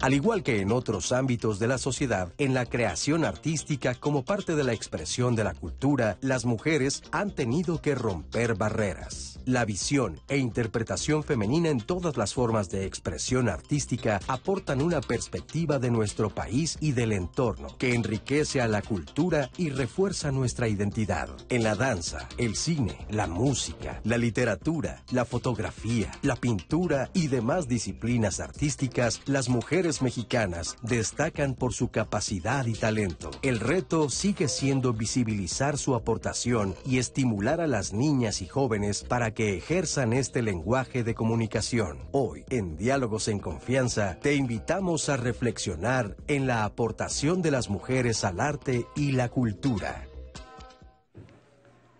Al igual que en otros ámbitos de la sociedad, en la creación artística como parte de la expresión de la cultura, las mujeres han tenido que romper barreras. La visión e interpretación femenina en todas las formas de expresión artística aportan una perspectiva de nuestro país y del entorno que enriquece a la cultura y refuerza nuestra identidad. En la danza, el cine, la música, la literatura, la fotografía, la pintura y demás disciplinas artísticas, las mujeres mexicanas destacan por su capacidad y talento. El reto sigue siendo visibilizar su aportación y estimular a las niñas y jóvenes para que ejerzan este lenguaje de comunicación. Hoy, en Diálogos en Confianza, te invitamos a reflexionar en la aportación de las mujeres al arte y la cultura.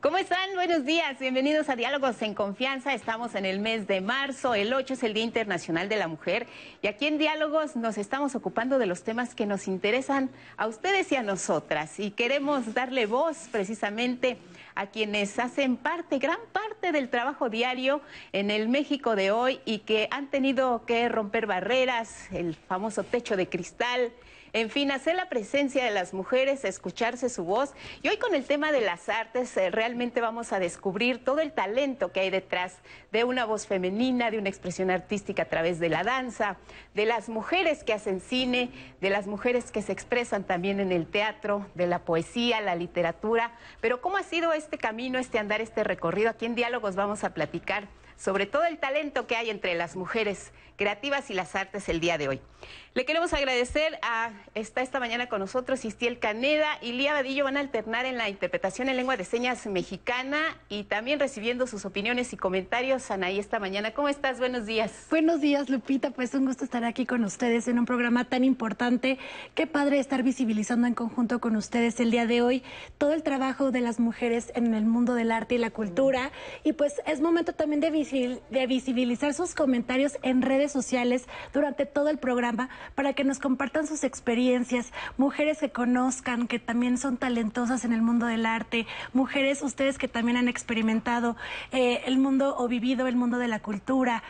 ¿Cómo están? Buenos días. Bienvenidos a Diálogos en Confianza. Estamos en el mes de marzo. El 8 es el Día Internacional de la Mujer. Y aquí en Diálogos nos estamos ocupando de los temas que nos interesan a ustedes y a nosotras. Y queremos darle voz precisamente a quienes hacen parte, gran parte del trabajo diario en el México de hoy y que han tenido que romper barreras, el famoso techo de cristal en fin, hacer la presencia de las mujeres, escucharse su voz. Y hoy con el tema de las artes, eh, realmente vamos a descubrir todo el talento que hay detrás de una voz femenina, de una expresión artística a través de la danza, de las mujeres que hacen cine, de las mujeres que se expresan también en el teatro, de la poesía, la literatura. Pero ¿cómo ha sido este camino, este andar, este recorrido? Aquí en Diálogos vamos a platicar sobre todo el talento que hay entre las mujeres creativas y las artes el día de hoy. Le queremos agradecer a, está esta mañana con nosotros Istiel Caneda y Lía Vadillo van a alternar en la interpretación en lengua de señas mexicana y también recibiendo sus opiniones y comentarios. Anaí, esta mañana, ¿cómo estás? Buenos días. Buenos días, Lupita. Pues un gusto estar aquí con ustedes en un programa tan importante. Qué padre estar visibilizando en conjunto con ustedes el día de hoy todo el trabajo de las mujeres en el mundo del arte y la cultura. Y pues es momento también de, de visibilizar sus comentarios en redes sociales durante todo el programa para que nos compartan sus experiencias, mujeres que conozcan, que también son talentosas en el mundo del arte, mujeres ustedes que también han experimentado eh, el mundo o vivido el mundo de la cultura,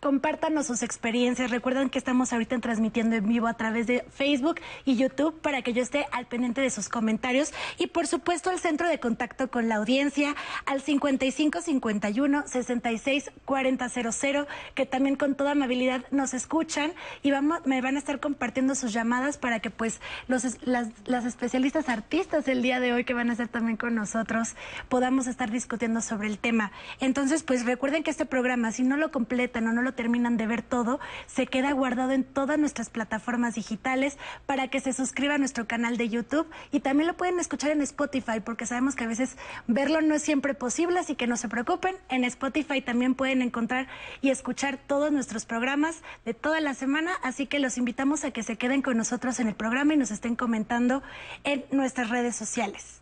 compártanos sus experiencias. Recuerden que estamos ahorita transmitiendo en vivo a través de Facebook y YouTube para que yo esté al pendiente de sus comentarios. Y por supuesto, el centro de contacto con la audiencia al 5551 66 4000, que también con toda amabilidad nos escuchan y vamos, me van a estar compartiendo sus llamadas para que pues los, las, las especialistas artistas del día de hoy que van a estar también con nosotros podamos estar discutiendo sobre el tema. Entonces, pues recuerden que este programa, si no lo completan o no lo terminan de ver todo, se queda guardado en todas nuestras plataformas digitales para que se suscriban a nuestro canal de YouTube y también lo pueden escuchar en Spotify porque sabemos que a veces verlo no es siempre posible, así que no se preocupen. En Spotify también pueden encontrar y escuchar todos nuestros programas de toda la semana, así que los invitamos a que se queden con nosotros en el programa y nos estén comentando en nuestras redes sociales.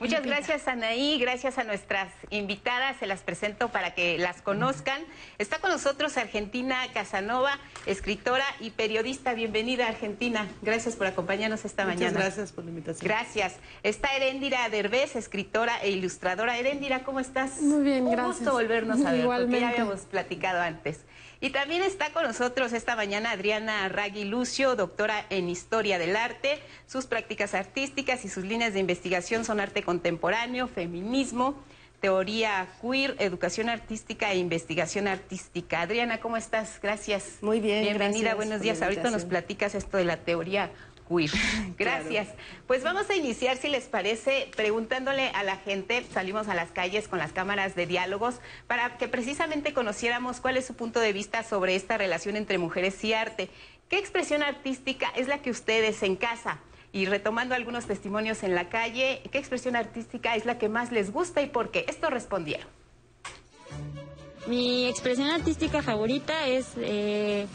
Muchas gracias, Anaí. Gracias a nuestras invitadas. Se las presento para que las conozcan. Está con nosotros Argentina Casanova, escritora y periodista. Bienvenida, Argentina. Gracias por acompañarnos esta mañana. Muchas gracias por la invitación. Gracias. Está Erendira Derbez, escritora e ilustradora. Erendira, ¿cómo estás? Muy bien, Un gracias. Un gusto volvernos a ver, Igualmente. porque ya habíamos platicado antes. Y también está con nosotros esta mañana Adriana Ragui Lucio, doctora en Historia del Arte. Sus prácticas artísticas y sus líneas de investigación son arte contemporáneo, feminismo, teoría queer, educación artística e investigación artística. Adriana, ¿cómo estás? Gracias. Muy bien, Bienvenida, gracias buenos días. Ahorita nos platicas esto de la teoría Gracias. Pues vamos a iniciar, si les parece, preguntándole a la gente, salimos a las calles con las cámaras de diálogos, para que precisamente conociéramos cuál es su punto de vista sobre esta relación entre mujeres y arte. ¿Qué expresión artística es la que ustedes en casa? Y retomando algunos testimonios en la calle, ¿qué expresión artística es la que más les gusta y por qué? Esto respondieron. Mi expresión artística favorita es eh,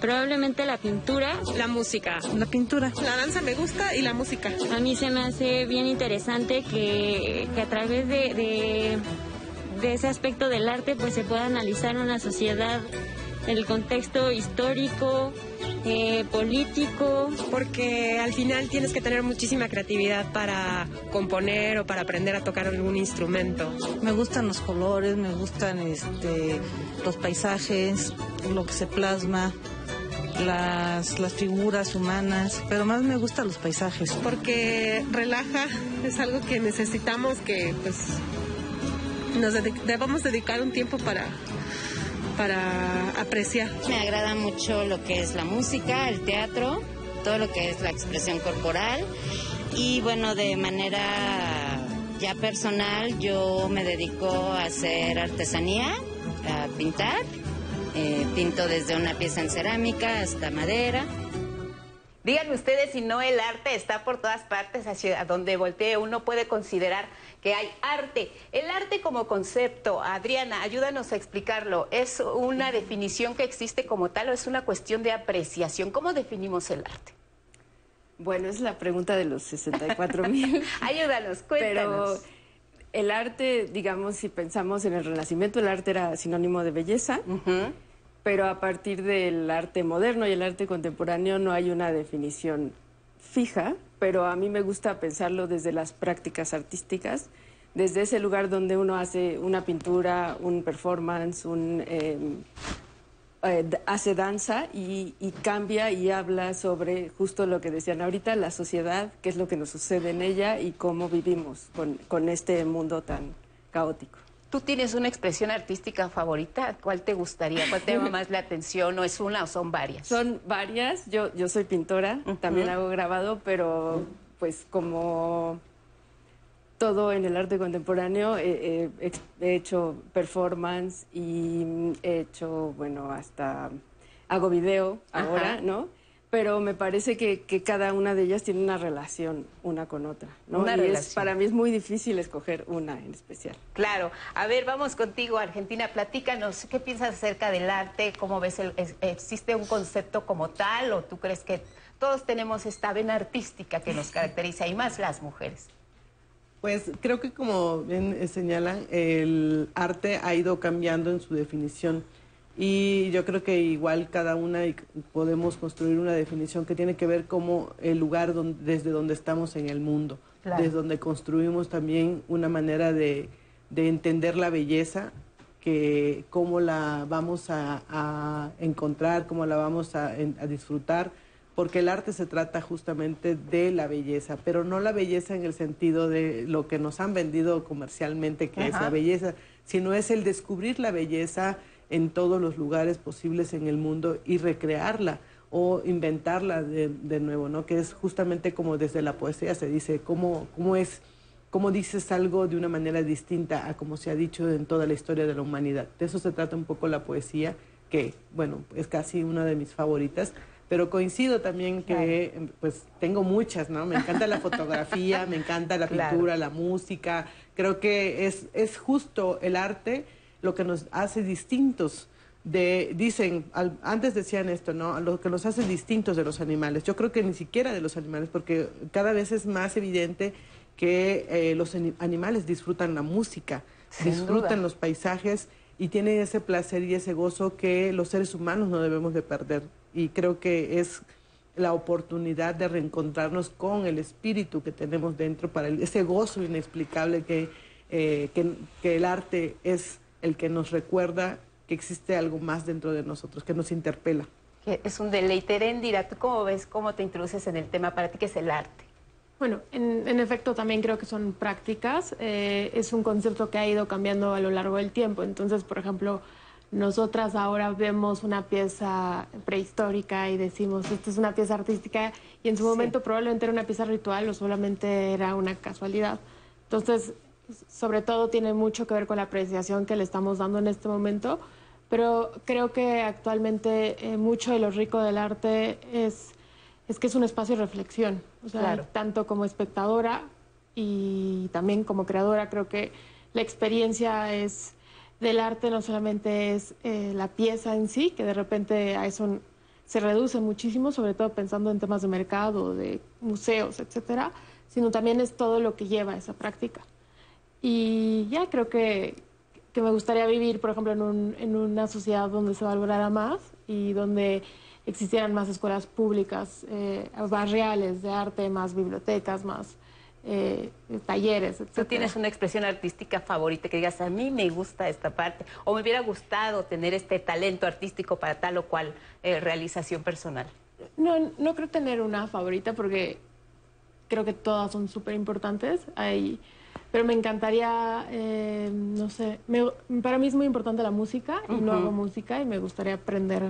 probablemente la pintura. La música. La pintura. La danza me gusta y la música. A mí se me hace bien interesante que, que a través de, de, de ese aspecto del arte pues se pueda analizar una sociedad, el contexto histórico, eh, político. Porque al final tienes que tener muchísima creatividad para componer o para aprender a tocar algún instrumento. Me gustan los colores, me gustan este, los paisajes, lo que se plasma. las, las figuras humanas, pero más me gustan los paisajes. Porque relaja, es algo que necesitamos que pues nos debamos dedicar un tiempo para, para apreciar. Me agrada mucho lo que es la música, el teatro, todo lo que es la expresión corporal y bueno, de manera ya personal yo me dedico a hacer artesanía, a pintar, Eh, pinto desde una pieza en cerámica hasta madera. Díganme ustedes si no el arte está por todas partes, hacia donde voltee uno puede considerar que hay arte. El arte como concepto, Adriana, ayúdanos a explicarlo. ¿Es una definición que existe como tal o es una cuestión de apreciación? ¿Cómo definimos el arte? Bueno, es la pregunta de los 64 mil. Ayúdanos, Pero cuéntanos. el arte, digamos, si pensamos en el Renacimiento, el arte era sinónimo de belleza, pero a partir del arte moderno y el arte contemporáneo no hay una definición fija, pero a mí me gusta pensarlo desde las prácticas artísticas, desde ese lugar donde uno hace una pintura, un performance, un... eh, eh, hace danza y, cambia y habla sobre justo lo que decían ahorita, la sociedad, qué es lo que nos sucede en ella y cómo vivimos con este mundo tan caótico. ¿Tú tienes una expresión artística favorita? ¿Cuál te gustaría? ¿Cuál te llama más la atención? ¿O es una o son varias? Son varias, yo, yo soy pintora, también hago grabado, pero pues como todo en el arte contemporáneo, eh, eh, he hecho performance y he hecho, bueno, hasta hago video Ajá. ahora, ¿no? Pero me parece que, que cada una de ellas tiene una relación una con otra, ¿no? Una y es, relación. para mí es muy difícil escoger una en especial. Claro. A ver, vamos contigo, Argentina. Platícanos, ¿qué piensas acerca del arte? ¿Cómo ves? El, es- ¿Existe un concepto como tal o tú crees que todos tenemos esta vena artística que nos caracteriza y más las mujeres? Pues creo que como bien eh, señalan, el arte ha ido cambiando en su definición y yo creo que igual cada una podemos construir una definición que tiene que ver como el lugar donde, desde donde estamos en el mundo, Claro. desde donde construimos también una manera de, de entender la belleza, que cómo la vamos a, a encontrar, cómo la vamos a, disfrutar, porque el arte se trata justamente de la belleza, pero no la belleza en el sentido de lo que nos han vendido comercialmente, que es la belleza, sino es el descubrir la belleza en todos los lugares posibles en el mundo y recrearla o inventarla de, de nuevo, ¿no? Que es justamente como desde la poesía se dice, cómo, cómo es, cómo dices algo de una manera distinta a como se ha dicho en toda la historia de la humanidad. De eso se trata un poco la poesía, que, bueno, es casi una de mis favoritas. Pero coincido también que, eh, pues, tengo muchas, ¿no? Me encanta la fotografía, me encanta la Claro. pintura, la música. Creo que es, es justo el arte lo que nos hace distintos de, dicen, al- antes decían esto, ¿no? Lo que nos hace distintos de los animales. Yo creo que ni siquiera de los animales, porque cada vez es más evidente que eh, los ani- animales disfrutan la música, Sin disfrutan duda. los paisajes y tienen ese placer y ese gozo que los seres humanos no debemos de perder. Y creo que es la oportunidad de reencontrarnos con el espíritu que tenemos dentro para el- ese gozo inexplicable que, eh, que, que el arte es el que nos recuerda que existe algo más dentro de nosotros, que nos interpela. Que es un deleite. Erendira, ¿tú cómo ves, cómo te introduces en el tema? Para ti, ¿qué es el arte? Bueno, en, en efecto también creo que son prácticas. eh, es un concepto que ha ido cambiando a lo largo del tiempo. Entonces, por ejemplo, nosotras ahora vemos una pieza prehistórica y decimos, esta es una pieza artística y en su momento probablemente era una pieza ritual o solamente era una casualidad. Entonces, sobre todo tiene mucho que ver con la apreciación que le estamos dando en este momento, pero creo que actualmente eh, mucho de lo rico del arte es, es que es un espacio de reflexión, o sea, Claro. tanto como espectadora y también como creadora, creo que la experiencia es del arte no solamente es eh, la pieza en sí, que de repente a eso se reduce muchísimo, sobre todo pensando en temas de mercado, de museos, etcétera, sino también es todo lo que lleva a esa práctica. Y ya creo que, que me gustaría vivir, por ejemplo, en, un- en una sociedad donde se valorara más y donde existieran más escuelas públicas, eh, barriales de arte, más bibliotecas, más eh, talleres. ¿Tú etcétera. tienes una expresión artística favorita que digas, a mí me gusta esta parte, o me hubiera gustado tener este talento artístico para tal o cual eh, realización personal? No, no creo tener una favorita porque creo que todas son súper importantes. Hay, pero me encantaría, eh, no sé, me- para mí es muy importante la música y no hago música y me gustaría aprender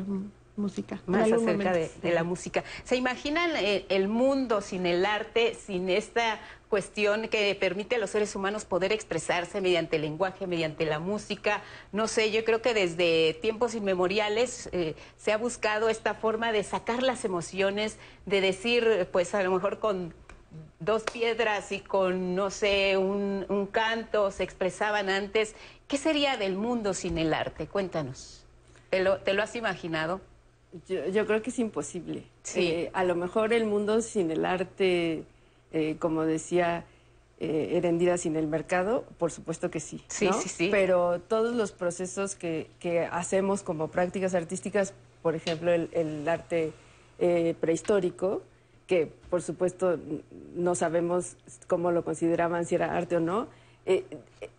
música. Más acerca de la música. ¿Se imaginan eh, el mundo sin el arte, sin esta cuestión que permite a los seres humanos poder expresarse mediante el lenguaje, mediante la música? No sé, yo creo que desde tiempos inmemoriales eh, se ha buscado esta forma de sacar las emociones, de decir, pues a lo mejor con dos piedras y con, no sé, un, un canto se expresaban antes. ¿Qué sería del mundo sin el arte? Cuéntanos. ¿Te lo, te lo has imaginado? Yo, yo creo que es imposible. Sí. Eh, a lo mejor el mundo sin el arte, eh, como decía eh, Erendira, sin el mercado, por supuesto que sí. Sí, ¿no? sí, sí. Pero todos los procesos que, que hacemos como prácticas artísticas, por ejemplo, el, el arte eh, prehistórico, que por supuesto no sabemos cómo lo consideraban, si era arte o no, eh,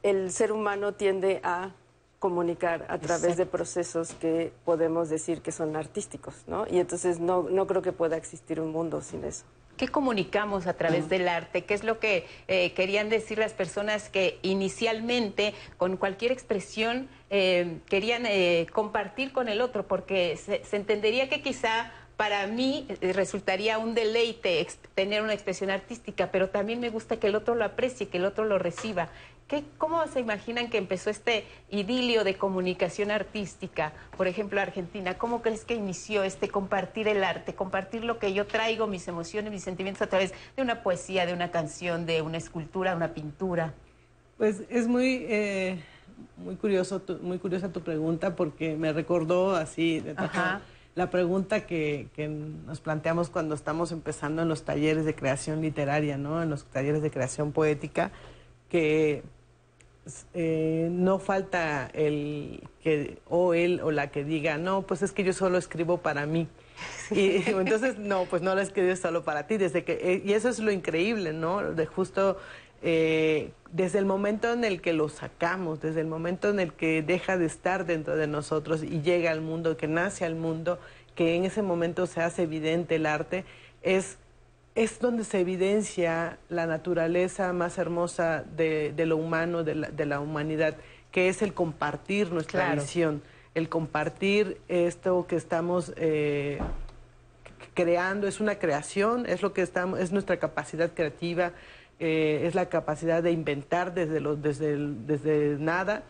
el ser humano tiende a comunicar a través de procesos que podemos decir que son artísticos, ¿no? Y entonces no, no creo que pueda existir un mundo sin eso. ¿Qué comunicamos a través del arte? ¿Qué es lo que eh, querían decir las personas que inicialmente, con cualquier expresión, eh, querían eh, compartir con el otro? Porque se, se entendería que quizá para mí eh, resultaría un deleite tener una expresión artística, pero también me gusta que el otro lo aprecie, que el otro lo reciba. ¿Qué, ¿Cómo se imaginan que empezó este idilio de comunicación artística? Por ejemplo, Argentina, ¿cómo crees que inició este compartir el arte, compartir lo que yo traigo, mis emociones, mis sentimientos a través de una poesía, de una canción, de una escultura, una pintura? Pues es muy, eh, muy, curioso tu- muy curiosa tu pregunta porque me recordó así de. La pregunta que, que nos planteamos cuando estamos empezando en los talleres de creación literaria, ¿no? en los talleres de creación poética, que eh, no falta el que o él o la que diga, no, pues es que yo solo escribo para mí. Y entonces, no, pues no lo escribes solo para ti. Desde que, eh, y eso es lo increíble, ¿no? De justo eh, desde el momento en el que lo sacamos, desde el momento en el que deja de estar dentro de nosotros y llega al mundo, que nace al mundo, que en ese momento se hace evidente el arte, es es donde se evidencia la naturaleza más hermosa de, de lo humano, de la, de la humanidad, que es el compartir nuestra Claro. visión, el compartir esto que estamos eh, creando, es una creación, es lo que estamos, es nuestra capacidad creativa, eh, es la capacidad de inventar desde, lo- desde, el- desde nada,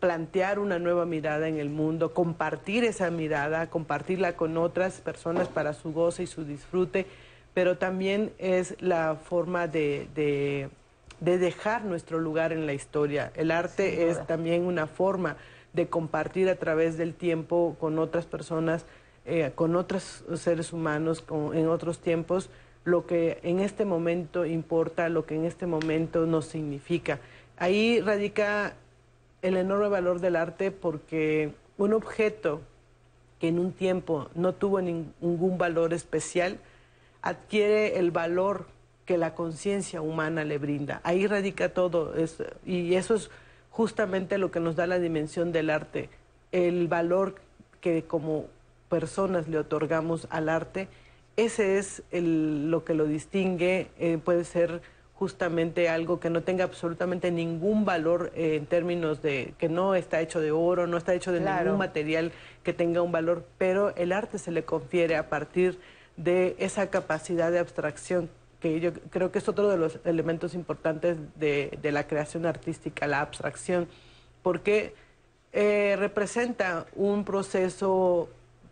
plantear una nueva mirada en el mundo, compartir esa mirada, compartirla con otras personas para su goce y su disfrute, pero también es la forma de, de- de dejar nuestro lugar en la historia. El arte es también una forma de compartir a través del tiempo con otras personas, eh, con otros seres humanos con- en otros tiempos, lo que en este momento importa, lo que en este momento nos significa. Ahí radica el enorme valor del arte porque un objeto que en un tiempo no tuvo nin- ningún valor especial, adquiere el valor que la conciencia humana le brinda. Ahí radica todo. es- y eso es justamente lo que nos da la dimensión del arte, el valor que como personas le otorgamos al arte. Ese es el- lo que lo distingue. eh, puede ser justamente algo que no tenga absolutamente ningún valor eh, en términos de que no está hecho de oro, no está hecho de Claro. ningún material que tenga un valor, pero el arte se le confiere a partir de esa capacidad de abstracción que yo creo que es otro de los elementos importantes de, de la creación artística, la abstracción, porque eh, representa un proceso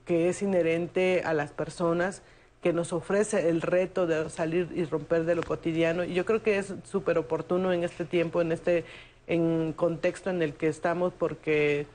que es inherente a las personas, que nos ofrece el reto de salir y romper de lo cotidiano. Y yo creo que es súper oportuno en este tiempo, en este en contexto en el que estamos, porque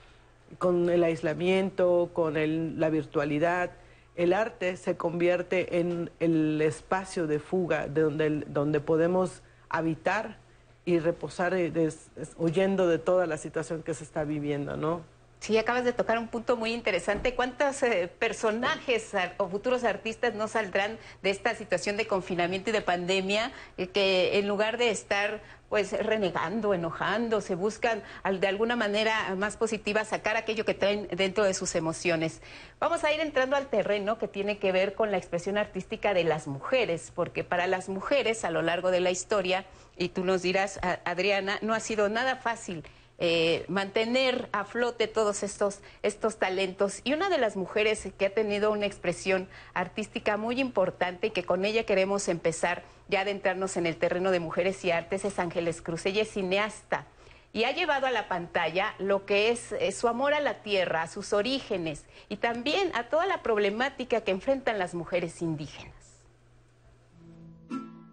con el aislamiento, con el- la virtualidad, el arte se convierte en el espacio de fuga de donde, donde podemos habitar y reposar eh, des- es- huyendo de toda la situación que se está viviendo, ¿no? Sí, acabas de tocar un punto muy interesante. ¿Cuántos eh, personajes o futuros artistas no saldrán de esta situación de confinamiento y de pandemia eh, que en lugar de estar pues renegando, enojando, se buscan de alguna manera más positiva sacar aquello que traen dentro de sus emociones. Vamos a ir entrando al terreno que tiene que ver con la expresión artística de las mujeres, porque para las mujeres a lo largo de la historia, y tú nos dirás, Adriana, no ha sido nada fácil eh, mantener a flote todos estos, estos talentos. Y una de las mujeres que ha tenido una expresión artística muy importante y que con ella queremos empezar ya adentrarnos en el terreno de mujeres y artes es Ángeles Cruz. Ella es cineasta y ha llevado a la pantalla lo que es, es, eh, su amor a la tierra, a sus orígenes y también a toda la problemática que enfrentan las mujeres indígenas.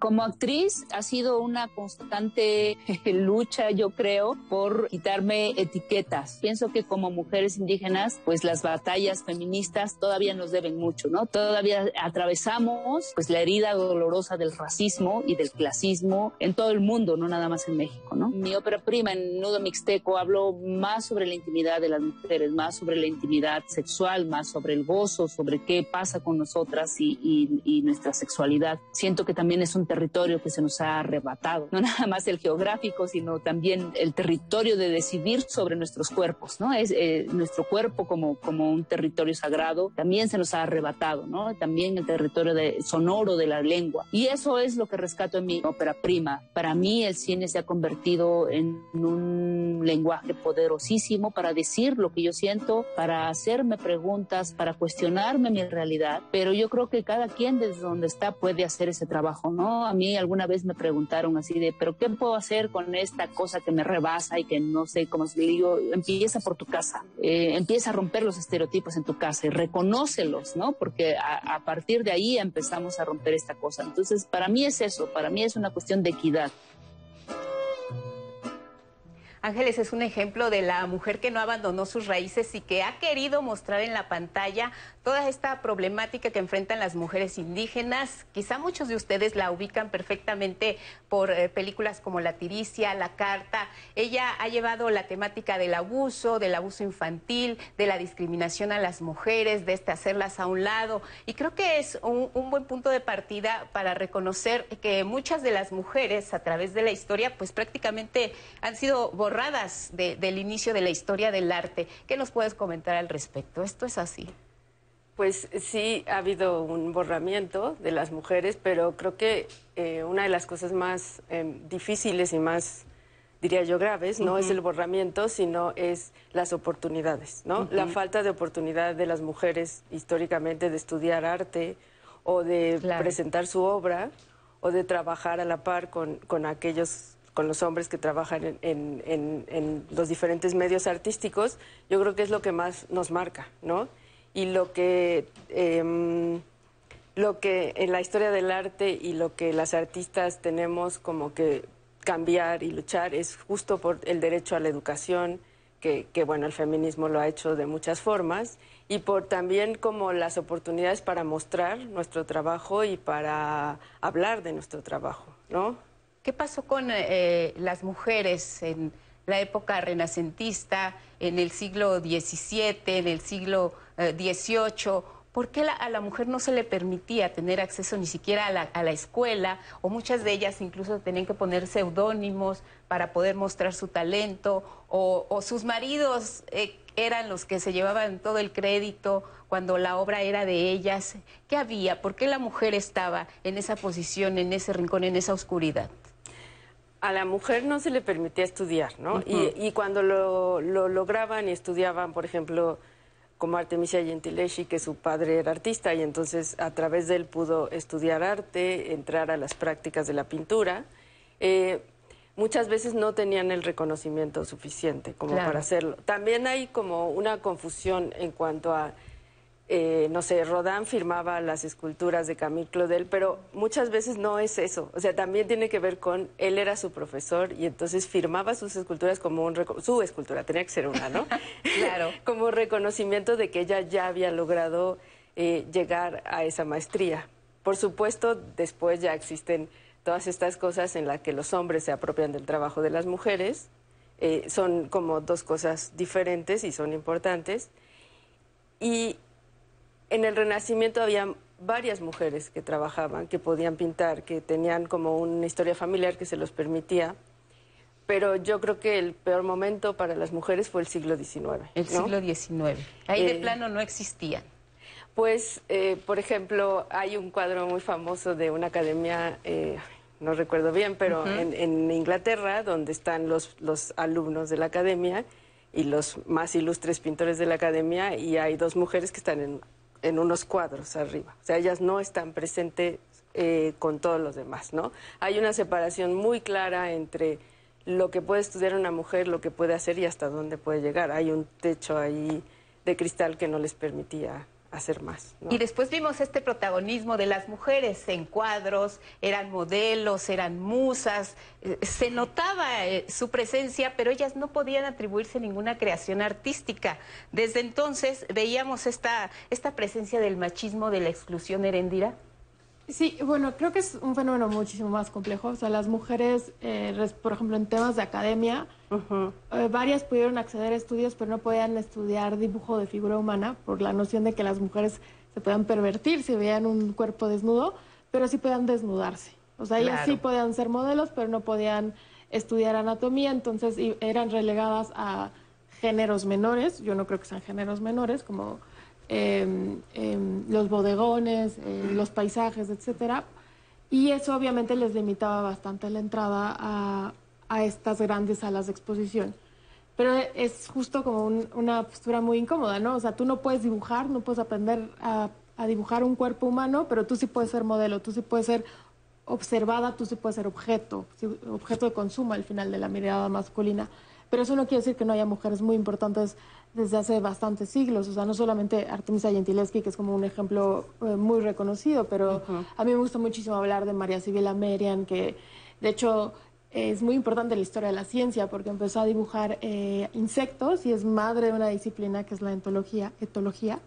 Como actriz ha sido una constante lucha, yo creo, por quitarme etiquetas. Pienso que como mujeres indígenas, pues las batallas feministas todavía nos deben mucho, ¿no? Todavía atravesamos pues la herida dolorosa del racismo y del clasismo en todo el mundo, no nada más en México, ¿no? Mi ópera prima en Nudo Mixteco habló más sobre la intimidad de las mujeres, más sobre la intimidad sexual, más sobre el gozo, sobre qué pasa con nosotras y, y, y nuestra sexualidad. Siento que también es un territorio que se nos ha arrebatado, no nada más el geográfico, sino también el territorio de decidir sobre nuestros cuerpos, ¿no? Es eh, nuestro cuerpo como, como un territorio sagrado, también se nos ha arrebatado, ¿no? También el territorio de, sonoro de la lengua. Y eso es lo que rescato en mi ópera prima. Para mí el cine se ha convertido en un lenguaje poderosísimo para decir lo que yo siento, para hacerme preguntas, para cuestionarme mi realidad, pero yo creo que cada quien desde donde está puede hacer ese trabajo, ¿no? A mí alguna vez me preguntaron así de, pero ¿qué puedo hacer con esta cosa que me rebasa y que no sé cómo se digo? Empieza por tu casa, eh, empieza a romper los estereotipos en tu casa y reconócelos, ¿no? Porque a, a partir de ahí empezamos a romper esta cosa. Entonces, para mí es eso, para mí es una cuestión de equidad. Ángeles es un ejemplo de la mujer que no abandonó sus raíces y que ha querido mostrar en la pantalla toda esta problemática que enfrentan las mujeres indígenas. Quizá muchos de ustedes la ubican perfectamente por eh, películas como La Tiricia, La Carta. Ella ha llevado la temática del abuso, del abuso infantil, de la discriminación a las mujeres, de este hacerlas a un lado. Y creo que es un, un buen punto de partida para reconocer que muchas de las mujeres a través de la historia pues prácticamente han sido borradas de, del inicio de la historia del arte. ¿Qué nos puedes comentar al respecto? ¿Esto es así? Pues sí, ha habido un borramiento de las mujeres, pero creo que eh, una de las cosas más eh, difíciles y más, diría yo, graves, no uh -huh. es el borramiento, sino es las oportunidades, ¿no? Uh -huh. La falta de oportunidad de las mujeres históricamente de estudiar arte o de claro. presentar su obra o de trabajar a la par con, con aquellos con los hombres que trabajan en, en, en, en, los diferentes medios artísticos, yo creo que es lo que más nos marca, ¿no? Y lo que, eh, lo que en la historia del arte y lo que las artistas tenemos como que cambiar y luchar es justo por el derecho a la educación, que, que bueno, el feminismo lo ha hecho de muchas formas, y por también como las oportunidades para mostrar nuestro trabajo y para hablar de nuestro trabajo, ¿no? ¿Qué pasó con eh, las mujeres en la época renacentista, en el siglo XVII, en el siglo XVIII? Eh, ¿Por qué la, a la mujer no se le permitía tener acceso ni siquiera a la, a la escuela? O muchas de ellas incluso tenían que poner seudónimos para poder mostrar su talento, o, o sus maridos eh, eran los que se llevaban todo el crédito cuando la obra era de ellas. ¿Qué había? ¿Por qué la mujer estaba en esa posición, en ese rincón, en esa oscuridad? A la mujer no se le permitía estudiar, ¿no? Uh -huh. y, y, cuando lo, lo, lograban y estudiaban, por ejemplo, como Artemisia Gentileschi, que su padre era artista, y entonces a través de él pudo estudiar arte, entrar a las prácticas de la pintura, eh, muchas veces no tenían el reconocimiento suficiente como claro. para hacerlo. También hay como una confusión en cuanto a eh, no sé, Rodin firmaba las esculturas de Camille Claudel, pero muchas veces no es eso. O sea, también tiene que ver con, él era su profesor y entonces firmaba sus esculturas como un, su escultura, tenía que ser una, ¿no? claro. como reconocimiento de que ella ya había logrado eh, llegar a esa maestría. Por supuesto, después ya existen todas estas cosas en las que los hombres se apropian del trabajo de las mujeres, Eh, son como dos cosas diferentes y son importantes. Y en el Renacimiento había varias mujeres que trabajaban, que podían pintar, que tenían como una historia familiar que se los permitía. Pero yo creo que el peor momento para las mujeres fue el siglo XIX. El siglo XIX. Ahí de eh, plano no existían. Pues, eh, por ejemplo, hay un cuadro muy famoso de una academia, eh, no recuerdo bien, pero en, Inglaterra, donde están los, los alumnos de la academia y los más ilustres pintores de la academia, y hay dos mujeres que están en, en unos cuadros arriba. O sea, ellas no están presentes eh, con todos los demás, ¿no? Hay una separación muy clara entre lo que puede estudiar una mujer, lo que puede hacer y hasta dónde puede llegar. Hay un techo ahí de cristal que no les permitía hacer más. Y después vimos este protagonismo de las mujeres en cuadros, eran modelos, eran musas, eh, se notaba eh, su presencia, pero ellas no podían atribuirse ninguna creación artística. Desde entonces veíamos esta, esta presencia del machismo, de la exclusión herendira. Sí, bueno, creo que es un fenómeno muchísimo más complejo. O sea, las mujeres, eh, por ejemplo, en temas de academia, eh, varias pudieron acceder a estudios, pero no podían estudiar dibujo de figura humana por la noción de que las mujeres se podían pervertir si veían un cuerpo desnudo, pero sí podían desnudarse. O sea, ellas sí podían ser modelos, pero no podían estudiar anatomía, entonces eran relegadas a géneros menores. Yo no creo que sean géneros menores, como los bodegones, eh, los paisajes, etcétera. Y eso obviamente les limitaba bastante la entrada a, estas grandes salas de exposición. Pero es justo como una postura muy incómoda, ¿no? O sea, tú no puedes dibujar, no puedes aprender a, a, dibujar un cuerpo humano, pero tú sí puedes ser modelo, tú sí puedes ser observada, tú sí puedes ser objeto, objeto de consumo al final de la mirada masculina. Pero eso no quiere decir que no haya mujeres muy importantes desde hace bastantes siglos. O sea, no solamente Artemisa Gentileschi, que es como un ejemplo eh, muy reconocido, pero a mí me gusta muchísimo hablar de María Sibila Merian, que de hecho es muy importante en la historia de la ciencia porque empezó a dibujar eh, insectos y es madre de una disciplina que es la etología, etología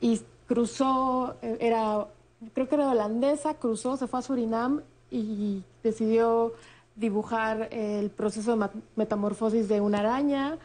y cruzó, eh, era, creo que era holandesa, cruzó, se fue a Surinam y decidió dibujar el proceso de metamorfosis de una araña,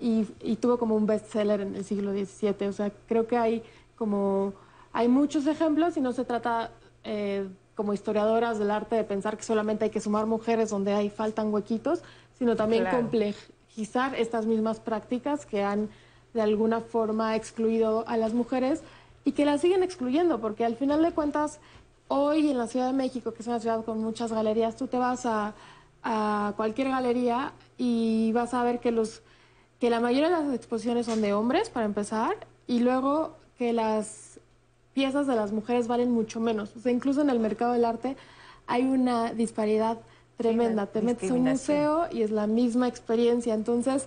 y, tuvo como un bestseller en el siglo XVII. O sea, creo que hay como hay muchos ejemplos y no se trata eh, como historiadoras del arte de pensar que solamente hay que sumar mujeres donde hay faltan huequitos, sino también complejizar estas mismas prácticas que han de alguna forma excluido a las mujeres y que las siguen excluyendo, porque al final de cuentas, hoy en la Ciudad de México, que es una ciudad con muchas galerías, tú te vas a, a cualquier galería y vas a ver que los que la mayoría de las exposiciones son de hombres, para empezar, y luego que las piezas de las mujeres valen mucho menos. O sea, incluso en el mercado del arte hay una disparidad tremenda. Te metes a un museo y es la misma experiencia. Entonces,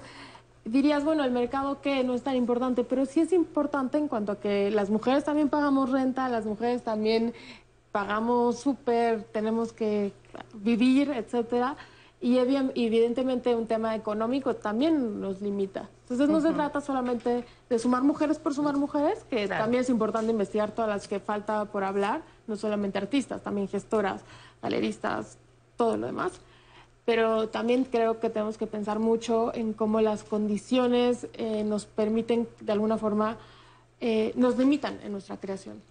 dirías, bueno, el mercado que no es tan importante, pero sí es importante en cuanto a que las mujeres también pagamos renta, las mujeres también pagamos súper, tenemos que vivir, etcétera. Y evidentemente un tema económico también nos limita. Entonces no se trata solamente de sumar mujeres por sumar mujeres, que también es importante investigar todas las que falta por hablar, no solamente artistas, también gestoras, galeristas, todo lo demás. Pero también creo que tenemos que pensar mucho en cómo las condiciones eh, nos permiten, de alguna forma, eh, nos limitan en nuestra creación.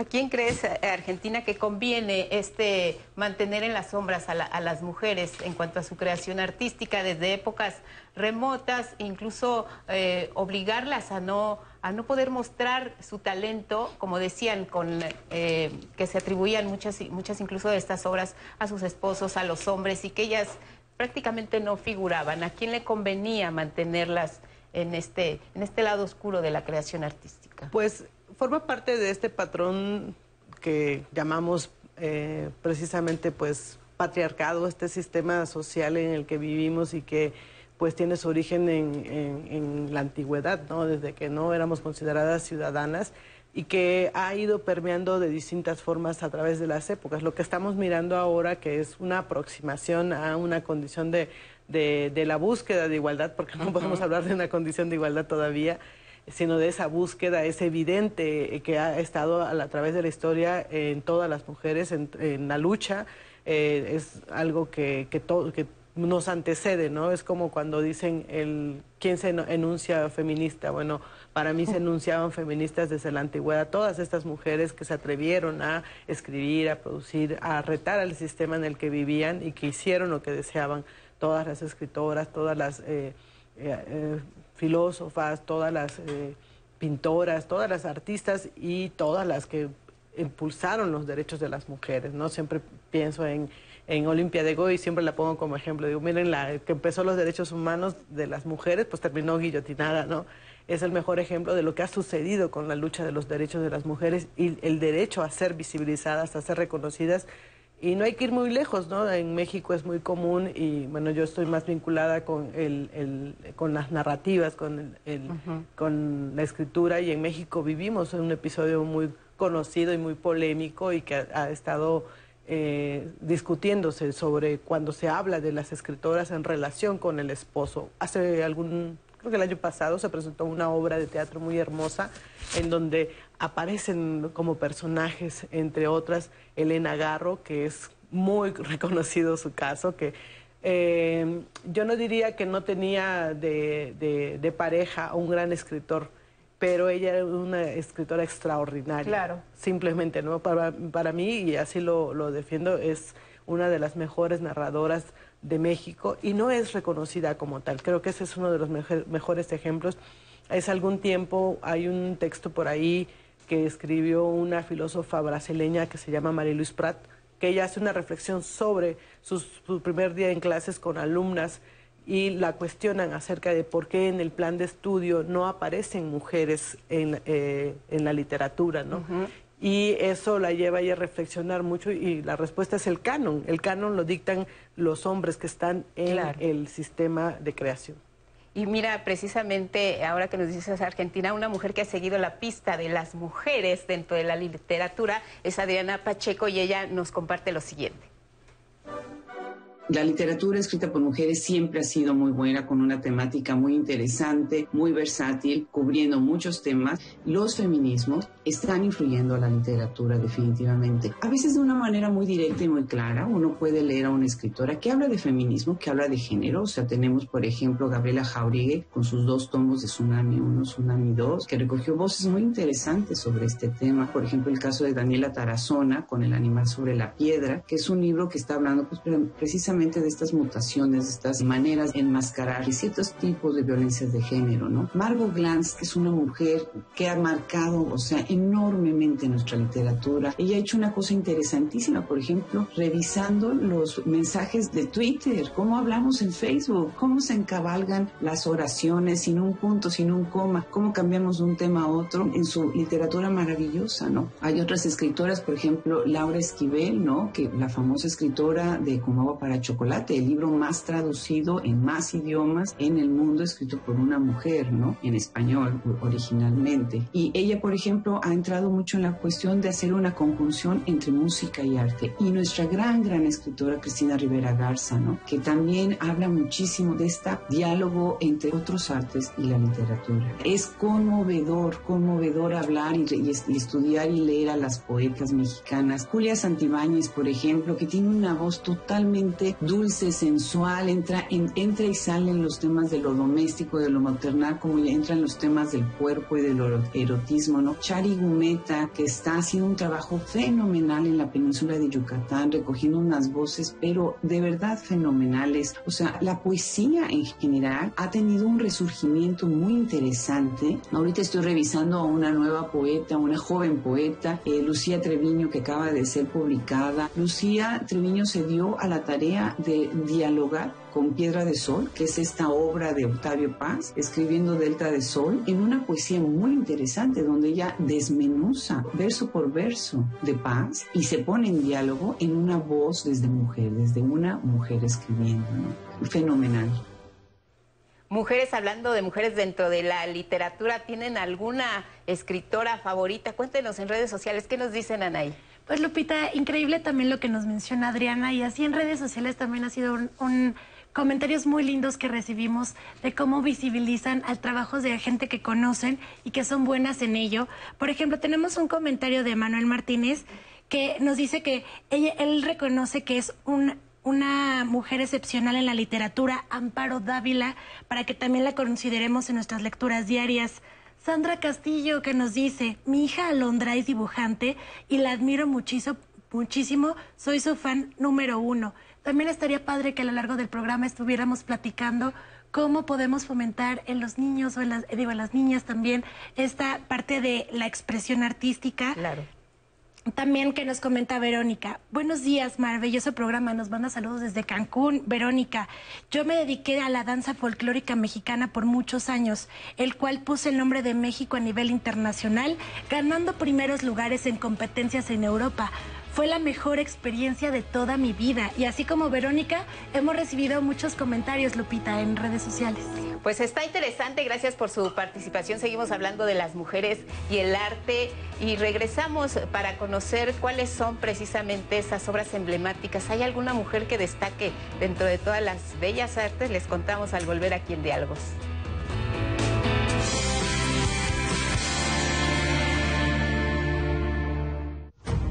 ¿A quién crees, eh, Argentina, que conviene este mantener en las sombras a, las mujeres en cuanto a su creación artística desde épocas remotas, incluso eh, obligarlas a no a no poder mostrar su talento, como decían, con eh, que se atribuían muchas muchas incluso de estas obras a sus esposos, a los hombres y que ellas prácticamente no figuraban. ¿A quién le convenía mantenerlas en este en este lado oscuro de la creación artística? Pues forma parte de este patrón que llamamos eh, precisamente pues patriarcado, este sistema social en el que vivimos y que pues tiene su origen en, la antigüedad, ¿no? Desde que no éramos consideradas ciudadanas y que ha ido permeando de distintas formas a través de las épocas. Lo que estamos mirando ahora, que es una aproximación a una condición de, la búsqueda de igualdad, porque no podemos hablar de una condición de igualdad todavía, sino de esa búsqueda, es evidente eh, que ha estado a, través de la historia en todas las mujeres, en, la lucha. Eh, es algo que, que, nos antecede, ¿no? Es como cuando dicen el quién se enuncia feminista. Bueno, para mí se enunciaban feministas desde la antigüedad. Todas estas mujeres que se atrevieron a escribir, a producir, a retar al sistema en el que vivían y que hicieron lo que deseaban. Todas las escritoras, todas las eh, filósofas, todas las pintoras, todas las artistas y todas las que impulsaron los derechos de las mujeres, ¿no? Siempre pienso en, en Olimpia de Goy, siempre la pongo como ejemplo. Digo, miren, la que empezó los derechos humanos de las mujeres, pues terminó guillotinada, ¿no? Es el mejor ejemplo de lo que ha sucedido con la lucha de los derechos de las mujeres y el derecho a ser visibilizadas, a ser reconocidas. Y no hay que ir muy lejos, ¿no? En México es muy común y, bueno, yo estoy más vinculada con, el, con las narrativas, con, el, con la escritura y en México vivimos un episodio muy conocido y muy polémico y que ha, estado eh, discutiéndose sobre cuando se habla de las escritoras en relación con el esposo. Hace algún, creo que el año pasado se presentó una obra de teatro muy hermosa en donde aparecen como personajes, entre otras, Elena Garro, que es muy reconocido su caso, que eh, yo no diría que no tenía de, de pareja un gran escritor, pero ella era una escritora extraordinaria. Claro. Simplemente, ¿no? Para, para mí, y así lo, lo, defiendo, es una de las mejores narradoras de México y no es reconocida como tal. Creo que ese es uno de los mejores ejemplos. Hace algún tiempo hay un texto por ahí que escribió una filósofa brasileña que se llama María Luis Prat, que ella hace una reflexión sobre su primer día en clases con alumnas y la cuestionan acerca de por qué en el plan de estudio no aparecen mujeres en, eh, en la literatura, ¿no? Y eso la lleva a ella a reflexionar mucho y la respuesta es el canon. El canon lo dictan los hombres que están en el sistema de creación. Y mira, precisamente ahora que nos dices Argentina, una mujer que ha seguido la pista de las mujeres dentro de la literatura es Adriana Pacheco y ella nos comparte lo siguiente. La literatura escrita por mujeres siempre ha sido muy buena, con una temática muy interesante, muy versátil, cubriendo muchos temas. Los feminismos están influyendo a la literatura definitivamente. A veces de una manera muy directa y muy clara, uno puede leer a una escritora que habla de feminismo, que habla de género. O sea, tenemos, por ejemplo, Gabriela Jauregui con sus dos tomos de Tsunami 1, Tsunami 2, que recogió voces muy interesantes sobre este tema. Por ejemplo, el caso de Daniela Tarazona con El animal sobre la piedra, que es un libro que está hablando pues, precisamente de estas mutaciones, de estas maneras de enmascarar ciertos tipos de violencias de género, ¿no? Margot Glantz, que es una mujer que ha marcado, o sea, enormemente nuestra literatura. Ella ha hecho una cosa interesantísima, por ejemplo, revisando los mensajes de Twitter, cómo hablamos en Facebook, cómo se encabalgan las oraciones sin un punto, sin un coma, cómo cambiamos de un tema a otro en su literatura maravillosa, ¿no? Hay otras escritoras, por ejemplo, Laura Esquivel, ¿no? Que la famosa escritora de Como agua para Chocolate, el libro más traducido en más idiomas en el mundo, escrito por una mujer, ¿no? En español originalmente. Y ella, por ejemplo, ha entrado mucho en la cuestión de hacer una conjunción entre música y arte. Y nuestra gran, gran escritora Cristina Rivera Garza, ¿no? Que también habla muchísimo de este diálogo entre otros artes y la literatura. Es conmovedor, conmovedor hablar y, y estudiar y leer a las poetas mexicanas. Julia Santibáñez, por ejemplo, que tiene una voz totalmente dulce, sensual, entra, entra y sale en los temas de lo doméstico, de lo maternal, como entran los temas del cuerpo y del erotismo, ¿no? Chari Gumeta, que está haciendo un trabajo fenomenal en la península de Yucatán, recogiendo unas voces, pero de verdad fenomenales. O sea, la poesía en general ha tenido un resurgimiento muy interesante. Ahorita estoy revisando a una nueva poeta, una joven poeta, eh, Lucía Treviño, que acaba de ser publicada. Lucía Treviño se dio a la tarea de dialogar con Piedra de Sol, que es esta obra de Octavio Paz, escribiendo Delta de Sol, en una poesía muy interesante donde ella desmenuza verso por verso de Paz y se pone en diálogo en una voz desde mujer, desde una mujer escribiendo. Fenomenal. Mujeres, hablando de mujeres dentro de la literatura, ¿tienen alguna escritora favorita? Cuéntenos en redes sociales, ¿qué nos dicen, Anaí? Pues Lupita, increíble también lo que nos menciona Adriana y así en redes sociales también ha sido un, comentarios muy lindos que recibimos de cómo visibilizan al trabajo de gente que conocen y que son buenas en ello. Por ejemplo, tenemos un comentario de Manuel Martínez que nos dice que ella, él reconoce que es un una mujer excepcional en la literatura, Amparo Dávila, para que también la consideremos en nuestras lecturas diarias. Sandra Castillo que nos dice, mi hija Alondra es dibujante y la admiro muchísimo, muchísimo, soy su fan número uno. También estaría padre que a lo largo del programa estuviéramos platicando cómo podemos fomentar en los niños o en las, digo, en las niñas también esta parte de la expresión artística. Claro. También que nos comenta Verónica. Buenos días, maravilloso programa. Nos manda saludos desde Cancún. Verónica, yo me dediqué a la danza folclórica mexicana por muchos años, el cual puse el nombre de México a nivel internacional, ganando primeros lugares en competencias en Europa fue la mejor experiencia de toda mi vida. Y así como Verónica, hemos recibido muchos comentarios, Lupita, en redes sociales. Pues está interesante, gracias por su participación. Seguimos hablando de las mujeres y el arte y regresamos para conocer cuáles son precisamente esas obras emblemáticas. ¿Hay alguna mujer que destaque dentro de todas las bellas artes? Les contamos al volver aquí en Diálogos.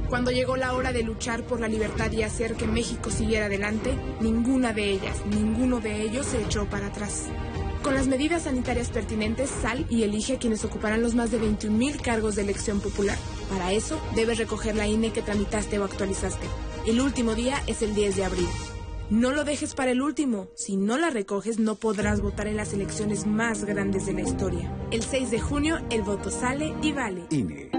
Cuando llegó la hora de luchar por la libertad y hacer que México siguiera adelante, ninguna de ellas, ninguno de ellos se echó para atrás. Con las medidas sanitarias pertinentes, sal y elige a quienes ocuparán los más de 21.000 cargos de elección popular. Para eso, debes recoger la INE que tramitaste o actualizaste. El último día es el 10 de abril. No lo dejes para el último. Si no la recoges, no podrás votar en las elecciones más grandes de la historia. El 6 de junio, el voto sale y vale. INE.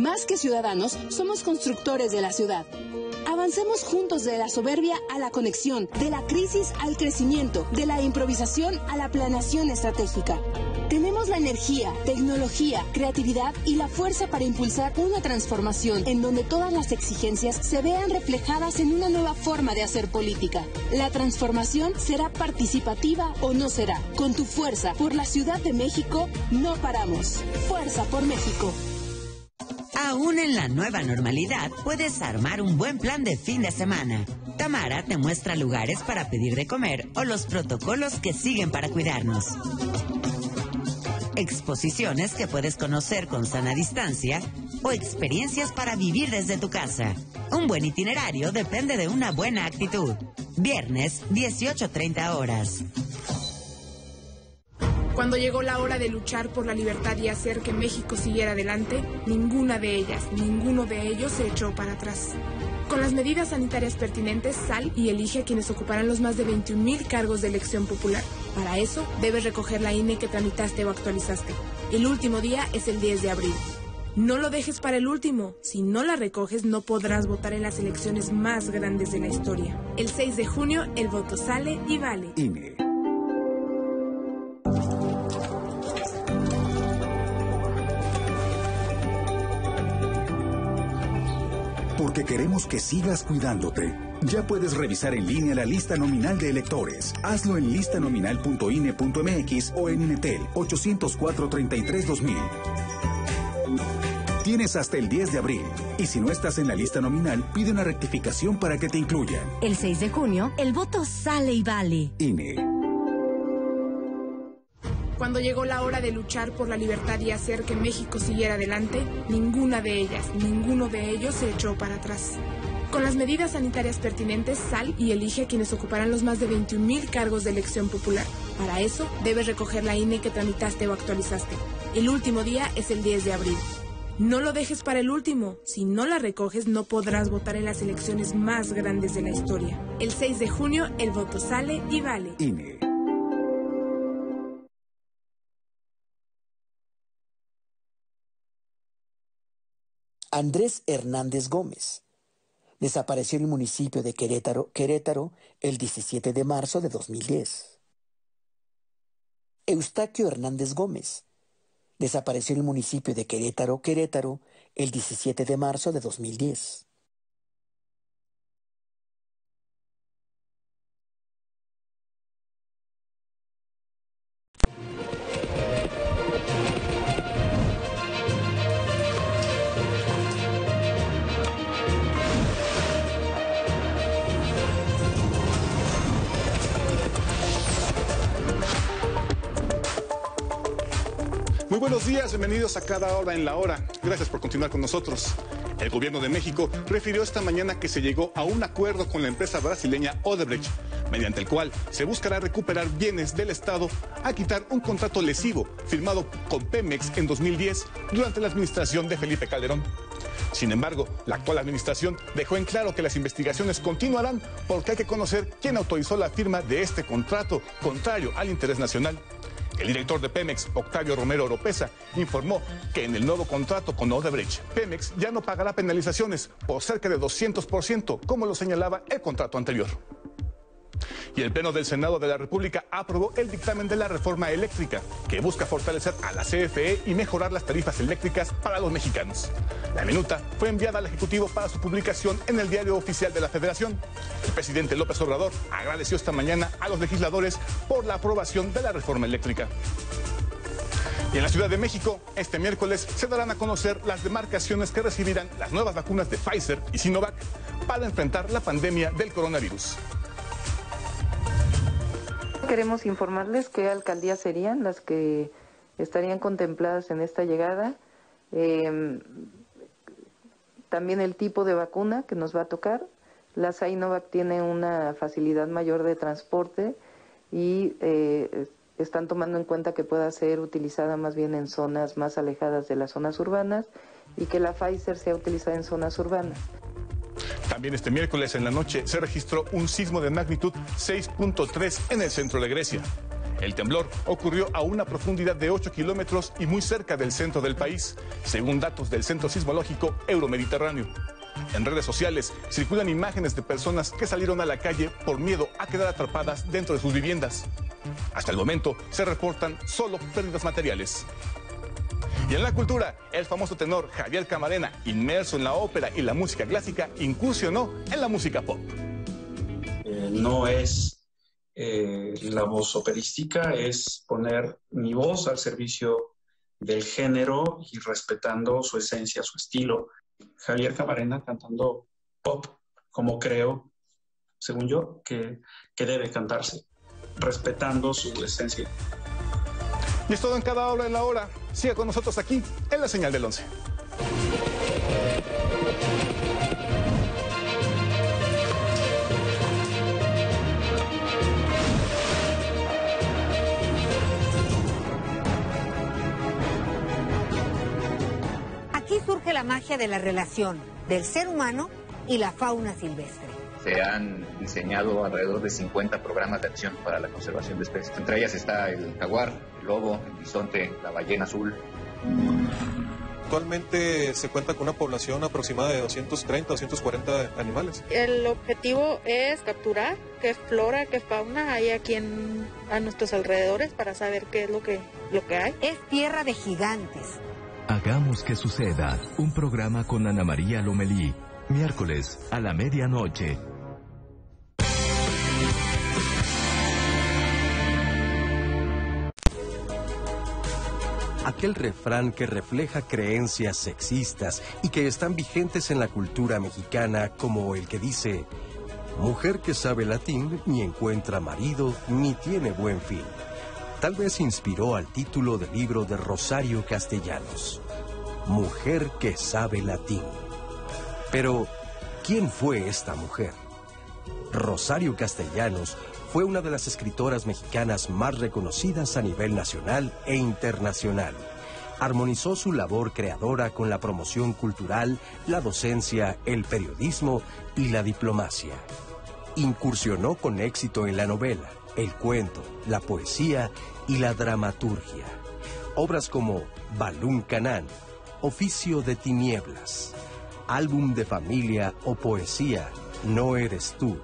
Más que ciudadanos, somos constructores de la ciudad. Avancemos juntos de la soberbia a la conexión, de la crisis al crecimiento, de la improvisación a la planeación estratégica. Tenemos la energía, tecnología, creatividad y la fuerza para impulsar una transformación en donde todas las exigencias se vean reflejadas en una nueva forma de hacer política. La transformación será participativa o no será. Con tu fuerza por la Ciudad de México, no paramos. Fuerza por México. Aún en la nueva normalidad, puedes armar un buen plan de fin de semana. Tamara te muestra lugares para pedir de comer o los protocolos que siguen para cuidarnos. Exposiciones que puedes conocer con sana distancia o experiencias para vivir desde tu casa. Un buen itinerario depende de una buena actitud. Viernes, 18.30 horas. Cuando llegó la hora de luchar por la libertad y hacer que México siguiera adelante, ninguna de ellas, ninguno de ellos se echó para atrás. Con las medidas sanitarias pertinentes, sal y elige a quienes ocuparán los más de 21.000 cargos de elección popular. Para eso, debes recoger la INE que tramitaste o actualizaste. El último día es el 10 de abril. No lo dejes para el último. Si no la recoges, no podrás votar en las elecciones más grandes de la historia. El 6 de junio, el voto sale y vale. INE. Porque queremos que sigas cuidándote. Ya puedes revisar en línea la lista nominal de electores. Hazlo en listanominal.ine.mx o en Inetel 804-33-2000. Tienes hasta el 10 de abril. Y si no estás en la lista nominal, pide una rectificación para que te incluyan. El 6 de junio, el voto sale y vale. INE. Cuando llegó la hora de luchar por la libertad y hacer que México siguiera adelante, ninguna de ellas, ninguno de ellos se echó para atrás. Con las medidas sanitarias pertinentes, sal y elige a quienes ocuparán los más de 21.000 cargos de elección popular. Para eso, debes recoger la INE que tramitaste o actualizaste. El último día es el 10 de abril. No lo dejes para el último. Si no la recoges, no podrás votar en las elecciones más grandes de la historia. El 6 de junio, el voto sale y vale. INE. Andrés Hernández Gómez. Desapareció en el municipio de Querétaro, Querétaro, el 17 de marzo de 2010. Eustaquio Hernández Gómez. Desapareció en el municipio de Querétaro, Querétaro, el 17 de marzo de 2010. Buenos días, bienvenidos a cada hora en la hora. Gracias por continuar con nosotros. El gobierno de México refirió esta mañana que se llegó a un acuerdo con la empresa brasileña Odebrecht, mediante el cual se buscará recuperar bienes del Estado a quitar un contrato lesivo firmado con Pemex en 2010 durante la administración de Felipe Calderón. Sin embargo, la actual administración dejó en claro que las investigaciones continuarán porque hay que conocer quién autorizó la firma de este contrato contrario al interés nacional. El director de Pemex, Octavio Romero Oropesa, informó que en el nuevo contrato con Odebrecht, Pemex ya no pagará penalizaciones por cerca de 200%, como lo señalaba el contrato anterior. Y el Pleno del Senado de la República aprobó el dictamen de la reforma eléctrica, que busca fortalecer a la CFE y mejorar las tarifas eléctricas para los mexicanos. La minuta fue enviada al Ejecutivo para su publicación en el Diario Oficial de la Federación. El presidente López Obrador agradeció esta mañana a los legisladores por la aprobación de la reforma eléctrica. Y en la Ciudad de México, este miércoles se darán a conocer las demarcaciones que recibirán las nuevas vacunas de Pfizer y Sinovac para enfrentar la pandemia del coronavirus. Queremos informarles qué alcaldías serían las que estarían contempladas en esta llegada. Eh, también el tipo de vacuna que nos va a tocar. La Sinovac tiene una facilidad mayor de transporte y eh, están tomando en cuenta que pueda ser utilizada más bien en zonas más alejadas de las zonas urbanas y que la Pfizer sea utilizada en zonas urbanas. También este miércoles en la noche se registró un sismo de magnitud 6.3 en el centro de Grecia. El temblor ocurrió a una profundidad de 8 kilómetros y muy cerca del centro del país, según datos del Centro Sismológico Euromediterráneo. En redes sociales circulan imágenes de personas que salieron a la calle por miedo a quedar atrapadas dentro de sus viviendas. Hasta el momento se reportan solo pérdidas materiales. Y en la cultura, el famoso tenor Javier Camarena, inmerso en la ópera y la música clásica, incursionó en la música pop. Eh, no es eh, la voz operística, es poner mi voz al servicio del género y respetando su esencia, su estilo. Javier Camarena cantando pop, como creo, según yo, que, que debe cantarse, respetando su esencia. Y es todo en cada hora en la hora. Siga con nosotros aquí en la señal del 11. Aquí surge la magia de la relación del ser humano y la fauna silvestre. Se han diseñado alrededor de 50 programas de acción para la conservación de especies. Entre ellas está el jaguar, el lobo, el bisonte, la ballena azul. Actualmente se cuenta con una población aproximada de 230, 240 animales. El objetivo es capturar qué flora, qué fauna hay aquí en, a nuestros alrededores para saber qué es lo que, lo que hay. Es tierra de gigantes. Hagamos que suceda. Un programa con Ana María Lomelí. Miércoles a la medianoche. Aquel refrán que refleja creencias sexistas y que están vigentes en la cultura mexicana como el que dice, mujer que sabe latín ni encuentra marido ni tiene buen fin. Tal vez inspiró al título del libro de Rosario Castellanos, Mujer que sabe latín. Pero, ¿quién fue esta mujer? Rosario Castellanos fue una de las escritoras mexicanas más reconocidas a nivel nacional e internacional. Armonizó su labor creadora con la promoción cultural, la docencia, el periodismo y la diplomacia. Incursionó con éxito en la novela, el cuento, la poesía y la dramaturgia. Obras como Balún Canán, Oficio de Tinieblas, Álbum de Familia o Poesía, No Eres Tú,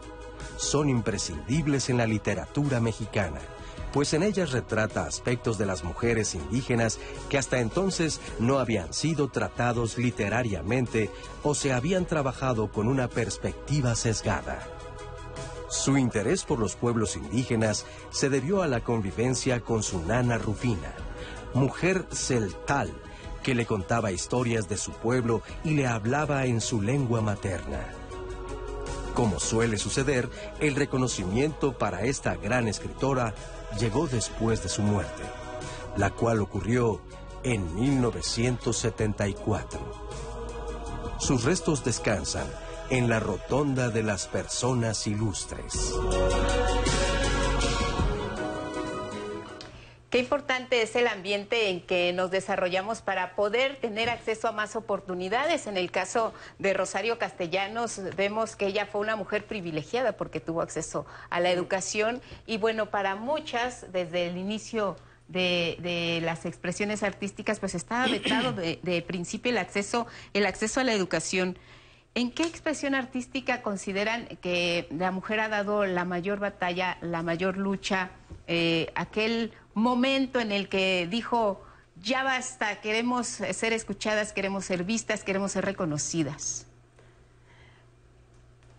son imprescindibles en la literatura mexicana, pues en ellas retrata aspectos de las mujeres indígenas que hasta entonces no habían sido tratados literariamente o se habían trabajado con una perspectiva sesgada. Su interés por los pueblos indígenas se debió a la convivencia con su nana Rufina, mujer celtal que le contaba historias de su pueblo y le hablaba en su lengua materna. Como suele suceder, el reconocimiento para esta gran escritora llegó después de su muerte, la cual ocurrió en 1974. Sus restos descansan en la Rotonda de las Personas Ilustres. Qué importante es el ambiente en que nos desarrollamos para poder tener acceso a más oportunidades. En el caso de Rosario Castellanos, vemos que ella fue una mujer privilegiada porque tuvo acceso a la educación y bueno, para muchas, desde el inicio de, las expresiones artísticas, pues estaba vetado de, de, principio el acceso, el acceso a la educación. ¿En qué expresión artística consideran que la mujer ha dado la mayor batalla, la mayor lucha, eh, aquel momento en el que dijo, ya basta, queremos ser escuchadas, queremos ser vistas, queremos ser reconocidas?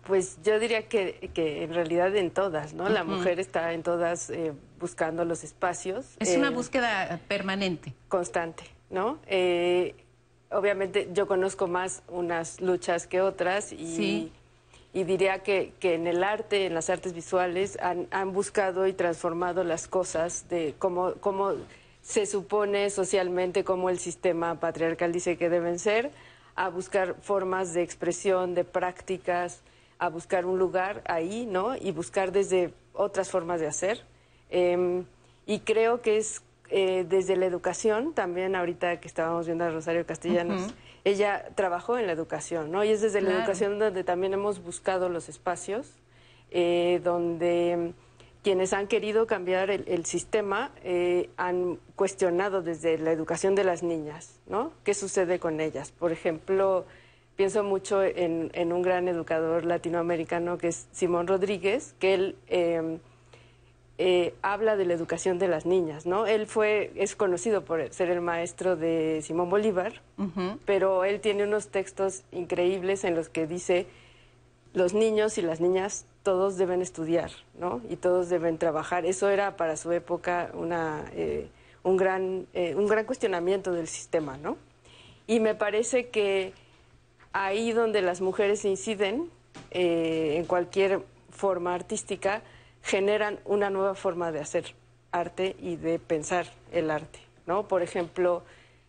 Pues yo diría que, en realidad en todas, ¿no? La mujer está en todas eh, buscando los espacios. Es una eh, búsqueda permanente. Constante, ¿no? Obviamente yo conozco más unas luchas que otras y, y diría que, que, en el arte, en las artes visuales, han, han buscado y transformado las cosas de cómo, cómo se supone socialmente, cómo el sistema patriarcal dice que deben ser, a buscar formas de expresión, de prácticas, a buscar un lugar ahí, ¿no? Y buscar desde otras formas de hacer. Em, y creo que es eh, desde la educación, también ahorita que estábamos viendo a Rosario Castellanos, ella trabajó en la educación, ¿no? Y es desde la educación donde también hemos buscado los espacios, eh, donde quienes han querido cambiar el, sistema eh, han cuestionado desde la educación de las niñas, ¿no? ¿Qué sucede con ellas? Por ejemplo, pienso mucho en, un gran educador latinoamericano que es Simón Rodríguez, que él em, eh, habla de la educación de las niñas, ¿no? Él fue, es conocido por ser el maestro de Simón Bolívar, pero él tiene unos textos increíbles en los que dice los niños y las niñas todos deben estudiar, ¿no? Y todos deben trabajar. Eso era para su época una, eh, un, gran, eh, un gran cuestionamiento del sistema, ¿no? Y me parece que ahí donde las mujeres inciden eh, en cualquier forma artística, generan una nueva forma de hacer arte y de pensar el arte, ¿no? Por ejemplo,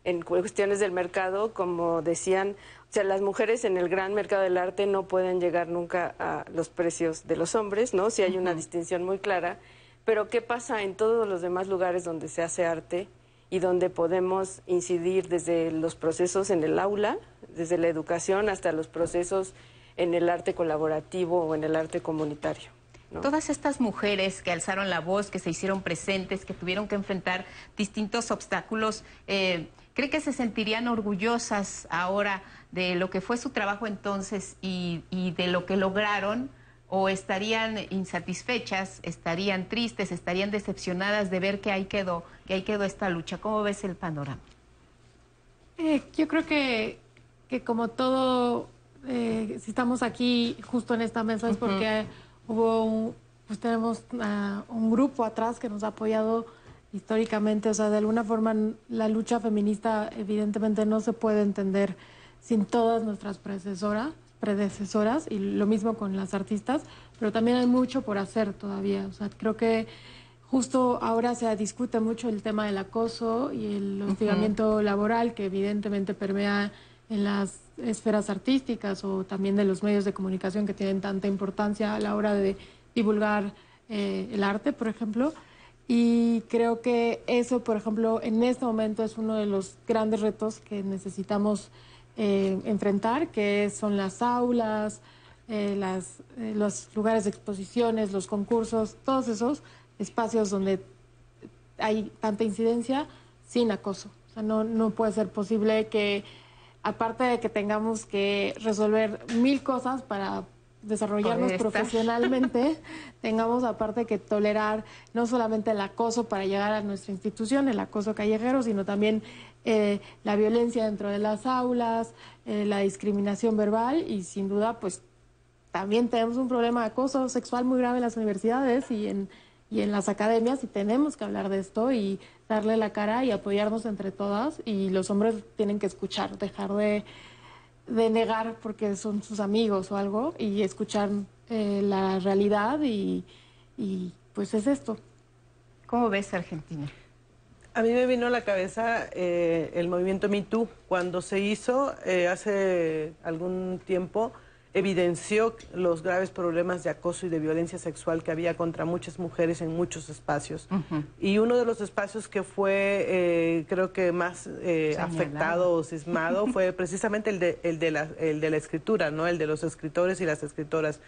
en cuestiones del mercado, como decían, o sea, las mujeres en el gran mercado del arte no pueden llegar nunca a los precios de los hombres, ¿no? Si hay una distinción muy clara, pero ¿qué pasa en todos los demás lugares donde se hace arte y donde podemos incidir desde los procesos en el aula desde la educación hasta los procesos en el arte colaborativo o en el arte comunitario. Todas estas mujeres que alzaron la voz, que se hicieron presentes, que tuvieron que enfrentar distintos obstáculos, eh, ¿cree que se sentirían orgullosas ahora de lo que fue su trabajo entonces y, y de lo que lograron? ¿O estarían insatisfechas, estarían tristes, estarían decepcionadas de ver que ahí quedó, que ahí quedó esta lucha? ¿Cómo ves el panorama? Eh, yo creo que que como todo, eh, si estamos aquí justo en esta mesa es porque hubo un, pues tenemos un grupo atrás que nos ha apoyado históricamente, o sea, de alguna forma la lucha feminista evidentemente no se puede entender sin todas nuestras predecesoras, predecesoras y lo mismo con las artistas, pero también hay mucho por hacer todavía, o sea, creo que justo ahora se discute mucho el tema del acoso y el hostigamiento laboral que evidentemente permea en las esferas artísticas o también de los medios de comunicación que tienen tanta importancia a la hora de divulgar eh, el arte, por ejemplo. Y creo que eso, por ejemplo, en este momento es uno de los grandes retos que necesitamos eh, enfrentar, que son las aulas, eh, las, los lugares de exposiciones, los concursos, todos esos espacios donde hay tanta incidencia sin acoso. O sea, no, no puede ser posible que aparte de que tengamos que resolver mil cosas para desarrollarnos profesionalmente, tengamos aparte que tolerar no solamente el acoso para llegar a nuestra institución, el acoso callejero, sino también eh, la violencia dentro de las aulas, eh, la discriminación verbal y sin duda pues también tenemos un problema de acoso sexual muy grave en las universidades y en, y en las academias y tenemos que hablar de esto y darle la cara y apoyarnos entre todas y los hombres tienen que escuchar, dejar de, negar porque son sus amigos o algo y escuchar eh, la realidad y, pues es esto. ¿Cómo ves Argentina? A mí me vino a la cabeza eh, el movimiento Me Too. Cuando se hizo eh, hace algún tiempo, evidenció los graves problemas de acoso y de violencia sexual que había contra muchas mujeres en muchos espacios. Y uno de los espacios que fue, eh, creo que más afectado o cismado fue precisamente el de, el, de la, el de la escritura, ¿no? el de los escritores y las escritoras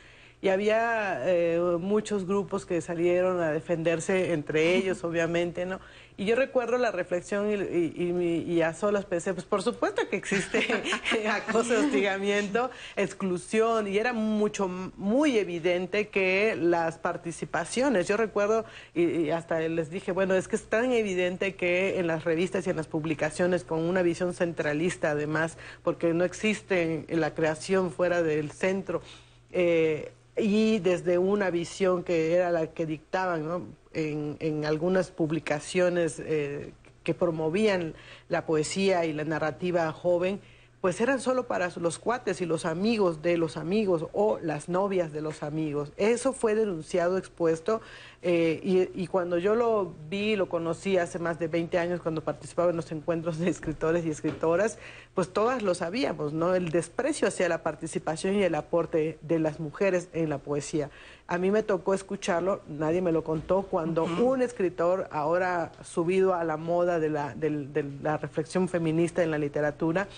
y había eh, muchos grupos que salieron a defenderse entre ellos, obviamente, ¿no? Y yo recuerdo la reflexión y, a solas pensé, pues por supuesto que existe acoso, hostigamiento, exclusión, y era mucho, muy evidente que las participaciones, yo recuerdo y, hasta les dije, bueno, es que es tan evidente que en las revistas y en las publicaciones con una visión centralista además, porque no existe la creación fuera del centro, eh, y desde una visión que era la que dictaban en, algunas publicaciones eh, que promovían la poesía y la narrativa joven, pues eran solo para los cuates y los amigos de los amigos o las novias de los amigos. Eso fue denunciado, expuesto, eh, y, cuando yo lo vi, lo conocí hace más de 20 años, cuando participaba en los encuentros de escritores y escritoras, pues todas lo sabíamos, ¿no? El desprecio hacia la participación y el aporte de las mujeres en la poesía. A mí me tocó escucharlo, nadie me lo contó, cuando un escritor, ahora subido a la moda de la, de la reflexión feminista en la literatura,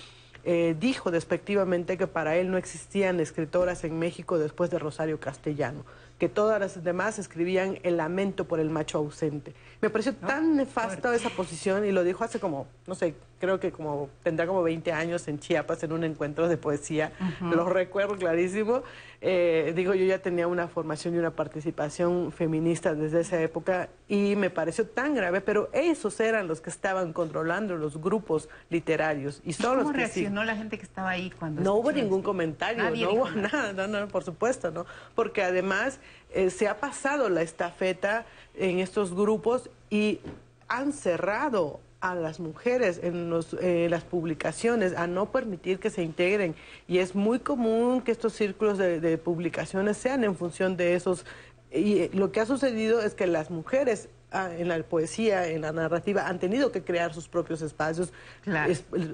eh, dijo despectivamente que para él no existían escritoras en México después de Rosario Castellano, que todas las demás escribían el lamento por el macho ausente. Me pareció tan nefasta esa posición y lo dijo hace como, no sé, creo que como tendrá como 20 años en Chiapas en un encuentro de poesía, lo recuerdo clarísimo. Eh, digo, yo ya tenía una formación y una participación feminista desde esa época y me pareció tan grave, pero esos eran los que estaban controlando los grupos literarios. Y son ¿Cómo los reaccionó la gente que estaba ahí cuando... No hubo ningún comentario, no hubo nada, no, no, por supuesto, ¿no? Porque además eh, se ha pasado la estafeta en estos grupos y han cerrado a las mujeres en eh, las publicaciones, a no permitir que se integren. Y es muy común que estos círculos de, publicaciones sean en función de esos. Y eh, lo que ha sucedido es que las mujeres en la poesía, en la narrativa, han tenido que crear sus propios espacios,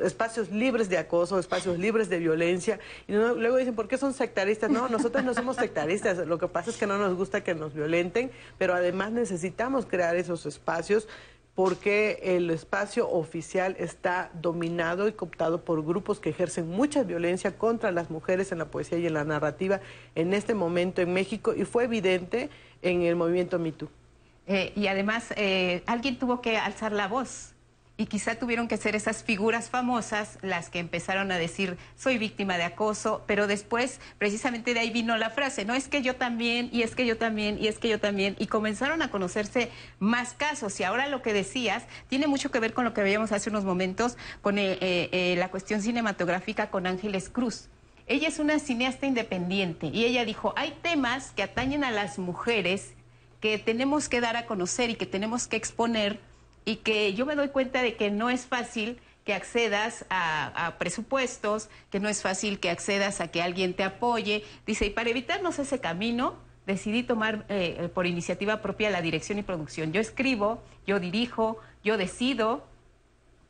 espacios libres de acoso, espacios libres de violencia. Y luego dicen, ¿por qué son sectaristas? No, nosotros no somos sectaristas, lo que pasa es que no nos gusta que nos violenten, pero además necesitamos crear esos espacios porque el espacio oficial está dominado y cooptado por grupos que ejercen mucha violencia contra las mujeres en la poesía y en la narrativa en este momento en México y fue evidente en el movimiento MeToo. Eh, y además, eh, alguien tuvo que alzar la voz y quizá tuvieron que ser esas figuras famosas las que empezaron a decir soy víctima de acoso, pero después precisamente de ahí vino la frase, no es que yo también, y es que yo también, y es que yo también, y comenzaron a conocerse más casos. Y ahora lo que decías tiene mucho que ver con lo que veíamos hace unos momentos con eh, eh, eh, la cuestión cinematográfica con Ángeles Cruz. Ella es una cineasta independiente y ella dijo, hay temas que atañen a las mujeres que tenemos que dar a conocer y que tenemos que exponer y que yo me doy cuenta de que no es fácil que accedas a, presupuestos, que no es fácil que accedas a que alguien te apoye. Dice, y para evitarnos ese camino, decidí tomar eh, por iniciativa propia la dirección y producción. Yo escribo, yo dirijo, yo decido,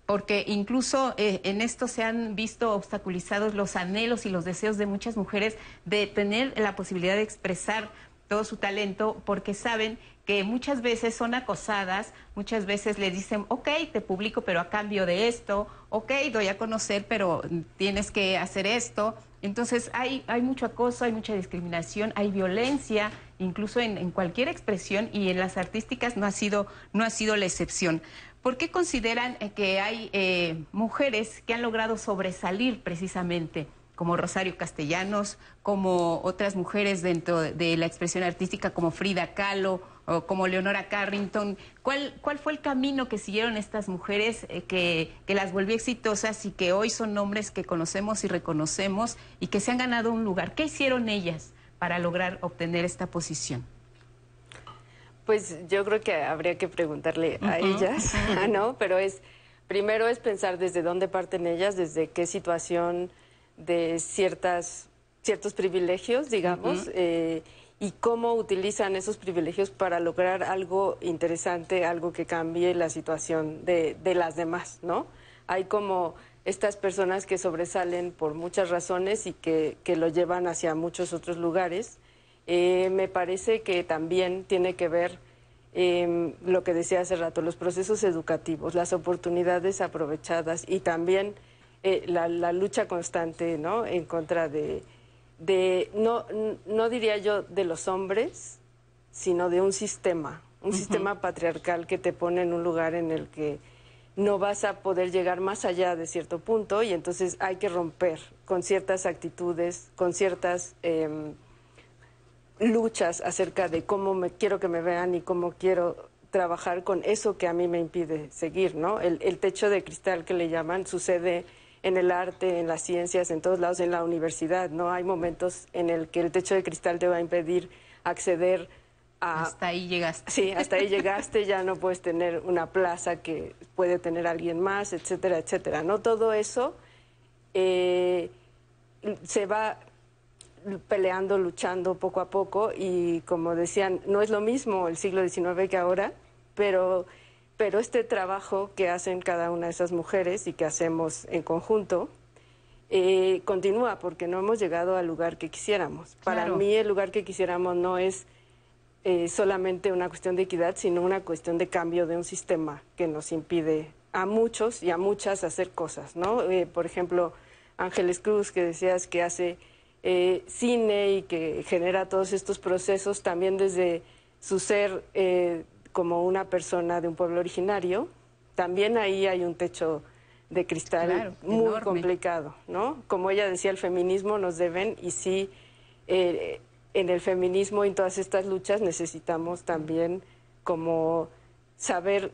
porque incluso eh, en esto se han visto obstaculizados los anhelos y los deseos de muchas mujeres de tener la posibilidad de expresar todo su talento, porque saben que muchas veces son acosadas, muchas veces le dicen, ok, te publico, pero a cambio de esto, ok, doy a conocer, pero tienes que hacer esto. Entonces hay, hay mucho acoso, hay mucha discriminación, hay violencia, incluso en, cualquier expresión y en las artísticas no ha sido, no ha sido la excepción. ¿Por qué consideran eh, que hay eh, mujeres que han logrado sobresalir precisamente? Como Rosario Castellanos, como otras mujeres dentro de la expresión artística como Frida Kahlo o como Leonora Carrington. ¿Cuál, cuál fue el camino que siguieron estas mujeres eh, que, que, las volvió exitosas y que hoy son nombres que conocemos y reconocemos y que se han ganado un lugar? ¿Qué hicieron ellas para lograr obtener esta posición? Pues yo creo que habría que preguntarle a ellas, ¿no? Pero es, primero es pensar desde dónde parten ellas, desde qué situación de ciertas, ciertos privilegios, digamos, eh, y cómo utilizan esos privilegios para lograr algo interesante, algo que cambie la situación de, de las demás, ¿no? Hay como estas personas que sobresalen por muchas razones y que, que lo llevan hacia muchos otros lugares. Eh, me parece que también tiene que ver eh, lo que decía hace rato, los procesos educativos, las oportunidades aprovechadas y también eh, la, la, lucha constante ¿no? en contra de, de, no, no diría yo de los hombres, sino de un sistema, un sistema patriarcal que te pone en un lugar en el que no vas a poder llegar más allá de cierto punto y entonces hay que romper con ciertas actitudes, con ciertas eh, luchas acerca de cómo me quiero que me vean y cómo quiero trabajar con eso que a mí me impide seguir, ¿no? El, el techo de cristal que le llaman sucede en el arte, en las ciencias, en todos lados, en la universidad. No hay momentos en el que el techo de cristal te va a impedir acceder a... Hasta ahí llegaste. Sí, hasta ahí llegaste, ya no puedes tener una plaza que puede tener alguien más, etcétera, etcétera. No todo eso eh, se va peleando, luchando poco a poco y como decían, no es lo mismo el siglo XIX que ahora, pero pero este trabajo que hacen cada una de esas mujeres y que hacemos en conjunto eh, continúa porque no hemos llegado al lugar que quisiéramos. Para mí el lugar que quisiéramos no es eh, solamente una cuestión de equidad, sino una cuestión de cambio de un sistema que nos impide a muchos y a muchas hacer cosas, ¿no? Eh, por ejemplo, Ángeles Cruz, que decías que hace cine y que genera todos estos procesos también desde su ser como una persona de un pueblo originario, también ahí hay un techo de cristal muy complicado, ¿no? Como ella decía, el feminismo nos deben y sí, eh, en el feminismo y en todas estas luchas necesitamos también como saber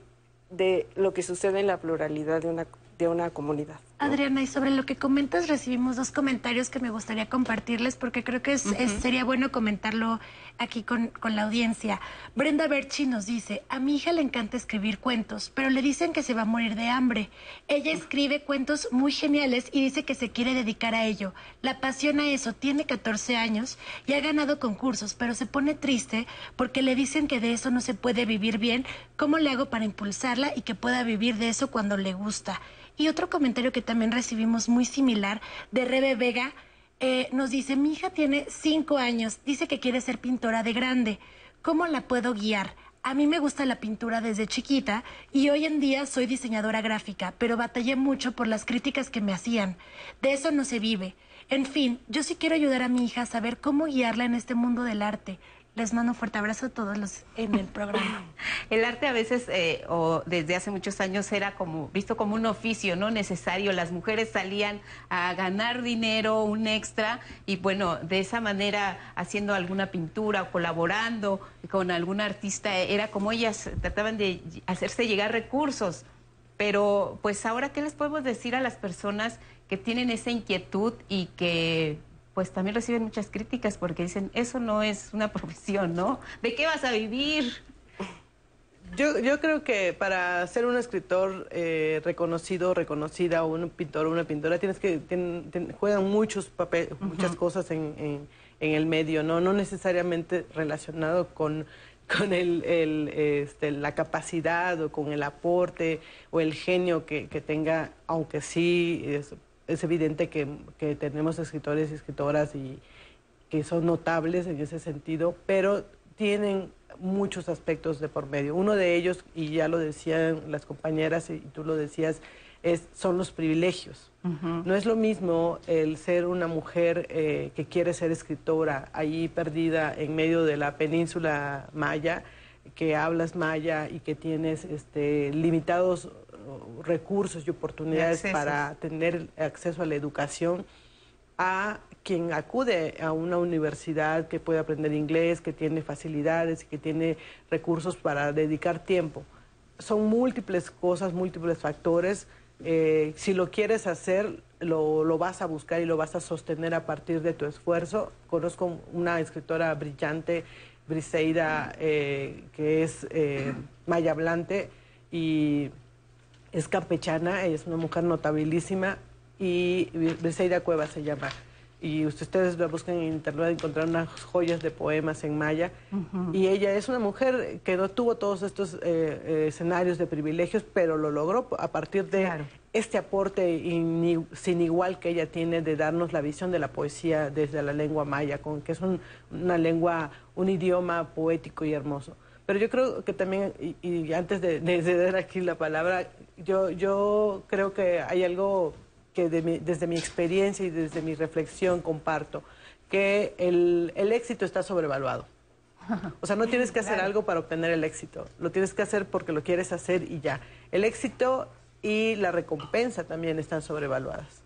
de lo que sucede en la pluralidad de una, de una comunidad. Adriana, y sobre lo que comentas, recibimos dos comentarios que me gustaría compartirles porque creo que sería bueno comentarlo aquí con, con, la audiencia. Brenda Berchi nos dice, a mi hija le encanta escribir cuentos, pero le dicen que se va a morir de hambre. Ella escribe cuentos muy geniales y dice que se quiere dedicar a ello. La apasiona eso, tiene 14 años y ha ganado concursos, pero se pone triste porque le dicen que de eso no se puede vivir bien. ¿Cómo le hago para impulsarla y que pueda vivir de eso cuando le gusta? Y otro comentario que también recibimos muy similar de Rebe Vega eh, nos dice, mi hija tiene cinco años, dice que quiere ser pintora de grande. ¿Cómo la puedo guiar? A mí me gusta la pintura desde chiquita y hoy en día soy diseñadora gráfica, pero batallé mucho por las críticas que me hacían. De eso no se vive. En fin, yo sí quiero ayudar a mi hija a saber cómo guiarla en este mundo del arte. Les mando un fuerte abrazo a todos los en el programa. El arte a veces, eh, o desde hace muchos años, era como visto como un oficio no necesario. Las mujeres salían a ganar dinero, un extra, y bueno, de esa manera, haciendo alguna pintura o colaborando con algún artista, era como ellas trataban de hacerse llegar recursos. Pero, pues ahora, ¿qué les podemos decir a las personas que tienen esa inquietud y que pues también reciben muchas críticas porque dicen, eso no es una profesión, ¿no? ¿De qué vas a vivir? Yo, yo creo que para ser un escritor eh, reconocido, reconocida, o un pintor o una pintora, tienes que, juegan muchos papeles, muchas cosas en, en, el medio, ¿no? No necesariamente relacionado con, con el, el, este, la capacidad o con el aporte o el genio que, que tenga, aunque sí es, es evidente que, que, tenemos escritores y escritoras y que son notables en ese sentido, pero tienen muchos aspectos de por medio. Uno de ellos, y ya lo decían las compañeras y tú lo decías, es, son los privilegios. No es lo mismo el ser una mujer eh, que quiere ser escritora, ahí perdida en medio de la península maya, que hablas maya y que tienes este, limitados recursos y oportunidades para tener acceso a la educación a quien acude a una universidad que puede aprender inglés, que tiene facilidades, que tiene recursos para dedicar tiempo. Son múltiples cosas, múltiples factores. Eh, si lo quieres hacer, lo, lo, vas a buscar y lo vas a sostener a partir de tu esfuerzo. Conozco una escritora brillante, Briseida, eh, que es eh, maya hablante y es campechana, es una mujer notabilísima y Briseida Cueva se llama. y ustedes la buscan en internet encontrar unas joyas de poemas en maya. Y ella es una mujer que no tuvo todos estos eh, eh, escenarios de privilegios, pero lo logró a partir de este aporte sin igual que ella tiene de darnos la visión de la poesía desde la lengua maya, con, que es una lengua, un idioma poético y hermoso. Pero yo creo que también, y, antes de, de, dar aquí la palabra, yo, yo creo que hay algo que desde mi experiencia y desde mi reflexión comparto, que el, éxito está sobrevaluado. O sea, no tienes que hacer algo para obtener el éxito, lo tienes que hacer porque lo quieres hacer y ya. El éxito y la recompensa también están sobrevaluadas.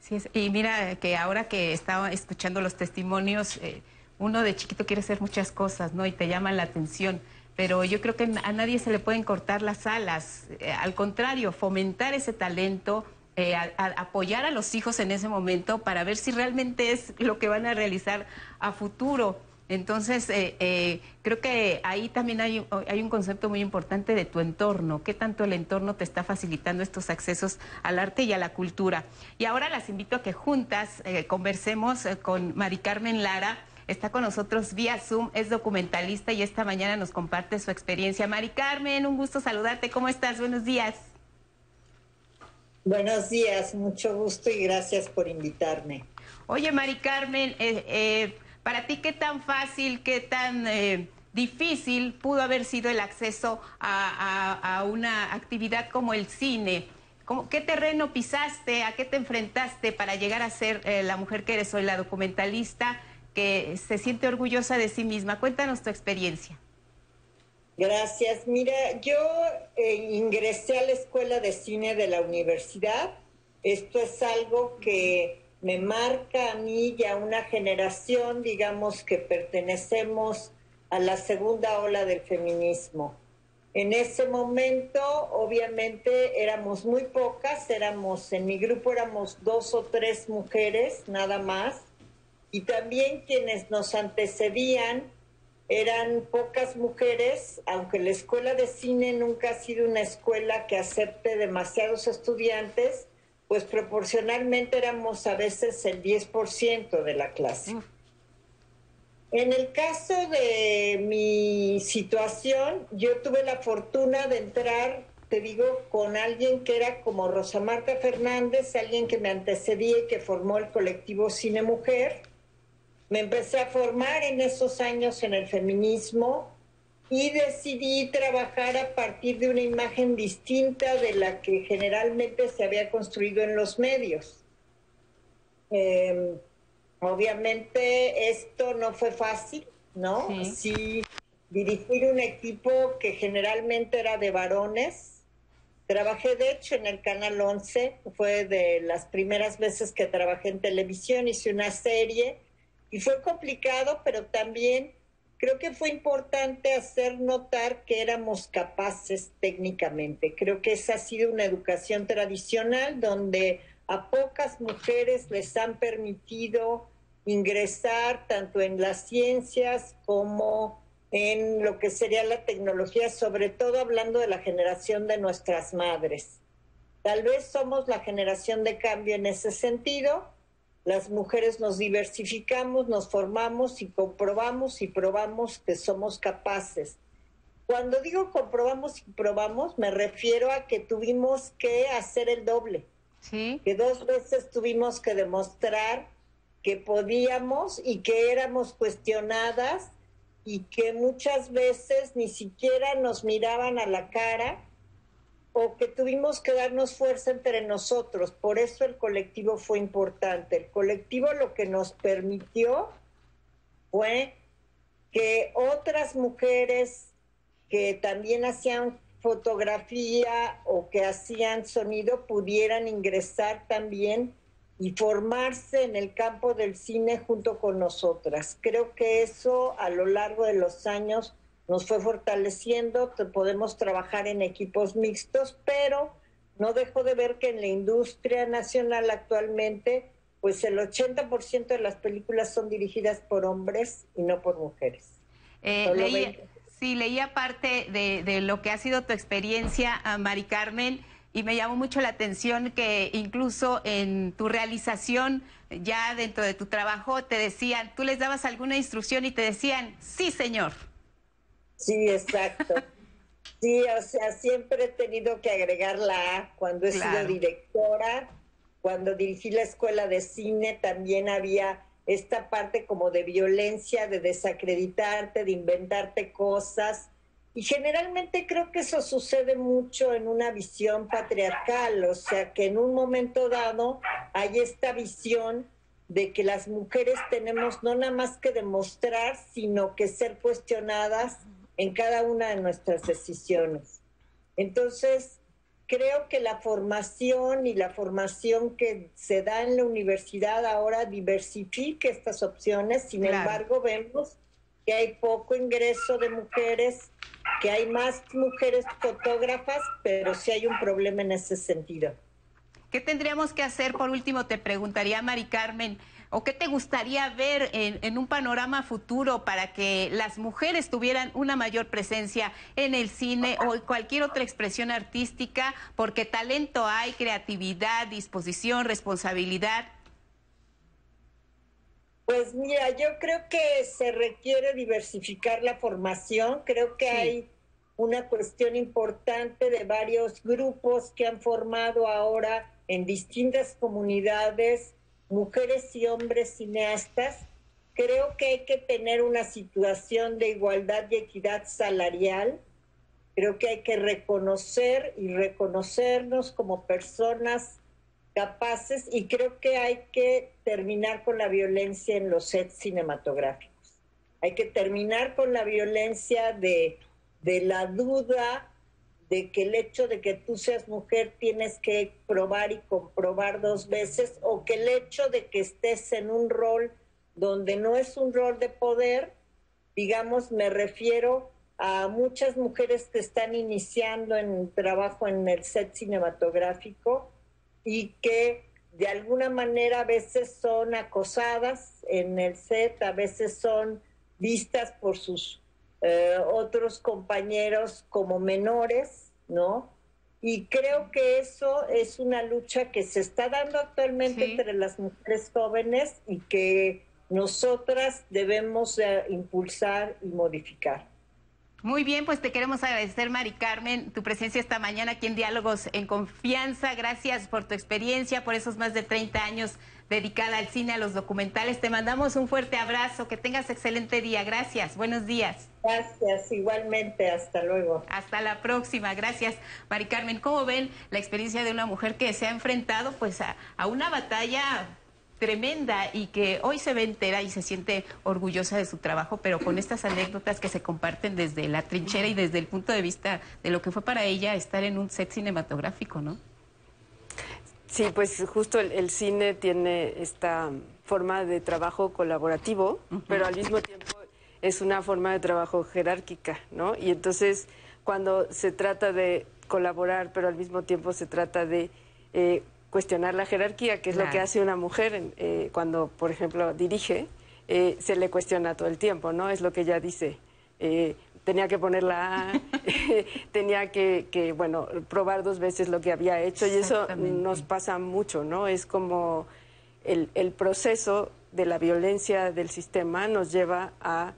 Sí, y mira que ahora que estaba escuchando los testimonios, eh, uno de chiquito quiere hacer muchas cosas, ¿no? Y te llaman la atención. Pero yo creo que a nadie se le pueden cortar las alas. Eh, al contrario, fomentar ese talento, eh, apoyar a los hijos en ese momento para ver si realmente es lo que van a realizar a futuro. Entonces, eh, creo que ahí también hay, hay, un concepto muy importante de tu entorno, qué tanto el entorno te está facilitando estos accesos al arte y a la cultura. Y ahora las invito a que juntas conversemos con Mari Carmen Lara. Está con nosotros vía Zoom, es documentalista y esta mañana nos comparte su experiencia. Mari Carmen, un gusto saludarte. ¿Cómo estás? Buenos días. Buenos días, mucho gusto y gracias por invitarme. Oye, Mari Carmen, eh, eh, para ti, ¿qué tan fácil, qué tan eh, difícil pudo haber sido el acceso a, una actividad como el cine? ¿Qué terreno pisaste? ¿A qué te enfrentaste para llegar a ser la mujer que eres hoy, la documentalista que se siente orgullosa de sí misma? Cuéntanos tu experiencia. Gracias. Mira, yo eh, ingresé a la Escuela de Cine de la universidad. Esto es algo que me marca a mí y a una generación, digamos, que pertenecemos a la segunda ola del feminismo. En ese momento, obviamente, éramos muy pocas, éramos, en mi grupo éramos dos o tres mujeres, nada más, y también quienes nos antecedían eran pocas mujeres, aunque la escuela de cine nunca ha sido una escuela que acepte demasiados estudiantes, pues proporcionalmente éramos a veces el 10% de la clase. En el caso de mi situación, yo tuve la fortuna de entrar, te digo, con alguien que era como Rosa Marta Fernández, alguien que me antecedía y que formó el colectivo Cine Mujer me empecé a formar en esos años en el feminismo y decidí trabajar a partir de una imagen distinta de la que generalmente se había construido en los medios. Em, obviamente esto no fue fácil, ¿no? Sí. dirigir un equipo que generalmente era de varones. Trabajé de hecho en el Canal 11, fue de las primeras veces que trabajé en televisión, hice una serie y fue complicado, pero también creo que fue importante hacer notar que éramos capaces técnicamente. Creo que esa ha sido una educación tradicional donde a pocas mujeres les han permitido ingresar tanto en las ciencias como en lo que sería la tecnología, sobre todo hablando de la generación de nuestras madres. Tal vez somos la generación de cambio en ese sentido, las mujeres nos diversificamos, nos formamos y comprobamos y probamos que somos capaces. Cuando digo comprobamos y probamos, me refiero a que tuvimos que hacer el doble. ¿Sí? Que dos veces tuvimos que demostrar que podíamos y que éramos cuestionadas y que muchas veces ni siquiera nos miraban a la cara o que tuvimos que darnos fuerza entre nosotros. Por eso el colectivo fue importante. El colectivo lo que nos permitió fue que otras mujeres que también hacían fotografía o que hacían sonido pudieran ingresar también y formarse en el campo del cine junto con nosotras. Creo que eso a lo largo de los años nos fue fortaleciendo, podemos trabajar en equipos mixtos, pero no dejo de ver que en la industria nacional actualmente, pues el 80% de las películas son dirigidas por hombres y no por mujeres. Eh, sí, leía parte de, de, lo que ha sido tu experiencia, Mari Carmen, y me llamó mucho la atención que incluso en tu realización, ya dentro de tu trabajo, te decían, tú les dabas alguna instrucción y te decían, sí, señor. Sí, exacto. Sí, o sea, siempre he tenido que agregar la A cuando he sido directora, cuando dirigí la escuela de cine también había esta parte como de violencia, de desacreditarte, de inventarte cosas. Y generalmente creo que eso sucede mucho en una visión patriarcal, o sea, que en un momento dado hay esta visión de que las mujeres tenemos no nada más que demostrar, sino que ser cuestionadas en cada una de nuestras decisiones. Entonces, creo que la formación y la formación que se da en la universidad ahora diversifica estas opciones, sin embargo vemos que hay poco ingreso de mujeres, que hay más mujeres fotógrafas, pero sí hay un problema en ese sentido. ¿Qué tendríamos que hacer? Por último, te preguntaría, Mari Carmen, ¿O qué te gustaría ver en, un panorama futuro para que las mujeres tuvieran una mayor presencia en el cine o en cualquier otra expresión artística? Porque talento hay, creatividad, disposición, responsabilidad. Pues mira, yo creo que se requiere diversificar la formación. Creo que hay una cuestión importante de varios grupos que han formado ahora en distintas comunidades mujeres y hombres cineastas, creo que hay que tener una situación de igualdad y equidad salarial. Creo que hay que reconocer y reconocernos como personas capaces y creo que hay que terminar con la violencia en los sets cinematográficos. Hay que terminar con la violencia de, de la duda de que el hecho de que tú seas mujer tienes que probar y comprobar dos veces, o que el hecho de que estés en un rol donde no es un rol de poder, digamos, me refiero a muchas mujeres que están iniciando en trabajo en el set cinematográfico y que de alguna manera a veces son acosadas en el set, a veces son vistas por sus eh, otros compañeros como menores, ¿no? Y creo que eso es una lucha que se está dando actualmente entre las mujeres jóvenes y que nosotras debemos impulsar y modificar. Muy bien, pues te queremos agradecer, Mari Carmen, tu presencia esta mañana aquí en Diálogos en Confianza. Gracias por tu experiencia, por esos más de 30 años dedicada al cine, a los documentales. Te mandamos un fuerte abrazo, que tengas excelente día. Gracias, buenos días. Gracias, igualmente, hasta luego. Hasta la próxima, gracias. Mari Carmen, ¿cómo ven la experiencia de una mujer que se ha enfrentado pues a, a una batalla tremenda y que hoy se ve entera y se siente orgullosa de su trabajo, pero con estas anécdotas que se comparten desde la trinchera y desde el punto de vista de lo que fue para ella estar en un set cinematográfico, ¿no? Sí, pues justo el, cine tiene esta forma de trabajo colaborativo, pero al mismo tiempo es una forma de trabajo jerárquica, ¿no? Y entonces cuando se trata de colaborar, pero al mismo tiempo se trata de eh, cuestionar la jerarquía, que es lo que hace una mujer eh, cuando, por ejemplo, dirige, eh, se le cuestiona todo el tiempo, ¿no? Es lo que ella dice tenía que ponerla, tenía que, bueno, probar dos veces lo que había hecho y eso nos pasa mucho, ¿no? Es como el, proceso de la violencia del sistema nos lleva a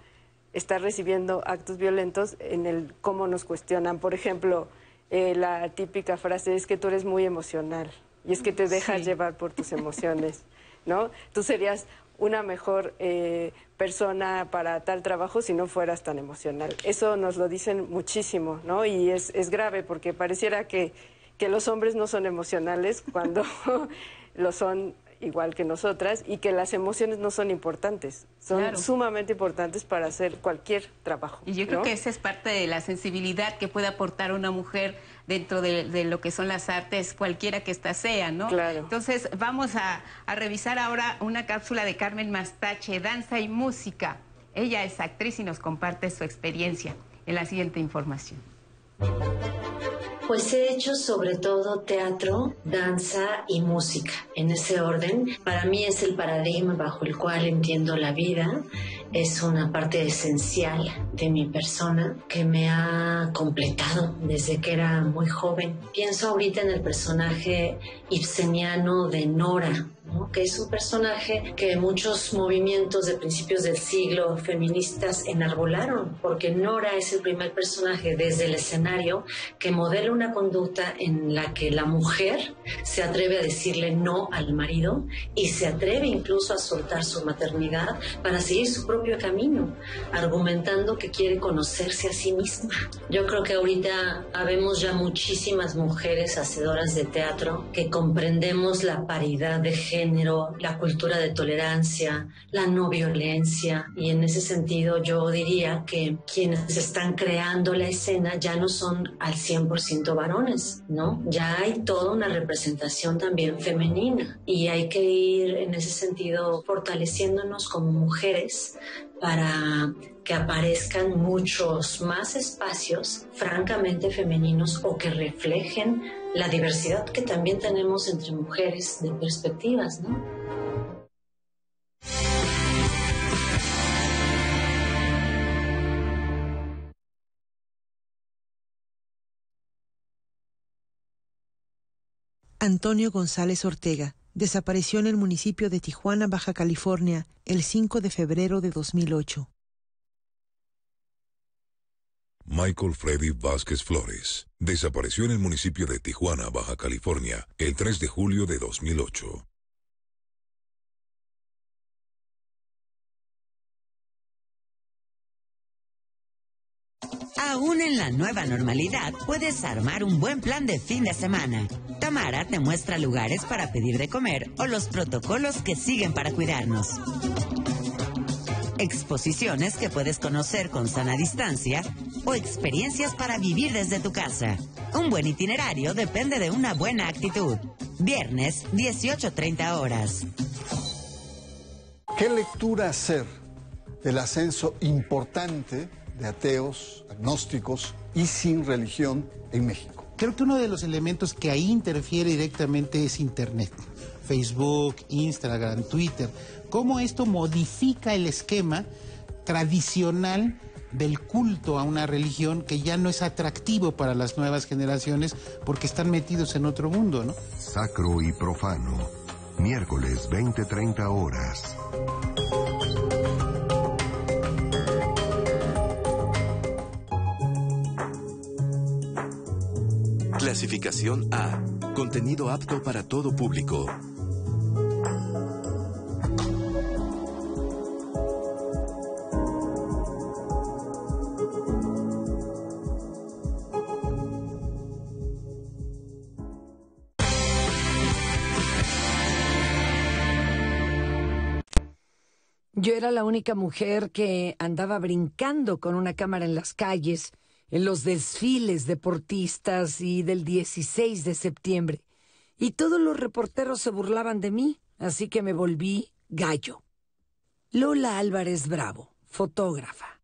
estar recibiendo actos violentos en el cómo nos cuestionan. Por ejemplo, eh, la típica frase es que tú eres muy emocional y es que te dejas llevar por tus emociones, ¿no? Tú serías una mejor eh, persona para tal trabajo si no fueras tan emocional. Eso nos lo dicen muchísimo, ¿no? Y es, es grave porque pareciera que, que los hombres no son emocionales cuando lo son igual que nosotras y que las emociones no son importantes, son sumamente importantes para hacer cualquier trabajo. Y yo creo que esa es parte de la sensibilidad que puede aportar una mujer dentro de, lo que son las artes, cualquiera que ésta sea, ¿no? Claro. Entonces vamos a, a revisar ahora una cápsula de Carmen Mastache, danza y música. Ella es actriz y nos comparte su experiencia en la siguiente información. Pues he hecho sobre todo teatro, danza y música. En ese orden, para mí es el paradigma bajo el cual entiendo la vida es una parte esencial de mi persona que me ha completado desde que era muy joven. Pienso ahorita en el personaje ibseniano de Nora, que es un personaje que muchos movimientos de principios del siglo feministas enarbolaron, porque Nora es el primer personaje desde el escenario que modela una conducta en la que la mujer se atreve a decirle no al marido y se atreve incluso a soltar su maternidad para seguir su propio camino, argumentando que quiere conocerse a sí misma. Yo creo que ahorita habemos ya muchísimas mujeres hacedoras de teatro que comprendemos la paridad de género género, la cultura de tolerancia, la no violencia. Y en ese sentido yo diría que quienes están creando la escena ya no son al 100% varones, ¿no? Ya hay toda una representación también femenina y hay que ir en ese sentido fortaleciéndonos como mujeres para que aparezcan muchos más espacios francamente femeninos o que reflejen la diversidad que también tenemos entre mujeres de perspectivas, ¿no? Antonio González Ortega desapareció en el municipio de Tijuana, Baja California, el 5 de febrero de 2008. Michael Freddy Vázquez Flores desapareció en el municipio de Tijuana, Baja California, el 3 de julio de 2008. Aún en la nueva normalidad, puedes armar un buen plan de fin de semana. Tamara te muestra lugares para pedir de comer o los protocolos que siguen para cuidarnos exposiciones que puedes conocer con sana distancia o experiencias para vivir desde tu casa. Un buen itinerario depende de una buena actitud. Viernes, 18.30 horas. ¿Qué lectura hacer del ascenso importante de ateos, agnósticos y sin religión en México? Creo que uno de los elementos que ahí interfiere directamente es Internet. Facebook, Instagram, Twitter cómo esto modifica el esquema tradicional del culto a una religión que ya no es atractivo para las nuevas generaciones porque están metidos en otro mundo, ¿no? Sacro y profano. Miércoles 20-30 horas. Clasificación A. Contenido apto para todo público. Yo era la única mujer que andaba brincando con una cámara en las calles, en los desfiles deportistas y del 16 de septiembre. Y todos los reporteros se burlaban de mí, así que me volví gallo. Lola Álvarez Bravo, fotógrafa.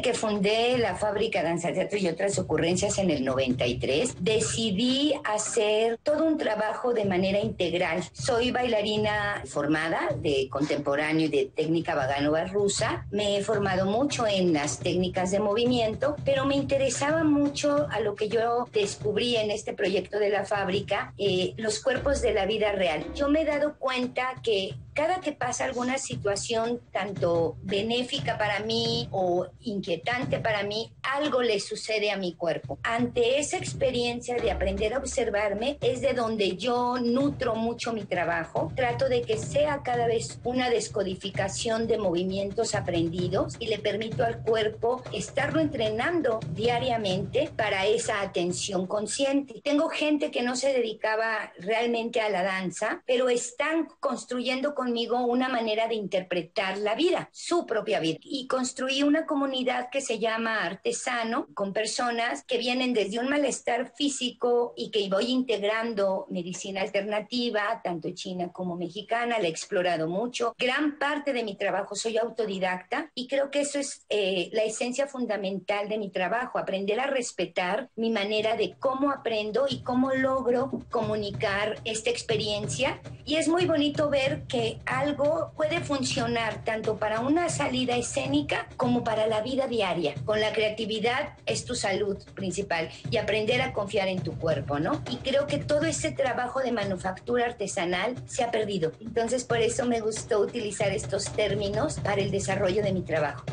Que fundé la fábrica Danza Teatro y otras ocurrencias en el 93, decidí hacer todo un trabajo de manera integral. Soy bailarina formada de contemporáneo y de técnica vaganova rusa. Me he formado mucho en las técnicas de movimiento, pero me interesaba mucho a lo que yo descubrí en este proyecto de la fábrica, eh, los cuerpos de la vida real. Yo me he dado cuenta que cada que pasa alguna situación tanto benéfica para mí o inquietante para mí, algo le sucede a mi cuerpo. Ante esa experiencia de aprender a observarme es de donde yo nutro mucho mi trabajo. Trato de que sea cada vez una descodificación de movimientos aprendidos y le permito al cuerpo estarlo entrenando diariamente para esa atención consciente. Tengo gente que no se dedicaba realmente a la danza, pero están construyendo conmigo una manera de interpretar la vida, su propia vida. Y construí una comunidad que se llama Artesano, con personas que vienen desde un malestar físico y que voy integrando medicina alternativa, tanto china como mexicana, la he explorado mucho. Gran parte de mi trabajo soy autodidacta y creo que eso es eh, la esencia fundamental de mi trabajo, aprender a respetar mi manera de cómo aprendo y cómo logro comunicar esta experiencia. Y es muy bonito ver que algo puede funcionar tanto para una salida escénica como para la vida diaria. Con la creatividad es tu salud principal y aprender a confiar en tu cuerpo, ¿no? Y creo que todo ese trabajo de manufactura artesanal se ha perdido. Entonces por eso me gustó utilizar estos términos para el desarrollo de mi trabajo.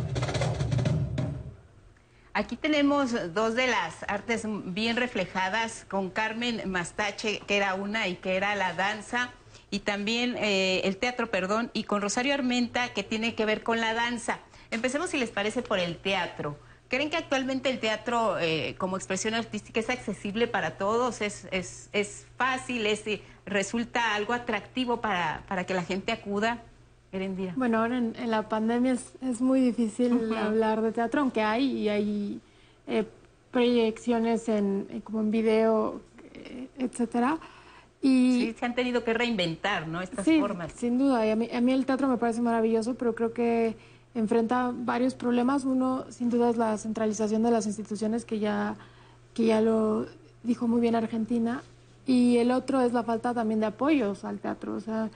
Aquí tenemos dos de las artes bien reflejadas con Carmen Mastache, que era una y que era la danza, y también eh, el teatro, perdón, y con Rosario Armenta, que tiene que ver con la danza. Empecemos, si les parece, por el teatro. ¿Creen que actualmente el teatro eh, como expresión artística es accesible para todos? ¿Es, es, es fácil? Es, ¿Resulta algo atractivo para, para que la gente acuda? Bueno, ahora en, la pandemia es, muy difícil hablar de teatro, aunque hay y hay eh, proyecciones en, como en video, eh, etcétera. Y sí, se han tenido que reinventar, ¿no? Estas sí, formas. Sin duda. Y a mí, a mí el teatro me parece maravilloso, pero creo que enfrenta varios problemas. Uno, sin duda, es la centralización de las instituciones, que ya, que ya lo dijo muy bien Argentina. Y el otro es la falta también de apoyos al teatro. O sea,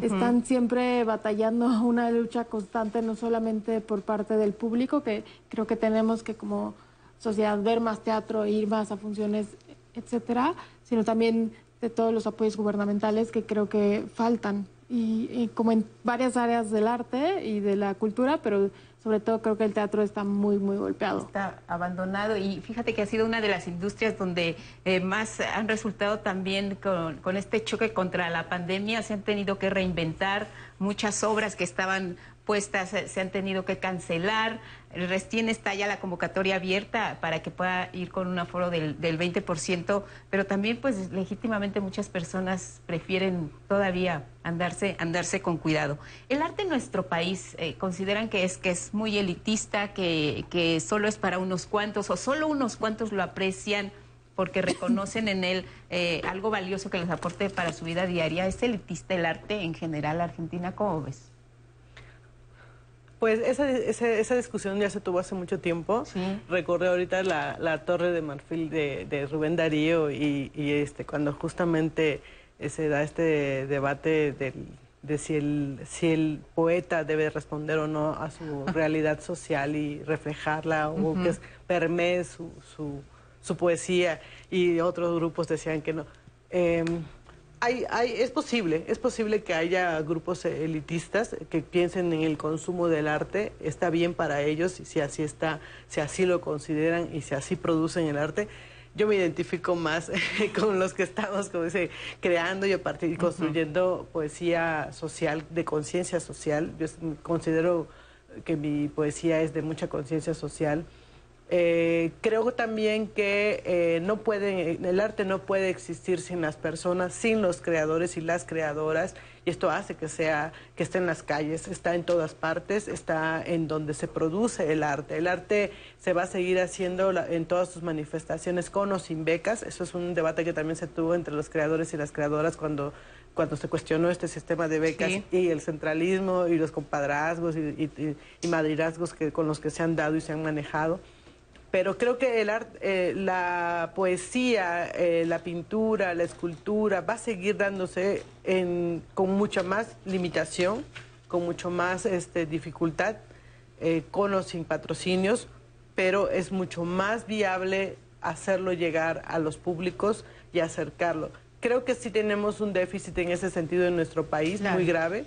están siempre batallando una lucha constante, no solamente por parte del público, que creo que tenemos que como sociedad ver más teatro, ir más a funciones, etcétera, sino también de todos los apoyos gubernamentales que creo que faltan. y como en varias áreas del arte y de la cultura, pero sobre todo creo que el teatro está muy, muy golpeado. Está abandonado y fíjate que ha sido una de las industrias donde eh, más han resultado también con, con este choque contra la pandemia, se han tenido que reinventar muchas obras que estaban puestas se han tenido que cancelar. Recién está ya la convocatoria abierta para que pueda ir con un aforo del, del 20%, pero también pues legítimamente muchas personas prefieren todavía andarse, andarse con cuidado. El arte en nuestro país eh, consideran que es, que es muy elitista, que, que solo es para unos cuantos o solo unos cuantos lo aprecian porque reconocen en él eh, algo valioso que les aporte para su vida diaria. ¿Es elitista el arte en general, Argentina? ¿Cómo ves? Pues esa, esa, discusión ya se tuvo hace mucho tiempo. Recorre ahorita la, torre de marfil de, Rubén Darío y, este cuando justamente eh, se da este debate de si el, si el poeta debe responder o no a su realidad social y reflejarla o que permee su, su, su, poesía y otros grupos decían que no. Em, hay, hay, es posible, es posible que haya grupos elitistas que piensen en el consumo del arte, está bien para ellos, y si así está, si así lo consideran y si así producen el arte. Yo me identifico más con los que estamos, como dice, creando y, partir, construyendo poesía social, de conciencia social. Yo considero que mi poesía es de mucha conciencia social. Eh, creo también que eh, no puede, el arte no puede existir sin las personas, sin los creadores y las creadoras, y esto hace que sea, que esté en las calles, está en todas partes, está en donde se produce el arte. El arte se va a seguir haciendo en todas sus manifestaciones con o sin becas. Eso es un debate que también se tuvo entre los creadores y las creadoras cuando cuando se cuestionó este sistema de becas y el centralismo y los compadrazgos y, y, que, con los que se han dado y se han manejado pero creo que el arte, eh, la poesía, eh, la pintura, la escultura va a seguir dándose con mucha más limitación, con mucho más este, dificultad, eh, con o sin patrocinios, pero es mucho más viable hacerlo llegar a los públicos y acercarlo. Creo que sí tenemos un déficit en ese sentido en nuestro país muy grave.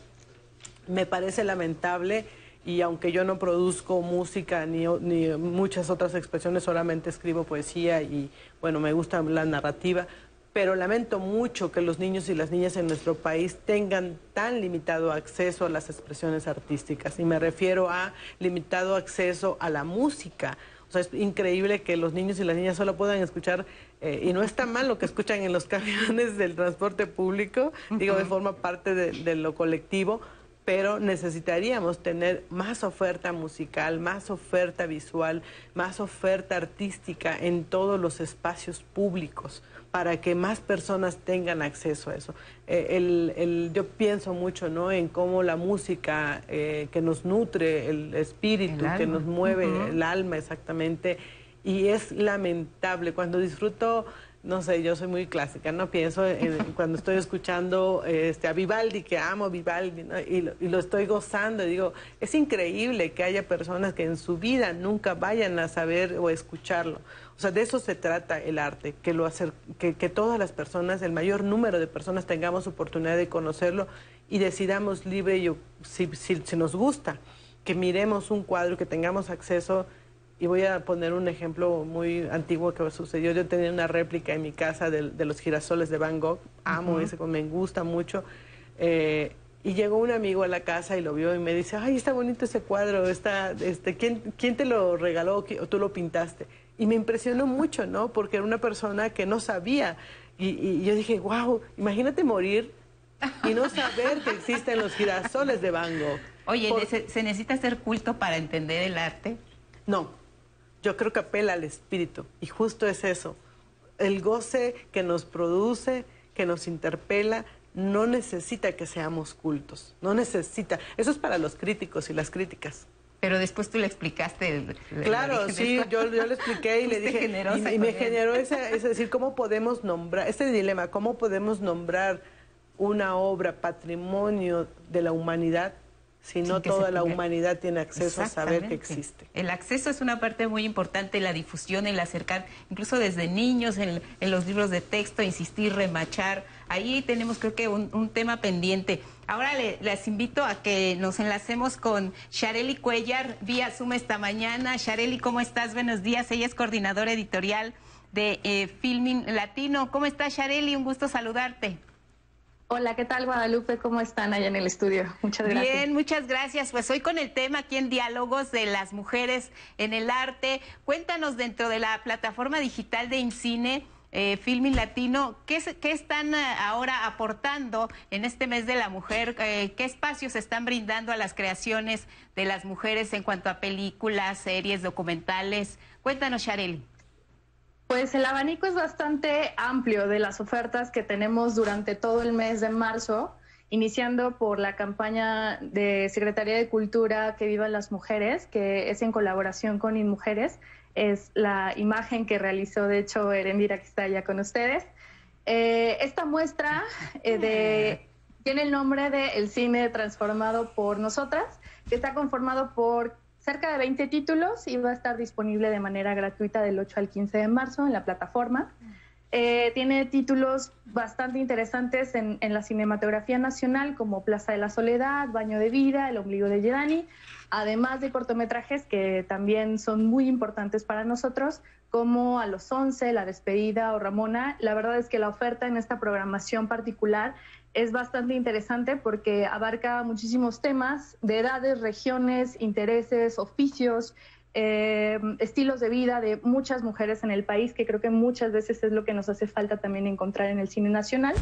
Me parece lamentable y aunque yo no produzco música ni, ni, muchas otras expresiones, solamente escribo poesía y bueno, me gusta la narrativa, pero lamento mucho que los niños y las niñas en nuestro país tengan tan limitado acceso a las expresiones artísticas y me refiero a limitado acceso a la música. O sea, es increíble que los niños y las niñas solo puedan escuchar, eh, y no está mal lo que escuchan en los camiones del transporte público, digo, de forma parte de, lo colectivo, pero necesitaríamos tener más oferta musical, más oferta visual, más oferta artística en todos los espacios públicos para que más personas tengan acceso a eso. Eh, el, yo pienso mucho ¿no? en cómo la música eh, que nos nutre el espíritu, que nos mueve el alma exactamente, y es lamentable cuando disfruto no sé, yo soy muy clásica, no pienso en, cuando estoy escuchando este, a Vivaldi, que amo Vivaldi, y, lo, estoy gozando, digo, es increíble que haya personas que en su vida nunca vayan a saber o escucharlo. O sea, de eso se trata el arte, que, lo hacer, que, que todas las personas, el mayor número de personas tengamos oportunidad de conocerlo y decidamos libre, y, si, si, si nos gusta, que miremos un cuadro, que tengamos acceso y voy a poner un ejemplo muy antiguo que sucedió. Yo tenía una réplica en mi casa de, los girasoles de Van Gogh. Amo ese, me gusta mucho. Eh, y llegó un amigo a la casa y lo vio y me dice, ay, está bonito ese cuadro, está, este, ¿quién, ¿quién te lo regaló o tú lo pintaste? Y me impresionó mucho, ¿no? Porque era una persona que no sabía. Y, yo dije, wow, imagínate morir y no saber que existen los girasoles de Van Gogh. Oye, ¿se necesita ser culto para entender el arte? No, yo creo que apela al espíritu. Y justo es eso. El goce que nos produce, que nos interpela, no necesita que seamos cultos. No necesita. Eso es para los críticos y las críticas. Pero después tú le explicaste. claro, sí, yo, yo, le expliqué y le dije. Y, me generó ese, es decir, ¿cómo podemos nombrar, este dilema, cómo podemos nombrar una obra patrimonio de la humanidad si no toda la humanidad tiene acceso a saber que existe. El acceso es una parte muy importante, la difusión, el acercar, incluso desde niños, en, los libros de texto, insistir, remachar. Ahí tenemos creo que un, tema pendiente. Ahora les invito a que nos enlacemos con Shareli Cuellar vía Zoom esta mañana. Shareli, ¿cómo estás? Buenos días. Ella es coordinadora editorial de eh, Filming Latino. ¿Cómo estás, Shareli? Un gusto saludarte. Hola, ¿qué tal Guadalupe? ¿Cómo están allá en el estudio? Muchas gracias. Bien, muchas gracias. Pues hoy con el tema aquí en Diálogos de las Mujeres en el Arte. Cuéntanos dentro de la plataforma digital de Incine. Eh, Filming Latino, ¿qué, ¿qué, están eh, ahora aportando en este mes de la mujer? Eh, ¿Qué espacios están brindando a las creaciones de las mujeres en cuanto a películas, series, documentales? Cuéntanos, Shareli. Pues el abanico es bastante amplio de las ofertas que tenemos durante todo el mes de marzo, iniciando por la campaña de Secretaría de Cultura Que Vivan las Mujeres, que es en colaboración con InMujeres. Es la imagen que realizó, de hecho, Erendira, que está allá con ustedes. Eh, esta muestra eh, tiene el nombre de El cine transformado por nosotras, que está conformado por cerca de 20 títulos y va a estar disponible de manera gratuita del 8 al 15 de marzo en la plataforma. Eh, tiene títulos bastante interesantes en, la cinematografía nacional como Plaza de la Soledad, Baño de Vida, El Ombligo de Yedani, además de cortometrajes que también son muy importantes para nosotros, como A los 11, La Despedida o Ramona. La verdad es que la oferta en esta programación particular es bastante interesante porque abarca muchísimos temas de edades, regiones, intereses, oficios, eh, estilos de vida de muchas mujeres en el país, que creo que muchas veces es lo que nos hace falta también encontrar en el cine nacional.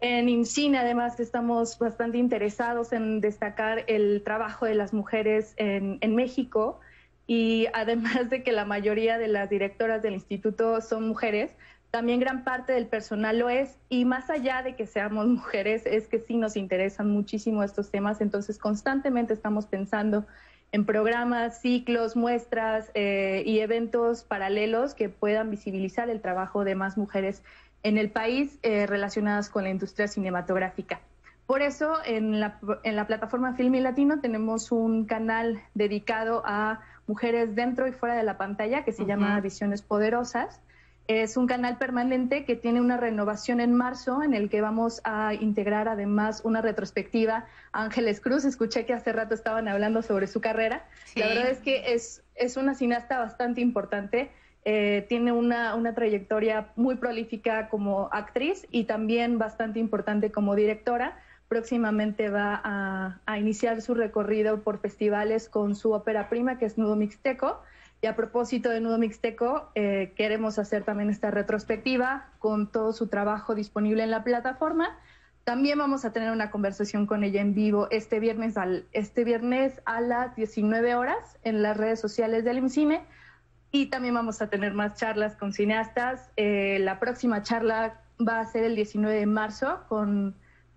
En INCINE, además, estamos bastante interesados en destacar el trabajo de las mujeres en, en México y además de que la mayoría de las directoras del instituto son mujeres, también gran parte del personal lo es y más allá de que seamos mujeres, es que sí nos interesan muchísimo estos temas, entonces constantemente estamos pensando en programas, ciclos, muestras eh, y eventos paralelos que puedan visibilizar el trabajo de más mujeres en el país eh, relacionadas con la industria cinematográfica. Por eso, en la, en la plataforma Filmi Latino tenemos un canal dedicado a mujeres dentro y fuera de la pantalla que se llama Visiones Poderosas. Es un canal permanente que tiene una renovación en marzo en el que vamos a integrar además una retrospectiva Ángeles Cruz. Escuché que hace rato estaban hablando sobre su carrera. La verdad es que es, es una cineasta bastante importante. Eh, tiene una, una, trayectoria muy prolífica como actriz y también bastante importante como directora. Próximamente va a, a iniciar su recorrido por festivales con su ópera prima, que es Nudo Mixteco Y a propósito de Nudo Mixteco, eh, queremos hacer también esta retrospectiva con todo su trabajo disponible en la plataforma. También vamos a tener una conversación con ella en vivo este viernes, al, este viernes a las 19 horas en las redes sociales del IMCINE. Y también vamos a tener más charlas con cineastas. Eh, la próxima charla va a ser el 19 de marzo con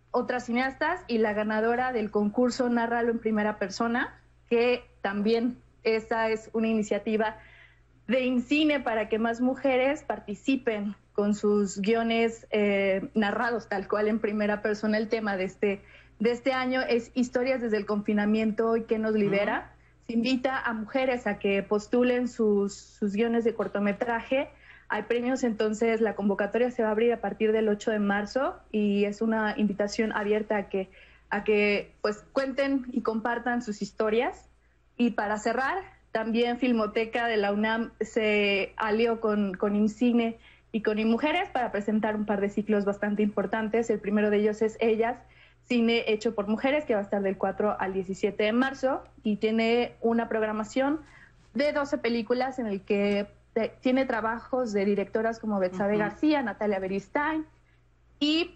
otras cineastas y la ganadora del concurso Narralo en Primera Persona, que también esa es una iniciativa de INCINE para que más mujeres participen con sus guiones eh, narrados tal cual en primera persona. El tema de este, de este año es Historias desde el confinamiento y que nos libera. Se invita a mujeres a que postulen sus, sus guiones de cortometraje. Hay premios, entonces la convocatoria se va a abrir a partir del 8 de marzo y es una invitación abierta a que, a que pues, cuenten y compartan sus historias. Y para cerrar, también Filmoteca de la UNAM se alió con, con IMCINE y con IMUjeres para presentar un par de ciclos bastante importantes. El primero de ellos es Ellas, cine hecho por mujeres, que va a estar del 4 al 17 de marzo y tiene una programación de 12 películas en el que tiene trabajos de directoras como Betsabe García, Natalia Beristain y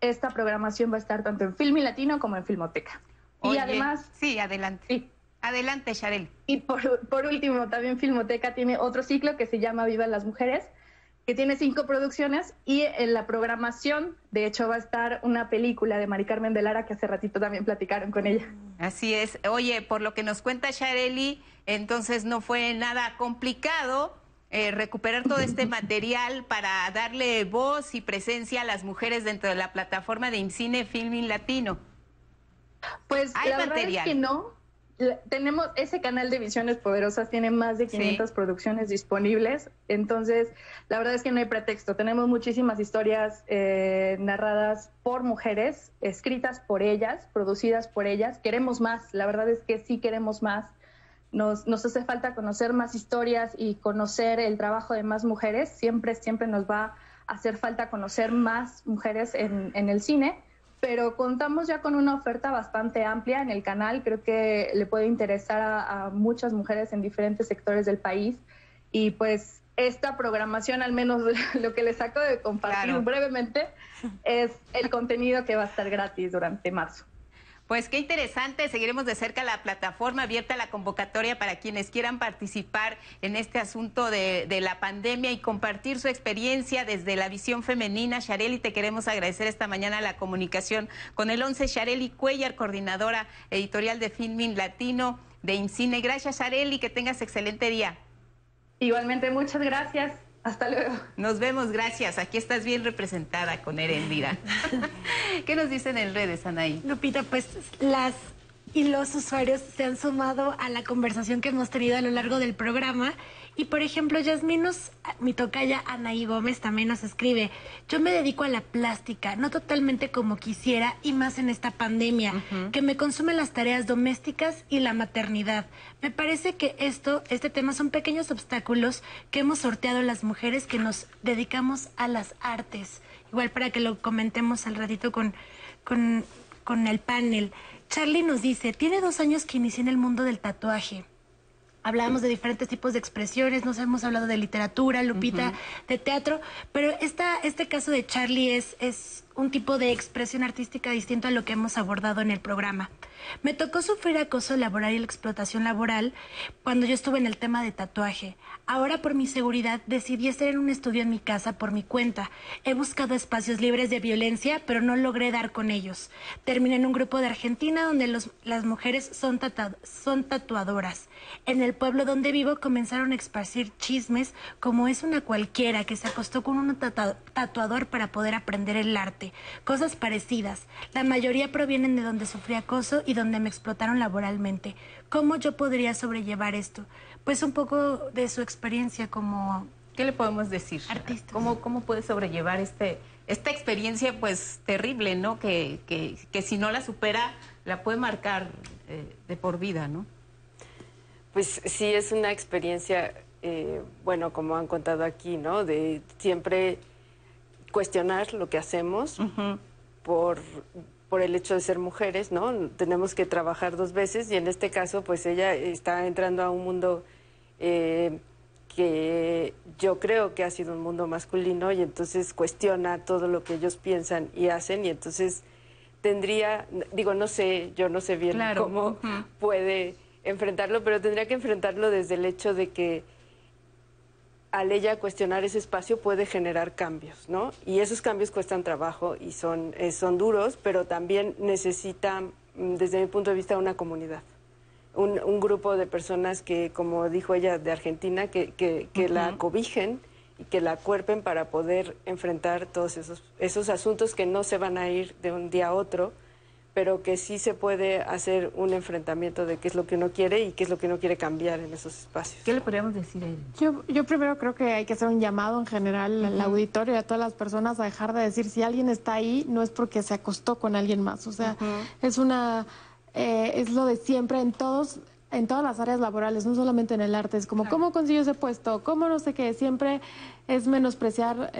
esta programación va a estar tanto en Film y Latino como en Filmoteca. y además... Sí, adelante. Sí, Adelante, Sharel. Y por, por, último, también Filmoteca tiene otro ciclo que se llama Viva las Mujeres, que tiene cinco producciones y en la programación, de hecho, va a estar una película de Mari Carmen de Lara que hace ratito también platicaron con ella. Así es. Oye, por lo que nos cuenta Shareli, entonces no fue nada complicado. Eh, recuperar todo este material para darle voz y presencia a las mujeres dentro de la plataforma de Incine Filming Latino. Pues ¿Hay la material? verdad es que no, tenemos ese canal de Visiones Poderosas, tiene más de 500 producciones disponibles, entonces la verdad es que no hay pretexto, tenemos muchísimas historias eh, narradas por mujeres, escritas por ellas, producidas por ellas, queremos más, la verdad es que sí queremos más, nos, nos hace falta conocer más historias y conocer el trabajo de más mujeres, siempre, siempre nos va a hacer falta conocer más mujeres en, en el cine pero contamos ya con una oferta bastante amplia en el canal. Creo que le puede interesar a, muchas mujeres en diferentes sectores del país. Y pues esta programación, al menos lo que les saco de compartir brevemente, es el contenido que va a estar gratis durante marzo. Pues qué interesante, seguiremos de cerca la plataforma abierta la convocatoria para quienes quieran participar en este asunto de, la pandemia y compartir su experiencia desde la visión femenina. Shareli, te queremos agradecer esta mañana la comunicación con el 11 Shareli Cuellar, coordinadora editorial de Filming Latino de Incine. Gracias Shareli, que tengas excelente día. Igualmente, muchas gracias. Hasta luego. Nos vemos, gracias. Aquí estás bien representada con Erendira. ¿Qué nos dicen en redes, Anaí? Lupita, pues las y los usuarios se han sumado a la conversación que hemos tenido a lo largo del programa. Y por ejemplo, Yasminos, mi tocaya Anaí Gómez también nos escribe, yo me dedico a la plástica, no totalmente como quisiera y más en esta pandemia, que me consumen las tareas domésticas y la maternidad. Me parece que esto, este tema son pequeños obstáculos que hemos sorteado las mujeres que nos dedicamos a las artes. Igual para que lo comentemos al ratito con, con, con el panel. Charlie nos dice, tiene dos años que inicié en el mundo del tatuaje. Hablábamos de diferentes tipos de expresiones, nos hemos hablado de literatura, Lupita, de teatro, pero esta, este caso de Charlie es, es un tipo de expresión artística distinto a lo que hemos abordado en el programa. Me tocó sufrir acoso laboral y la explotación laboral cuando yo estuve en el tema de tatuaje. Ahora por mi seguridad decidí en un estudio en mi casa por mi cuenta. He buscado espacios libres de violencia, pero no logré dar con ellos. Terminé en un grupo de Argentina donde las mujeres son, son tatuadoras. En el pueblo donde vivo comenzaron a esparcir chismes como es una cualquiera que se acostó con un tatuador para poder aprender el arte. Cosas parecidas. La mayoría provienen de donde sufrí acoso y donde me explotaron laboralmente. ¿Cómo yo podría sobrellevar esto? Pues un poco de su experiencia como... ¿Qué le podemos decir? Artista. ¿Cómo, cómo puede sobrellevar este, esta experiencia pues terrible, ¿no? Que, que, que si no la supera, la puede marcar eh, de por vida, ¿no? Pues sí, es una experiencia, eh, bueno, como han contado aquí, ¿no? De siempre cuestionar lo que hacemos por por el hecho de ser mujeres, ¿no? Tenemos que trabajar dos veces y en este caso, pues ella está entrando a un mundo eh, que yo creo que ha sido un mundo masculino y entonces cuestiona todo lo que ellos piensan y hacen y entonces tendría, digo, no sé, yo no sé bien cómo puede enfrentarlo, pero tendría que enfrentarlo desde el hecho de que al ella cuestionar ese espacio puede generar cambios, ¿no? Y esos cambios cuestan trabajo y son, eh, son duros, pero también necesitan, mm, desde mi punto de vista, una comunidad un, grupo de personas que, como dijo ella, de Argentina, que, que, la cobijen y que la cuerpen para poder enfrentar todos esos, esos asuntos que no se van a ir de un día a otro, pero que sí se puede hacer un enfrentamiento de qué es lo que uno quiere y qué es lo que uno quiere cambiar en esos espacios. ¿Qué le podríamos decir a ella? Yo, yo primero creo que hay que hacer un llamado en general al auditorio y a todas las personas a dejar de decir si alguien está ahí no es porque se acostó con alguien más. O sea, es una eh, es lo de siempre en todos en todas las áreas laborales, no solamente en el arte, es como cómo consiguió ese puesto, cómo no sé qué, siempre es menospreciar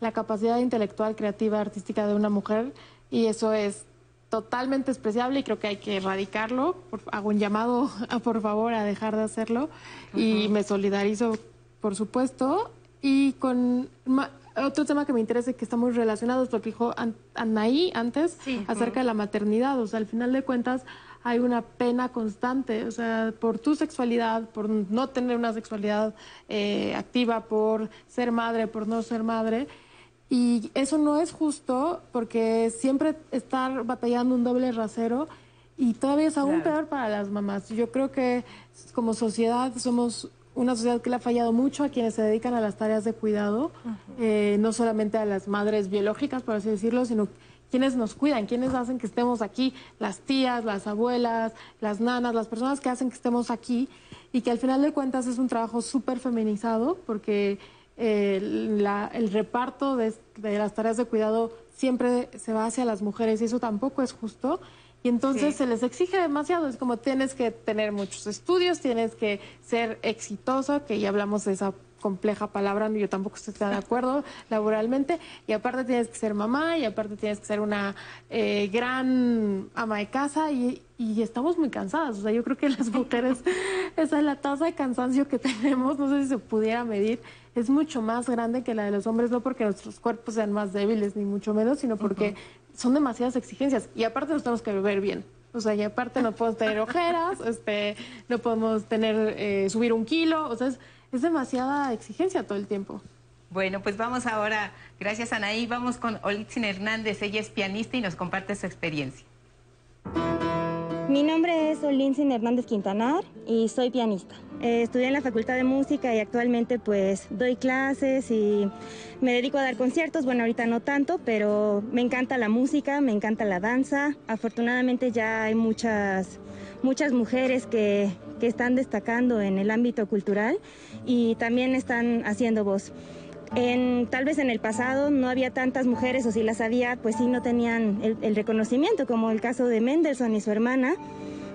la capacidad intelectual, creativa, artística de una mujer y eso es totalmente despreciable y creo que hay que erradicarlo. hago un llamado, a, por favor, a dejar de hacerlo y me solidarizo, por supuesto. Y con otro tema que me interesa y que está muy relacionado es lo que dijo Anaí antes acerca de la maternidad. O sea, al final de cuentas hay una pena constante, o sea, por tu sexualidad, por no tener una sexualidad eh, activa, por ser madre, por no ser madre. Y eso no es justo porque siempre estar batallando un doble rasero y todavía es aún peor para las mamás. Yo creo que como sociedad somos una sociedad que le ha fallado mucho a quienes se dedican a las tareas de cuidado, eh, no solamente a las madres biológicas, por así decirlo, sino quienes nos cuidan, quienes hacen que estemos aquí, las tías, las abuelas, las nanas, las personas que hacen que estemos aquí y que al final de cuentas es un trabajo súper feminizado porque eh, el reparto de, las tareas de cuidado siempre se va hacia las mujeres y eso tampoco es justo. Y entonces se les exige demasiado, es como tienes que tener muchos estudios, tienes que ser exitosa, que ya hablamos de esa compleja palabra, yo tampoco estoy de acuerdo laboralmente, y aparte tienes que ser mamá, y aparte tienes que ser una eh, gran ama de casa, y, y, estamos muy cansadas, o sea, yo creo que las mujeres, esa es la tasa de cansancio que tenemos, no sé si se pudiera medir, es mucho más grande que la de los hombres, no porque nuestros cuerpos sean más débiles, ni mucho menos, sino porque son demasiadas exigencias y aparte nos tenemos que beber bien. O sea, y aparte no podemos tener ojeras, este, no podemos tener, eh, subir un kilo, o sea, es, es, demasiada exigencia todo el tiempo. Bueno, pues vamos ahora, gracias Anaí, vamos con Olitzin Hernández, ella es pianista y nos comparte su experiencia. Mi nombre es Olitzin Hernández Quintanar y soy pianista. Eh, estudié en la Facultad de Música y actualmente pues doy clases y me dedico a dar conciertos. Bueno, ahorita no tanto, pero me encanta la música, me encanta la danza. Afortunadamente ya hay muchas, muchas mujeres que, que están destacando en el ámbito cultural y también están haciendo voz. Tal vez en el pasado no había tantas mujeres o si las había, pues sí no tenían el, el reconocimiento, como el caso de Mendelssohn y su hermana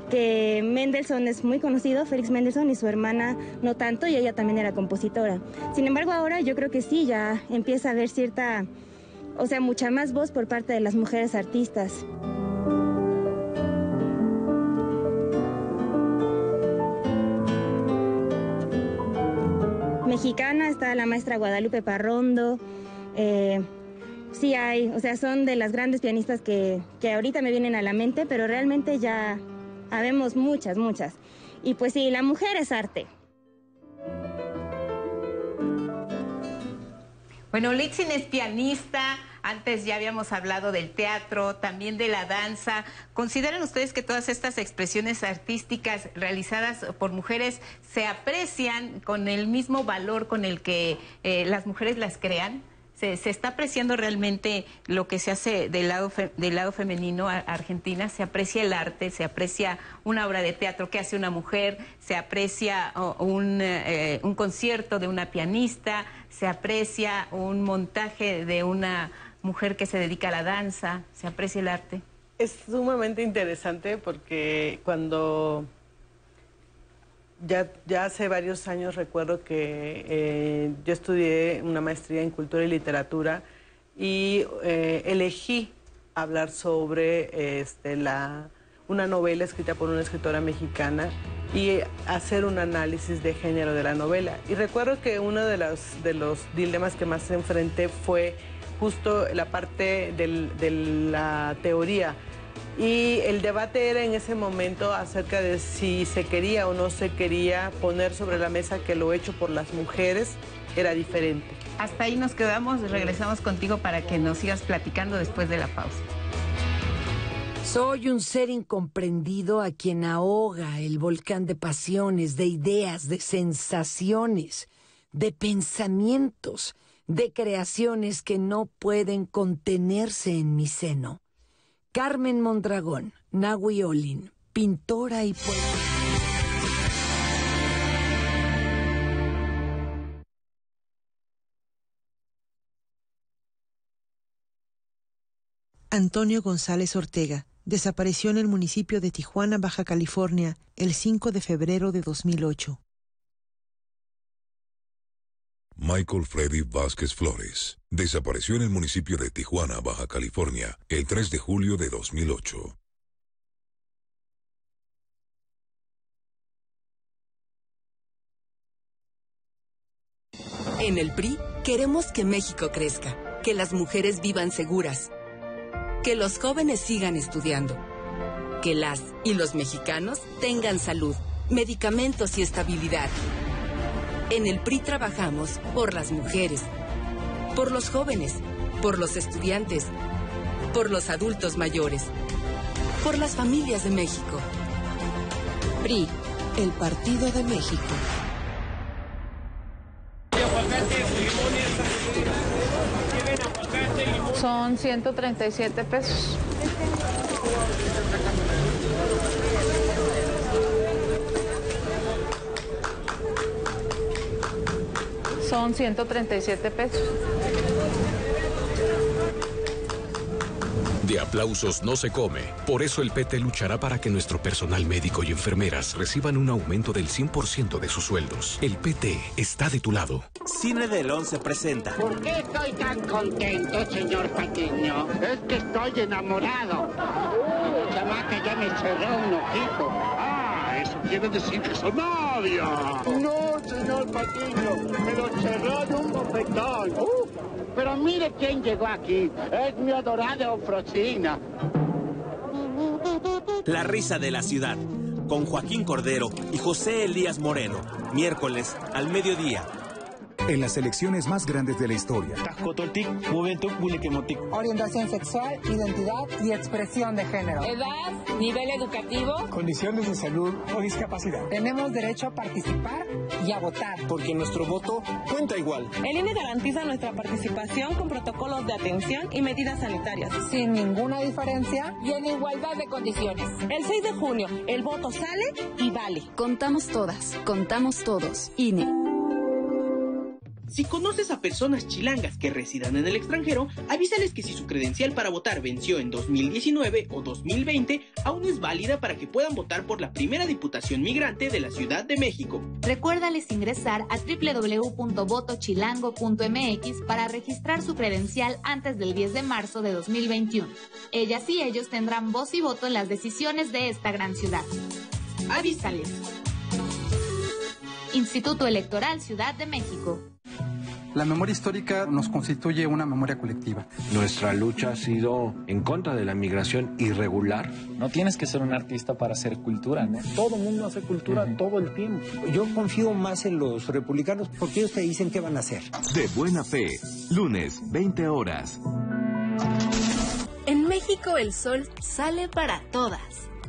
que Mendelssohn es muy conocido, Félix Mendelssohn, y su hermana no tanto, y ella también era compositora. Sin embargo, ahora yo creo que sí, ya empieza a haber cierta, o sea, mucha más voz por parte de las mujeres artistas. Mexicana está la maestra Guadalupe Parrondo. Eh, sí hay, o sea, son de las grandes pianistas que, que ahorita me vienen a la mente, pero realmente ya Habemos muchas, muchas. Y pues sí, la mujer es arte. Bueno, Litzin es pianista, antes ya habíamos hablado del teatro, también de la danza. ¿Consideran ustedes que todas estas expresiones artísticas realizadas por mujeres se aprecian con el mismo valor con el que eh, las mujeres las crean? se, está apreciando realmente lo que se hace del lado, del lado femenino a Argentina, se aprecia el arte, se aprecia una obra de teatro que hace una mujer, se aprecia un, eh, un concierto de una pianista, se aprecia un montaje de una mujer que se dedica a la danza, se aprecia el arte. Es sumamente interesante porque cuando ya, ya hace varios años recuerdo que eh, yo estudié una maestría en cultura y literatura y eh, elegí hablar sobre este, la, una novela escrita por una escritora mexicana y hacer un análisis de género de la novela. Y recuerdo que uno de los, de los dilemas que más enfrenté fue justo la parte de la teoría. Y el debate era en ese momento acerca de si se quería o no se quería poner sobre la mesa que lo hecho por las mujeres era diferente. Hasta ahí nos quedamos, regresamos contigo para que nos sigas platicando después de la pausa. Soy un ser incomprendido a quien ahoga el volcán de pasiones, de ideas, de sensaciones, de pensamientos, de creaciones que no pueden contenerse en mi seno. Carmen Mondragón, Nahui Olin, pintora y poeta. Antonio González Ortega desapareció en el municipio de Tijuana, Baja California, el 5 de febrero de 2008. Michael Freddy Vázquez Flores desapareció en el municipio de Tijuana, Baja California, el 3 de julio de 2008. En el PRI queremos que México crezca, que las mujeres vivan seguras, que los jóvenes sigan estudiando, que las y los mexicanos tengan salud, medicamentos y estabilidad. En el PRI trabajamos por las mujeres, por los jóvenes, por los estudiantes, por los adultos mayores, por las familias de México. PRI, el Partido de México. Son 137 pesos. Son 137 pesos. De aplausos no se come. Por eso el PT luchará para que nuestro personal médico y enfermeras reciban un aumento del 100% de sus sueldos. El PT está de tu lado. Cine del 11 presenta. ¿Por qué estoy tan contento, señor Patiño? Es que estoy enamorado. Chamaca ya me cerró un ojito. Ah, eso quiere decir que son novia. No, señor Patiño, me lo cerró de un bofetón. Uh, pero mire quién llegó aquí. Es mi adorada Ofrosina. La risa de la ciudad. Con Joaquín Cordero y José Elías Moreno. Miércoles al mediodía. En las elecciones más grandes de la historia. Orientación sexual, identidad y expresión de género. Edad, nivel educativo. Condiciones de salud o discapacidad. Tenemos derecho a participar y a votar. Porque nuestro voto cuenta igual. El INE garantiza nuestra participación con protocolos de atención y medidas sanitarias. Sin ninguna diferencia y en igualdad de condiciones. El 6 de junio, el voto sale y vale. Contamos todas, contamos todos. INE. Si conoces a personas chilangas que residan en el extranjero, avísales que si su credencial para votar venció en 2019 o 2020, aún es válida para que puedan votar por la primera diputación migrante de la Ciudad de México. Recuérdales ingresar a www.votochilango.mx para registrar su credencial antes del 10 de marzo de 2021. Ellas y ellos tendrán voz y voto en las decisiones de esta gran ciudad. Avísales. Instituto Electoral Ciudad de México. La memoria histórica nos constituye una memoria colectiva. Nuestra lucha ha sido en contra de la migración irregular. No tienes que ser un artista para hacer cultura, ¿no? Todo el mundo hace cultura todo el tiempo. Yo confío más en los republicanos porque ellos te dicen qué van a hacer. De buena fe, lunes, 20 horas. En México el sol sale para todas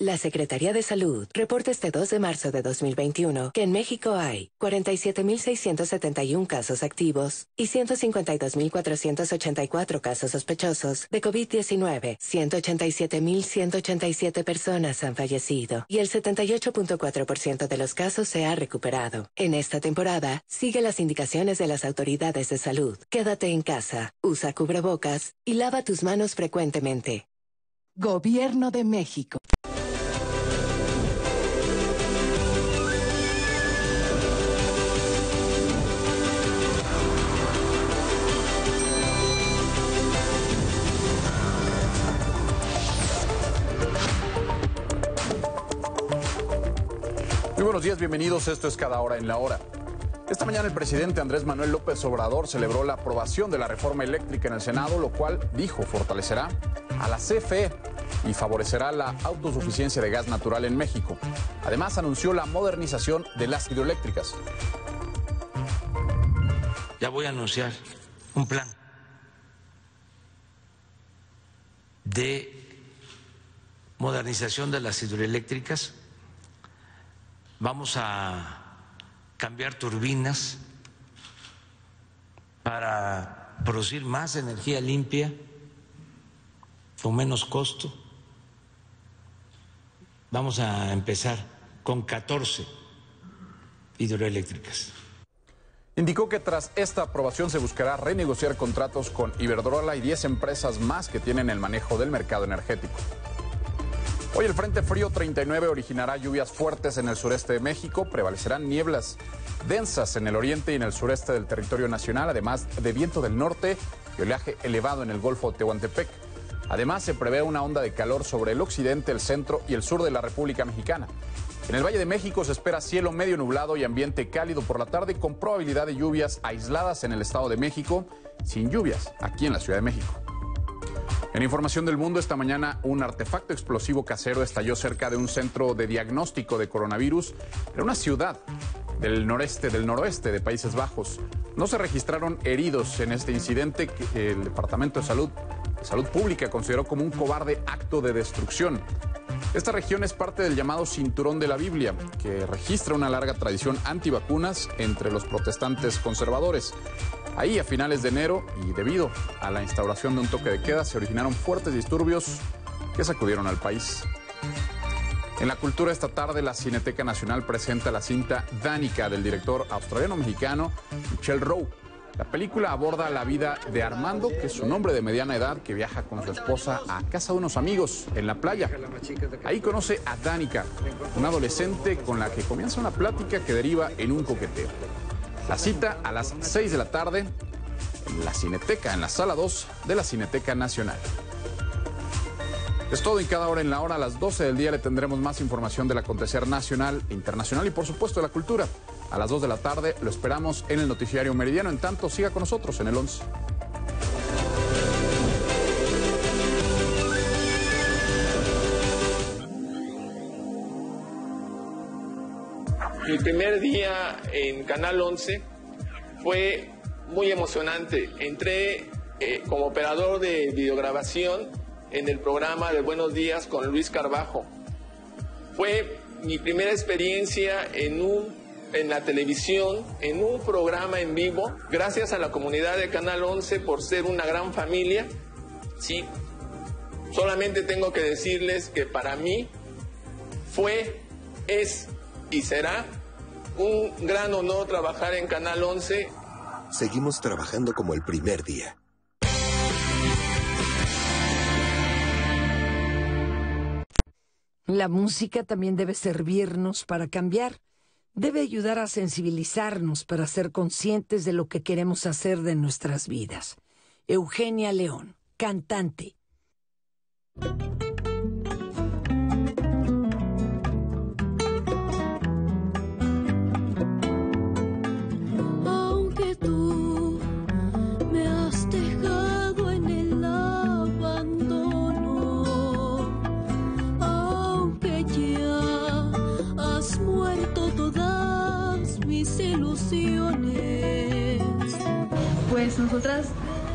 La Secretaría de Salud reporta este 2 de marzo de 2021 que en México hay 47.671 casos activos y 152.484 casos sospechosos de COVID-19. 187.187 personas han fallecido y el 78.4% de los casos se ha recuperado. En esta temporada, sigue las indicaciones de las autoridades de salud. Quédate en casa, usa cubrebocas y lava tus manos frecuentemente. Gobierno de México. Buenos días, bienvenidos. Esto es Cada Hora en la Hora. Esta mañana el presidente Andrés Manuel López Obrador celebró la aprobación de la reforma eléctrica en el Senado, lo cual, dijo, fortalecerá a la CFE y favorecerá la autosuficiencia de gas natural en México. Además, anunció la modernización de las hidroeléctricas. Ya voy a anunciar un plan de modernización de las hidroeléctricas Vamos a cambiar turbinas para producir más energía limpia con menos costo. Vamos a empezar con 14 hidroeléctricas. Indicó que tras esta aprobación se buscará renegociar contratos con Iberdrola y 10 empresas más que tienen el manejo del mercado energético. Hoy el Frente Frío 39 originará lluvias fuertes en el sureste de México, prevalecerán nieblas densas en el oriente y en el sureste del territorio nacional, además de viento del norte y oleaje elevado en el Golfo de Tehuantepec. Además, se prevé una onda de calor sobre el occidente, el centro y el sur de la República Mexicana. En el Valle de México se espera cielo medio nublado y ambiente cálido por la tarde con probabilidad de lluvias aisladas en el Estado de México, sin lluvias aquí en la Ciudad de México. En información del mundo, esta mañana un artefacto explosivo casero estalló cerca de un centro de diagnóstico de coronavirus en una ciudad del noreste, del noroeste de Países Bajos. No se registraron heridos en este incidente que el Departamento de Salud, Salud Pública consideró como un cobarde acto de destrucción. Esta región es parte del llamado Cinturón de la Biblia, que registra una larga tradición antivacunas entre los protestantes conservadores. Ahí, a finales de enero, y debido a la instauración de un toque de queda, se originaron fuertes disturbios que sacudieron al país. En la cultura esta tarde, la Cineteca Nacional presenta la cinta Dánica del director australiano-mexicano Michel Rowe. La película aborda la vida de Armando, que es un hombre de mediana edad que viaja con su esposa a casa de unos amigos en la playa. Ahí conoce a Dánica, una adolescente con la que comienza una plática que deriva en un coqueteo. La cita a las 6 de la tarde en la Cineteca, en la sala 2 de la Cineteca Nacional. Es todo en cada hora en la hora. A las 12 del día le tendremos más información del acontecer nacional, internacional y por supuesto de la cultura. A las 2 de la tarde lo esperamos en el noticiario meridiano. En tanto, siga con nosotros en el 11. Mi primer día en Canal 11 fue muy emocionante. Entré eh, como operador de videograbación en el programa de Buenos Días con Luis Carbajo. Fue mi primera experiencia en, un, en la televisión, en un programa en vivo. Gracias a la comunidad de Canal 11 por ser una gran familia. Sí, solamente tengo que decirles que para mí fue, es y será un gran honor trabajar en Canal 11. Seguimos trabajando como el primer día. La música también debe servirnos para cambiar. Debe ayudar a sensibilizarnos para ser conscientes de lo que queremos hacer de nuestras vidas. Eugenia León, cantante.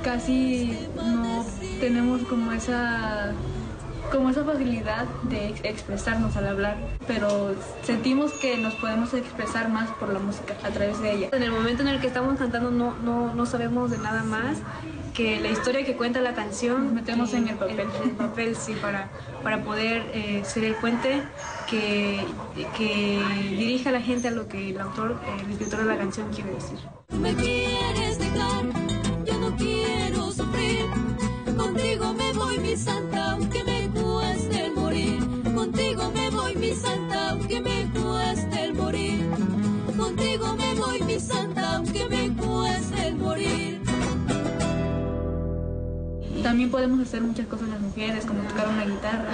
Casi no tenemos como esa como esa facilidad de expresarnos al hablar, pero sentimos que nos podemos expresar más por la música a través de ella. En el momento en el que estamos cantando no, no, no sabemos de nada más que la historia que cuenta la canción. Nos metemos en el papel. el papel, sí, para, para poder eh, ser el puente que, que dirija a la gente a lo que el autor, el escritor de la canción quiere decir. Me quieres dejar, mi santa, aunque me cueste el morir. Contigo me voy, mi santa, aunque me cueste el morir. Contigo me voy, mi santa, aunque me cueste el morir. También podemos hacer muchas cosas las mujeres, como tocar una guitarra.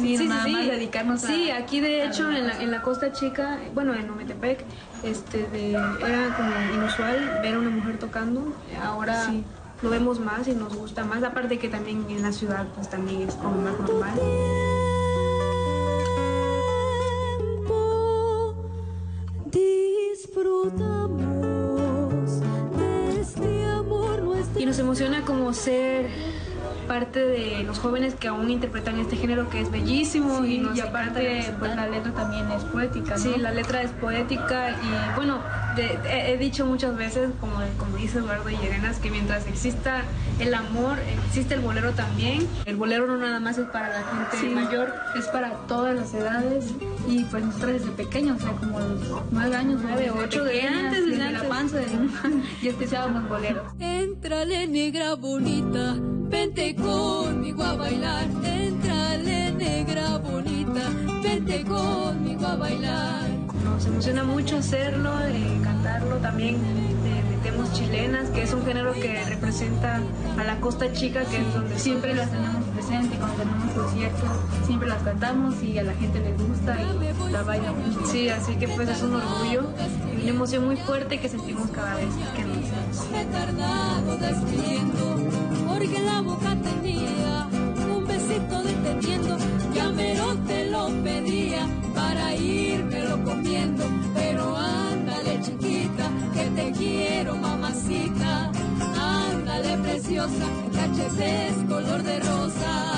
Sí, sí, nada más dedicarnos a... Sí, aquí de hecho en la, en la Costa Chica, bueno, en Ometepec, este, de, era como inusual ver a una mujer tocando. Ahora lo vemos más y nos gusta más. Aparte que también en la ciudad pues también es como más normal. Este. Y nos emociona como ser parte de los jóvenes que aún interpretan este género que es bellísimo y, nos aparte pues la letra también es poética. ¿no? Sí, la letra es poética y bueno, he, dicho muchas veces, como, como dice Eduardo Llerenas, que mientras exista el amor, existe el bolero también. El bolero no nada más es para la gente mayor, es para todas las edades y pues nosotros desde pequeños, o sea, como los nueve años, nueve, ocho, de antes, desde la panza de ya escuchábamos boleros. Entrale negra bonita, vente conmigo a bailar. Entrale negra bonita, vente conmigo a bailar. Nos emociona mucho hacerlo, eh, cantarlo también. Eh, metemos chilenas, que es un género que representa a la costa chica, que es donde siempre las tenemos presente, cuando tenemos conciertos, siempre las cantamos y a la gente les gusta y la bailan mucho. Sí, así que pues es un orgullo y una emoción muy fuerte que sentimos cada vez que nos hacemos. Me he tardado despidiendo, porque la boca tenía un besito deteniendo, ya te lo pedía para irme lo comiendo, pero ándale chiquita, que te quiero mamacita, ándale preciosa, caches es color de rosa.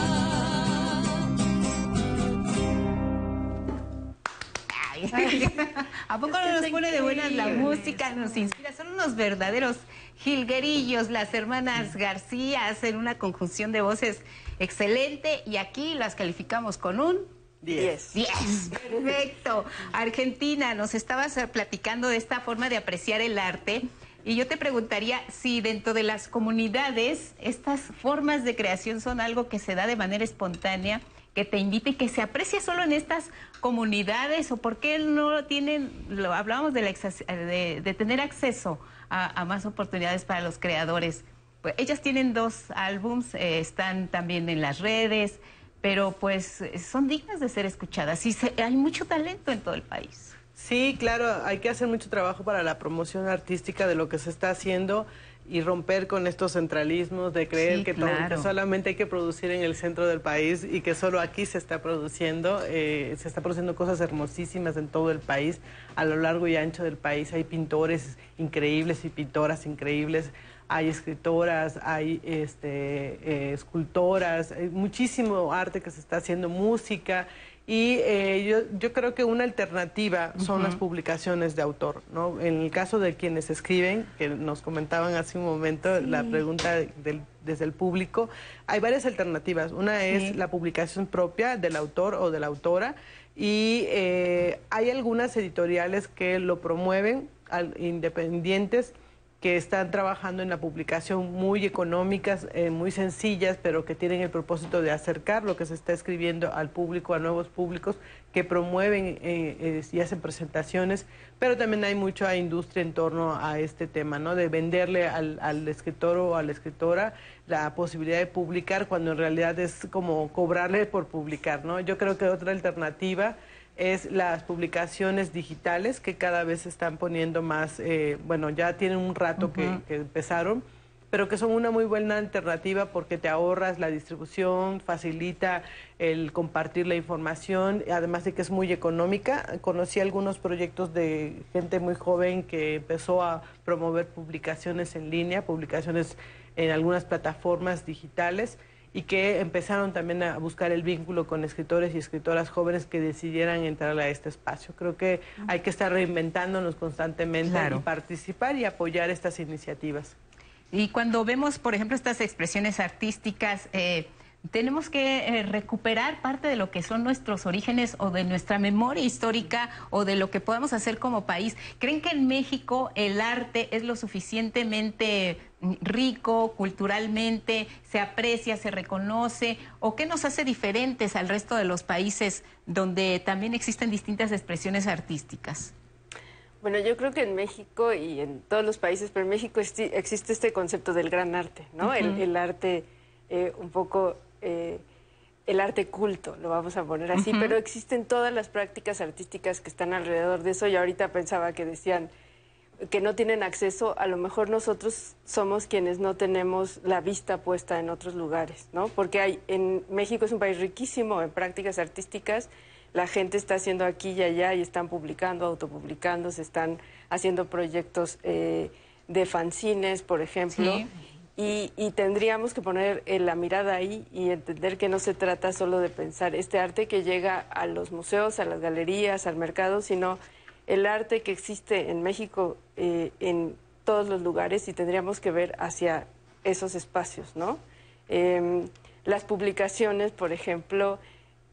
¿A poco no nos pone de buenas la música? Nos inspira. Son unos verdaderos jilguerillos. Las hermanas García hacen una conjunción de voces excelente y aquí las calificamos con un 10. 10. Perfecto. Argentina, nos estabas platicando de esta forma de apreciar el arte. Y yo te preguntaría si dentro de las comunidades estas formas de creación son algo que se da de manera espontánea, que te invite y que se aprecia solo en estas comunidades o por qué no tienen, hablábamos de, la, de, tener acceso a, a, más oportunidades para los creadores. Pues ellas tienen dos álbums, eh, están también en las redes, pero pues son dignas de ser escuchadas y se, hay mucho talento en todo el país. Sí, claro, hay que hacer mucho trabajo para la promoción artística de lo que se está haciendo y romper con estos centralismos de creer Sí, que, todo- claro. que solamente hay que producir en el centro del país y que solo aquí se está produciendo. eh, se está produciendo cosas hermosísimas en todo el país, a lo largo y ancho del país. Hay pintores increíbles y pintoras increíbles. Hay escritoras, hay este, eh, escultoras, hay muchísimo arte que se está haciendo, música. Y eh, yo, yo creo que una alternativa son las publicaciones de autor, ¿no? En el caso de quienes escriben, que nos comentaban hace un momento la pregunta del- desde el público, hay varias alternativas. Una es Sí. la publicación propia del autor o de la autora y eh, hay algunas editoriales que lo promueven, al- independientes, que están trabajando en la publicación muy económicas, eh, muy sencillas, pero que tienen el propósito de acercar lo que se está escribiendo al público, a nuevos públicos, que promueven eh, y hacen presentaciones, pero también hay mucha industria en torno a este tema, ¿no? De venderle al, al escritor o a la escritora la posibilidad de publicar cuando en realidad es como cobrarle por publicar, ¿no? Yo creo que otra alternativa es las publicaciones digitales que cada vez se están poniendo más, eh, bueno, ya tienen un rato que, que empezaron, pero que son una muy buena alternativa porque te ahorras la distribución, facilita el compartir la información, además de que es muy económica. Conocí algunos proyectos de gente muy joven que empezó a promover publicaciones en línea, publicaciones en algunas plataformas digitales y que empezaron también a buscar el vínculo con escritores y escritoras jóvenes que decidieran entrar a este espacio. Creo que hay que estar reinventándonos constantemente y participar y apoyar estas iniciativas. Y cuando vemos, por ejemplo, estas expresiones artísticas, eh, tenemos que eh, recuperar parte de lo que son nuestros orígenes o de nuestra memoria histórica o de lo que podamos hacer como país. ¿Creen que en México el arte es lo suficientemente mm, rico culturalmente, se aprecia, se reconoce o qué nos hace diferentes al resto de los países donde también existen distintas expresiones artísticas? Bueno, yo creo que en México y en todos los países, pero en México existe este concepto del gran arte, ¿no? el, arte eh, un poco eh, el arte culto, lo vamos a poner así, pero existen todas las prácticas artísticas que están alrededor de eso. Y ahorita pensaba que decían que no tienen acceso, a lo mejor nosotros somos quienes no tenemos la vista puesta en otros lugares, ¿no? Porque hay, en México es un país riquísimo en prácticas artísticas, la gente está haciendo aquí y allá y están publicando, autopublicando, se están haciendo proyectos eh, de fanzines, por ejemplo. Y, tendríamos que poner eh, la mirada ahí y entender que no se trata solo de pensar este arte que llega a los museos, a las galerías, al mercado, sino el arte que existe en México eh, en todos los lugares y tendríamos que ver hacia esos espacios, ¿no? Em, las publicaciones, por ejemplo,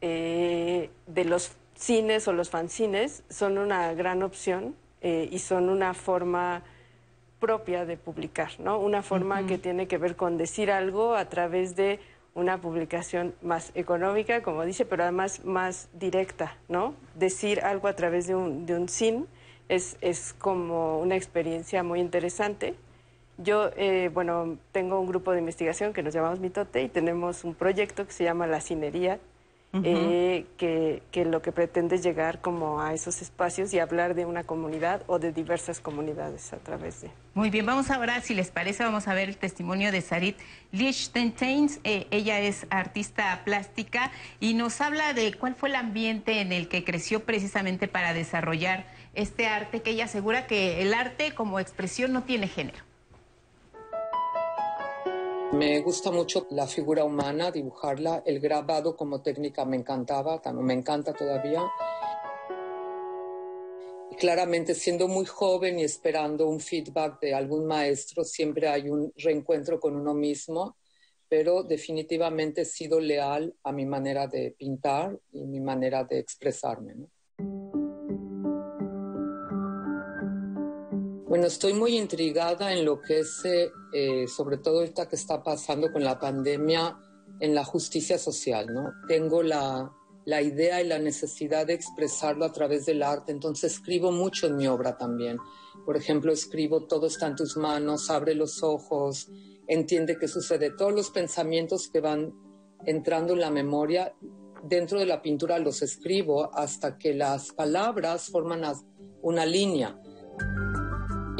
eh, de los cines o los fanzines son una gran opción y son una forma propia de publicar, ¿no? Una forma que tiene que ver con decir algo a través de una publicación más económica, como dice, pero además más directa, ¿no? Decir algo a través de un, de un sin es, es como una experiencia muy interesante. Yo, eh, bueno, tengo un grupo de investigación que nos llamamos Mitote y tenemos un proyecto que se llama La Cinería, eh, que, que, lo que pretende es llegar como a esos espacios y hablar de una comunidad o de diversas comunidades a través de... Muy bien, vamos ahora, si les parece, vamos a ver el testimonio de Sarit Lichtenstein. Eh, ella es artista plástica y nos habla de cuál fue el ambiente en el que creció precisamente para desarrollar este arte, que ella asegura que el arte como expresión no tiene género. Me gusta mucho la figura humana, dibujarla. El grabado como técnica me encantaba, también me encanta todavía. claramente, siendo muy joven y esperando un feedback de algún maestro, siempre hay un reencuentro con uno mismo, pero definitivamente he sido leal a mi manera de pintar y mi manera de expresarme. Bueno, estoy muy intrigada en lo que es, eh, eh, sobre todo ahorita que está pasando con la pandemia, en la justicia social, ¿no? Tengo la, la idea y la necesidad de expresarlo a través del arte, entonces escribo mucho en mi obra también. Por ejemplo, escribo Todo está en tus manos, abre los ojos, entiende qué sucede. Todos los pensamientos que van entrando en la memoria, dentro de la pintura los escribo hasta que las palabras forman una línea.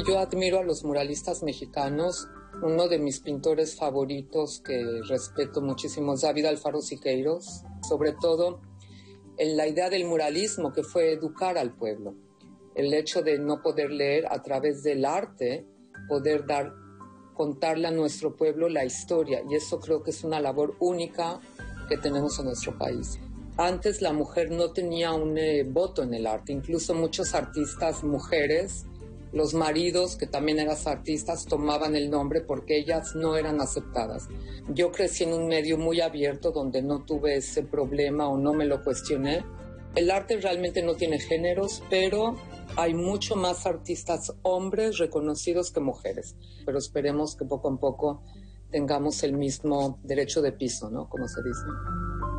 Yo admiro a los muralistas mexicanos. Uno de mis pintores favoritos que respeto muchísimo es David Alfaro Siqueiros, sobre todo en la idea del muralismo que fue educar al pueblo. El hecho de no poder leer a través del arte, poder dar, contarle a nuestro pueblo la historia. Y eso creo que es una labor única que tenemos en nuestro país. Antes la mujer no tenía un eh, voto en el arte, incluso muchos artistas mujeres los maridos, que también eran artistas, tomaban el nombre porque ellas no eran aceptadas. Yo crecí en un medio muy abierto donde no tuve ese problema o no me lo cuestioné. El arte realmente no tiene géneros, pero hay mucho más artistas hombres reconocidos que mujeres. Pero esperemos que poco a poco tengamos el mismo derecho de piso, ¿no? Como se dice.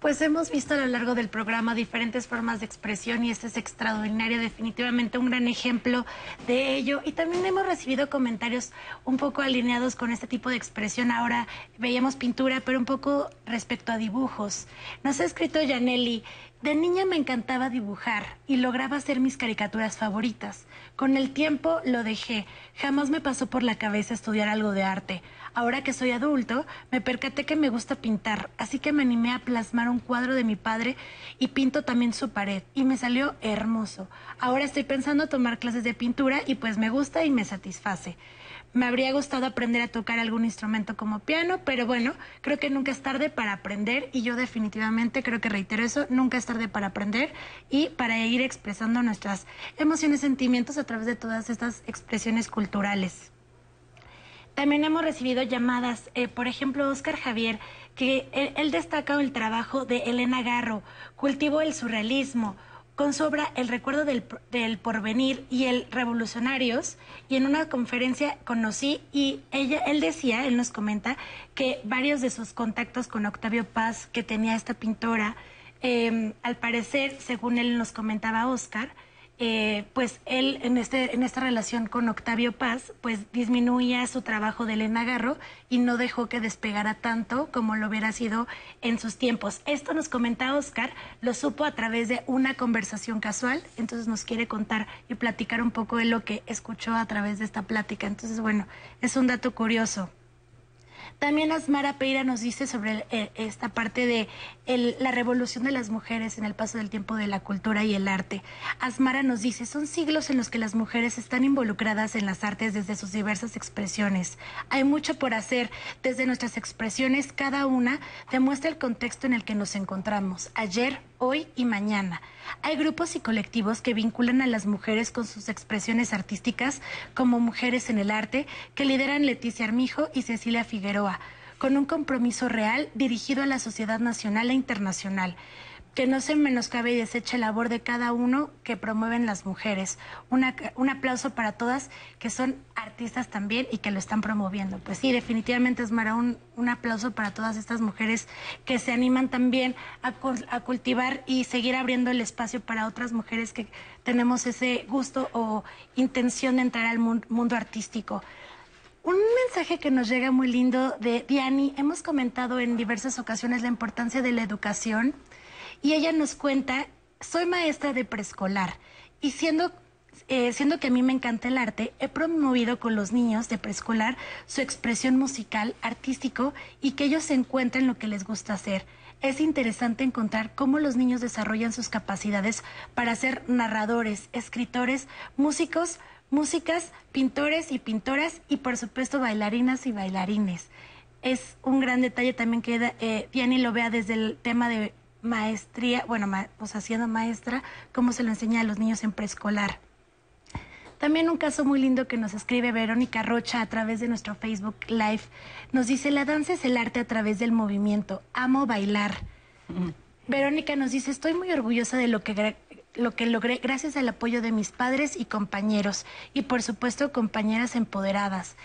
Pues hemos visto a lo largo del programa diferentes formas de expresión y este es extraordinario, definitivamente un gran ejemplo de ello. Y también hemos recibido comentarios un poco alineados con este tipo de expresión. Ahora veíamos pintura, pero un poco respecto a dibujos. Nos ha escrito Janelli, De niña me encantaba dibujar y lograba hacer mis caricaturas favoritas. Con el tiempo lo dejé. Jamás me pasó por la cabeza estudiar algo de arte. Ahora que soy adulto, me percaté que me gusta pintar, así que me animé a plasmar un cuadro de mi padre y pinto también su pared. Y me salió hermoso. Ahora estoy pensando tomar clases de pintura y pues me gusta y me satisface. Me habría gustado aprender a tocar algún instrumento como piano, pero bueno, creo que nunca es tarde para aprender y yo definitivamente creo que reitero eso, nunca es tarde para aprender y para ir expresando nuestras emociones, sentimientos a través de todas estas expresiones culturales. También hemos recibido llamadas, eh, por ejemplo, Oscar Javier, que él, destaca el trabajo de Elena Garro, cultivo el surrealismo, con su obra El recuerdo del, del, porvenir y el revolucionarios y en una conferencia conocí y ella él decía él nos comenta que varios de sus contactos con Octavio Paz que tenía esta pintora eh, al parecer según él nos comentaba Oscar eh, pues él en, este, en esta relación con Octavio Paz, pues disminuía su trabajo de Elena Garro y no dejó que despegara tanto como lo hubiera sido en sus tiempos. Esto nos comenta Oscar, lo supo a través de una conversación casual, entonces nos quiere contar y platicar un poco de lo que escuchó a través de esta plática. Entonces, bueno, es un dato curioso. También Asmara Peira nos dice sobre eh, esta parte de la revolución de las mujeres en el paso del tiempo de la cultura y el arte. Asmara nos dice, son siglos en los que las mujeres están involucradas en las artes desde sus diversas expresiones. Hay mucho por hacer. Desde nuestras expresiones, cada una demuestra el contexto en el que nos encontramos, ayer, hoy y mañana. Hay grupos y colectivos que vinculan a las mujeres con sus expresiones artísticas como Mujeres en el Arte, que lideran Leticia Armijo y Cecilia Figueroa, con un compromiso real dirigido a la sociedad nacional e internacional que no se menoscabe y deseche la labor de cada uno que promueven las mujeres. Una, un aplauso para todas que son artistas también y que lo están promoviendo. Pues sí, definitivamente es Mara, un, un aplauso para todas estas mujeres que se animan también a, a, cultivar y seguir abriendo el espacio para otras mujeres que tenemos ese gusto o intención de entrar al mundo artístico. Un mensaje que nos llega muy lindo de Diani, hemos comentado en diversas ocasiones la importancia de la educación y ella nos cuenta, soy maestra de preescolar y siendo, eh, siendo que a mí me encanta el arte, he promovido con los niños de preescolar su expresión musical, artístico y que ellos se encuentren lo que les gusta hacer. Es interesante encontrar cómo los niños desarrollan sus capacidades para ser narradores, escritores, músicos, músicas, pintores y pintoras y por supuesto bailarinas y bailarines. Es un gran detalle también que eh, Diani lo vea desde el tema de maestría, bueno, pues haciendo maestra, cómo se lo enseña a los niños en preescolar. También un caso muy lindo que nos escribe Verónica Rocha a través de nuestro Facebook Live. Nos dice, la danza es el arte a través del movimiento. Amo bailar. Mm. Verónica nos dice, estoy muy orgullosa de lo que, lo que logré gracias al apoyo de mis padres y compañeros y por supuesto compañeras empoderadas.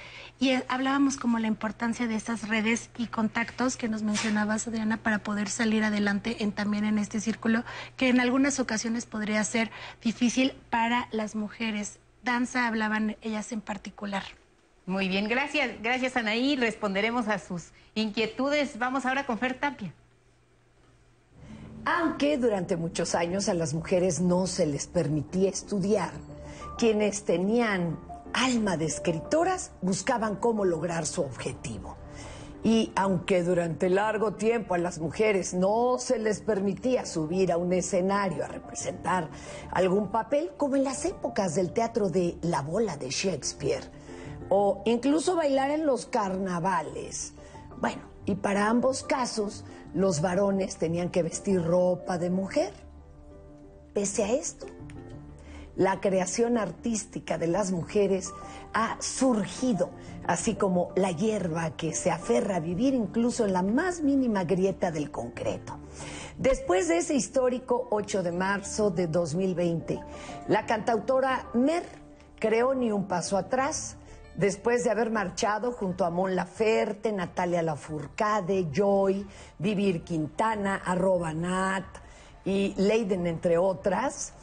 Y eh, hablábamos como la importancia de estas redes y contactos que nos mencionabas, Adriana, para poder salir adelante en, también en este círculo, que en algunas ocasiones podría ser difícil para las mujeres. Danza hablaban ellas en particular. Muy bien, gracias, gracias Anaí. Responderemos a sus inquietudes. Vamos ahora con Fer Tapia. Aunque durante muchos años a las mujeres no se les permitía estudiar, quienes tenían alma de escritoras buscaban cómo lograr su objetivo. Y aunque durante largo tiempo a las mujeres no se les permitía subir a un escenario a representar algún papel, como en las épocas del teatro de La Bola de Shakespeare, o incluso bailar en los carnavales. Bueno, y para ambos casos, los varones tenían que vestir ropa de mujer. Pese a esto, la creación artística de las mujeres ha surgido, así como la hierba que se aferra a vivir incluso en la más mínima grieta del concreto. Después de ese histórico 8 de marzo de 2020, la cantautora Mer creó Ni un paso atrás, después de haber marchado junto a Mon Laferte, Natalia Lafourcade, Joy, Vivir Quintana, Arroba Nat y Leiden, entre otras,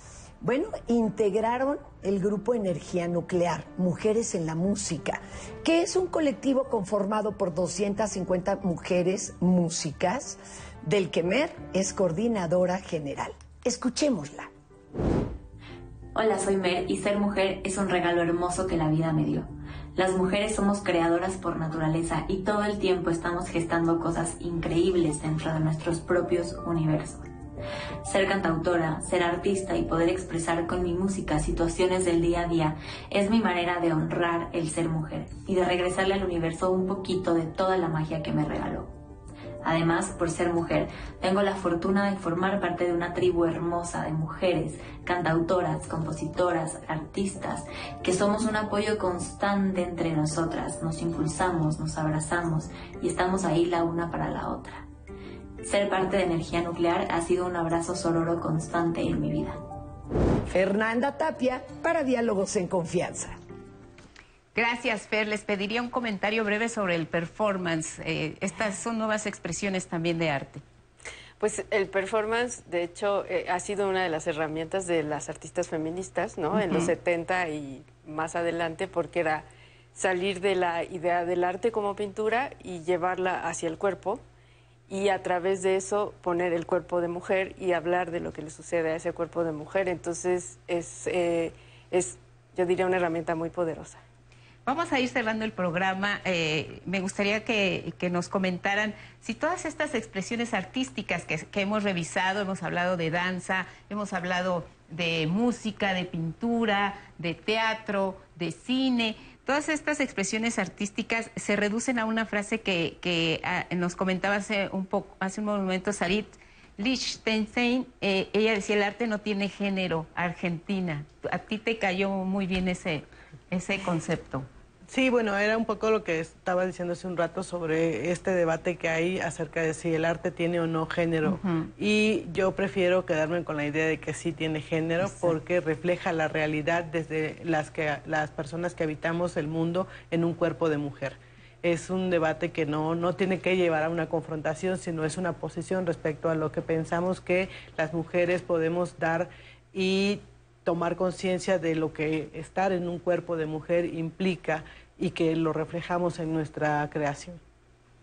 bueno, integraron el grupo Energía Nuclear, Mujeres en la Música, que es un colectivo conformado por 250 mujeres músicas del que Mer es coordinadora general. Escuchémosla. Hola, soy Mer y ser mujer es un regalo hermoso que la vida me dio. Las mujeres somos creadoras por naturaleza y todo el tiempo estamos gestando cosas increíbles dentro de nuestros propios universos. Ser cantautora, ser artista y poder expresar con mi música situaciones del día a día es mi manera de honrar el ser mujer y de regresarle al universo un poquito de toda la magia que me regaló. Además, por ser mujer, tengo la fortuna de formar parte de una tribu hermosa de mujeres, cantautoras, compositoras, artistas, que somos un apoyo constante entre nosotras, nos impulsamos, nos abrazamos y estamos ahí la una para la otra. Ser parte de energía nuclear ha sido un abrazo sororo constante en mi vida. Fernanda Tapia para Diálogos en Confianza. Gracias, Fer. Les pediría un comentario breve sobre el performance. Eh, estas son nuevas expresiones también de arte. Pues el performance, de hecho, eh, ha sido una de las herramientas de las artistas feministas, ¿no? En los 70 y más adelante, porque era salir de la idea del arte como pintura y llevarla hacia el cuerpo y a través de eso poner el cuerpo de mujer y hablar de lo que le sucede a ese cuerpo de mujer. Entonces es, eh, es yo diría, una herramienta muy poderosa. Vamos a ir cerrando el programa. Eh, me gustaría que, nos comentaran si todas estas expresiones artísticas que, que, hemos revisado, hemos hablado de danza, hemos hablado de música, de pintura, de teatro, de cine, Todas estas expresiones artísticas se reducen a una frase que, ah, nos comentaba hace un, poco, hace un momento Sarit Lichtenstein. Eh, ella decía, el arte no tiene género, Argentina. A ti te cayó muy bien ese, ese concepto. Sí, bueno, era un poco lo que estaba diciendo hace un rato sobre este debate que hay acerca de si el arte tiene o no género. Y yo prefiero quedarme con la idea de que sí tiene género porque refleja la realidad desde las, que, las personas que habitamos el mundo en un cuerpo de mujer. Es un debate que no, no tiene que llevar a una confrontación, sino es una posición respecto a lo que pensamos que las mujeres podemos dar y tomar conciencia de lo que estar en un cuerpo de mujer implica y que lo reflejamos en nuestra creación.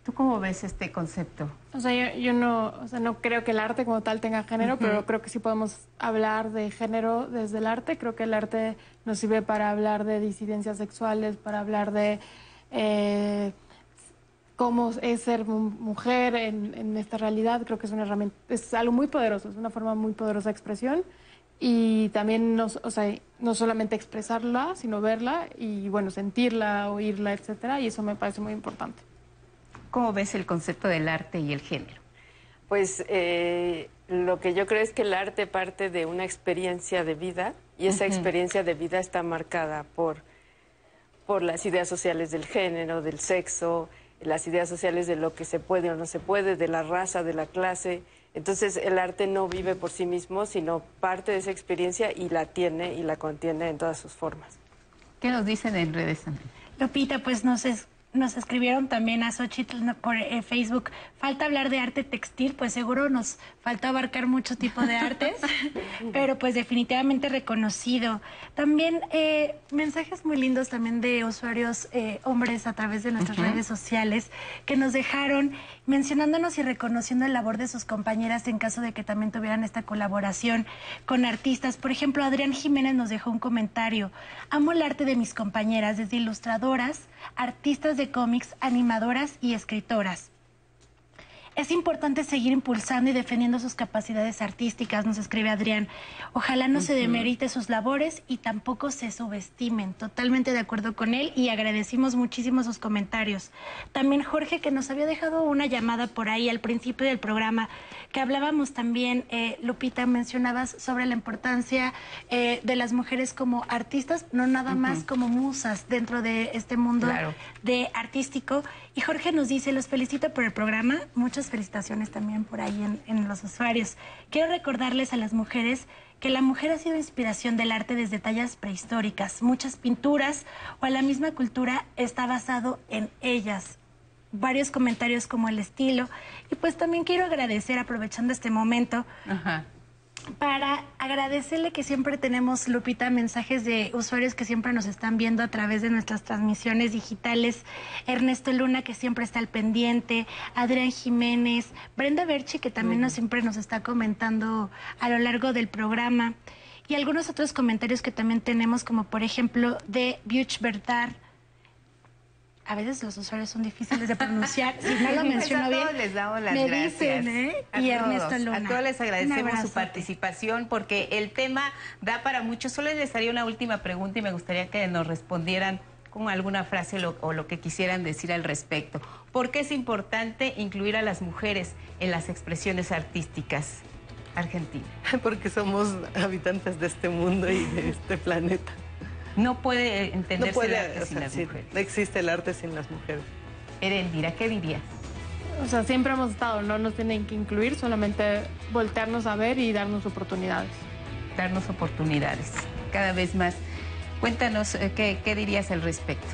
¿Tú cómo ves este concepto? O sea, yo, no, o sea, no creo que el arte como tal tenga género, pero creo que sí podemos hablar de género desde el arte. Creo que el arte nos sirve para hablar de disidencias sexuales, para hablar de eh, cómo es ser mujer en, en, esta realidad. Creo que es una herramienta, es algo muy poderoso, es una forma muy poderosa de expresión y también no, o sea, no solamente expresarla, sino verla y bueno, sentirla, oírla, etcétera, y eso me parece muy importante. ¿Cómo ves el concepto del arte y el género? Pues eh, lo que yo creo es que el arte parte de una experiencia de vida y esa experiencia de vida está marcada por, por las ideas sociales del género, del sexo, las ideas sociales de lo que se puede o no se puede, de la raza, de la clase. Entonces el arte no vive por sí mismo, sino parte de esa experiencia y la tiene y la contiene en todas sus formas. ¿Qué nos dicen en redes? Lupita, pues nos, es, nos escribieron también a Xochitl por eh, Facebook, falta hablar de arte textil, pues seguro nos falta abarcar mucho tipo de artes, pero pues definitivamente reconocido. También eh, mensajes muy lindos también de usuarios eh, hombres a través de nuestras redes sociales que nos dejaron mencionándonos y reconociendo el labor de sus compañeras en caso de que también tuvieran esta colaboración con artistas. Por ejemplo, Adrián Jiménez nos dejó un comentario. Amo el arte de mis compañeras, desde ilustradoras, artistas de cómics, animadoras y escritoras. Es importante seguir impulsando y defendiendo sus capacidades artísticas, nos escribe Adrián. Ojalá no se demerite sus labores y tampoco se subestimen. Totalmente de acuerdo con él y agradecimos muchísimo sus comentarios. También Jorge, que nos había dejado una llamada por ahí al principio del programa, que hablábamos también, eh, Lupita, mencionabas sobre la importancia eh, de las mujeres como artistas, no nada más como musas dentro de este mundo de artístico. Y Jorge nos dice, los felicito por el programa, muchas felicitaciones también por ahí en, en los usuarios. Quiero recordarles a las mujeres que la mujer ha sido inspiración del arte desde tallas prehistóricas. Muchas pinturas o a la misma cultura está basado en ellas. Varios comentarios como el estilo. Y pues también quiero agradecer, aprovechando este momento, para agradecerle que siempre tenemos, Lupita, mensajes de usuarios que siempre nos están viendo a través de nuestras transmisiones digitales. Ernesto Luna, que siempre está al pendiente. Adrián Jiménez. Brenda Berchi, que también nos, siempre nos está comentando a lo largo del programa. Y algunos otros comentarios que también tenemos, como por ejemplo de Buch Verdar a veces los usuarios son difíciles de pronunciar. Si no lo menciono bien, a todos les damos las gracias. ¿eh? y Ernesto Luna. A todos les agradecemos su participación porque el tema da para mucho. Solo les haría una última pregunta y me gustaría que nos respondieran con alguna frase o lo que quisieran decir al respecto. ¿Por qué es importante incluir a las mujeres en las expresiones artísticas argentinas? Porque somos habitantes de este mundo y de este planeta. No puede entenderse el arte sin las mujeres. No existe el arte sin las mujeres. Erendira, ¿qué dirías? O sea, siempre hemos estado, no nos tienen que incluir, solamente voltearnos a ver y darnos oportunidades. Darnos oportunidades, cada vez más. Cuéntanos, eh, ¿qué, qué dirías al respecto?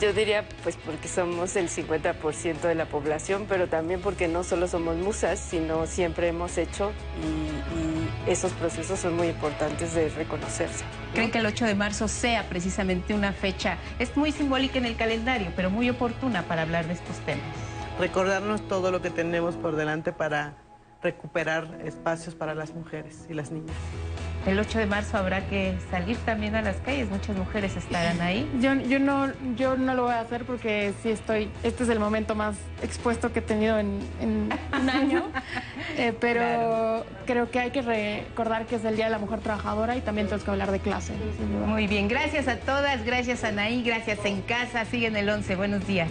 Yo diría, pues porque somos el 50% de la población, pero también porque no solo somos musas, sino siempre hemos hecho y, esos procesos son muy importantes de reconocerse. ¿Creen que el 8 de marzo sea precisamente una fecha? Es muy simbólica en el calendario, pero muy oportuna para hablar de estos temas. Recordarnos todo lo que tenemos por delante para recuperar espacios para las mujeres y las niñas. El 8 de marzo habrá que salir también a las calles, muchas mujeres estarán ahí. Yo, yo, no, yo no lo voy a hacer porque sí estoy, este es el momento más expuesto que he tenido en, un año, eh, pero creo que hay que recordar que es el Día de la Mujer Trabajadora y también tenemos que hablar de clase. Muy bien, gracias a todas, gracias a Anaí, gracias en casa, siguen el 11, buenos días.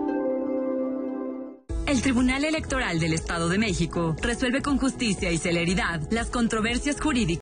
El Tribunal Electoral del Estado de México resuelve con justicia y celeridad las controversias jurídicas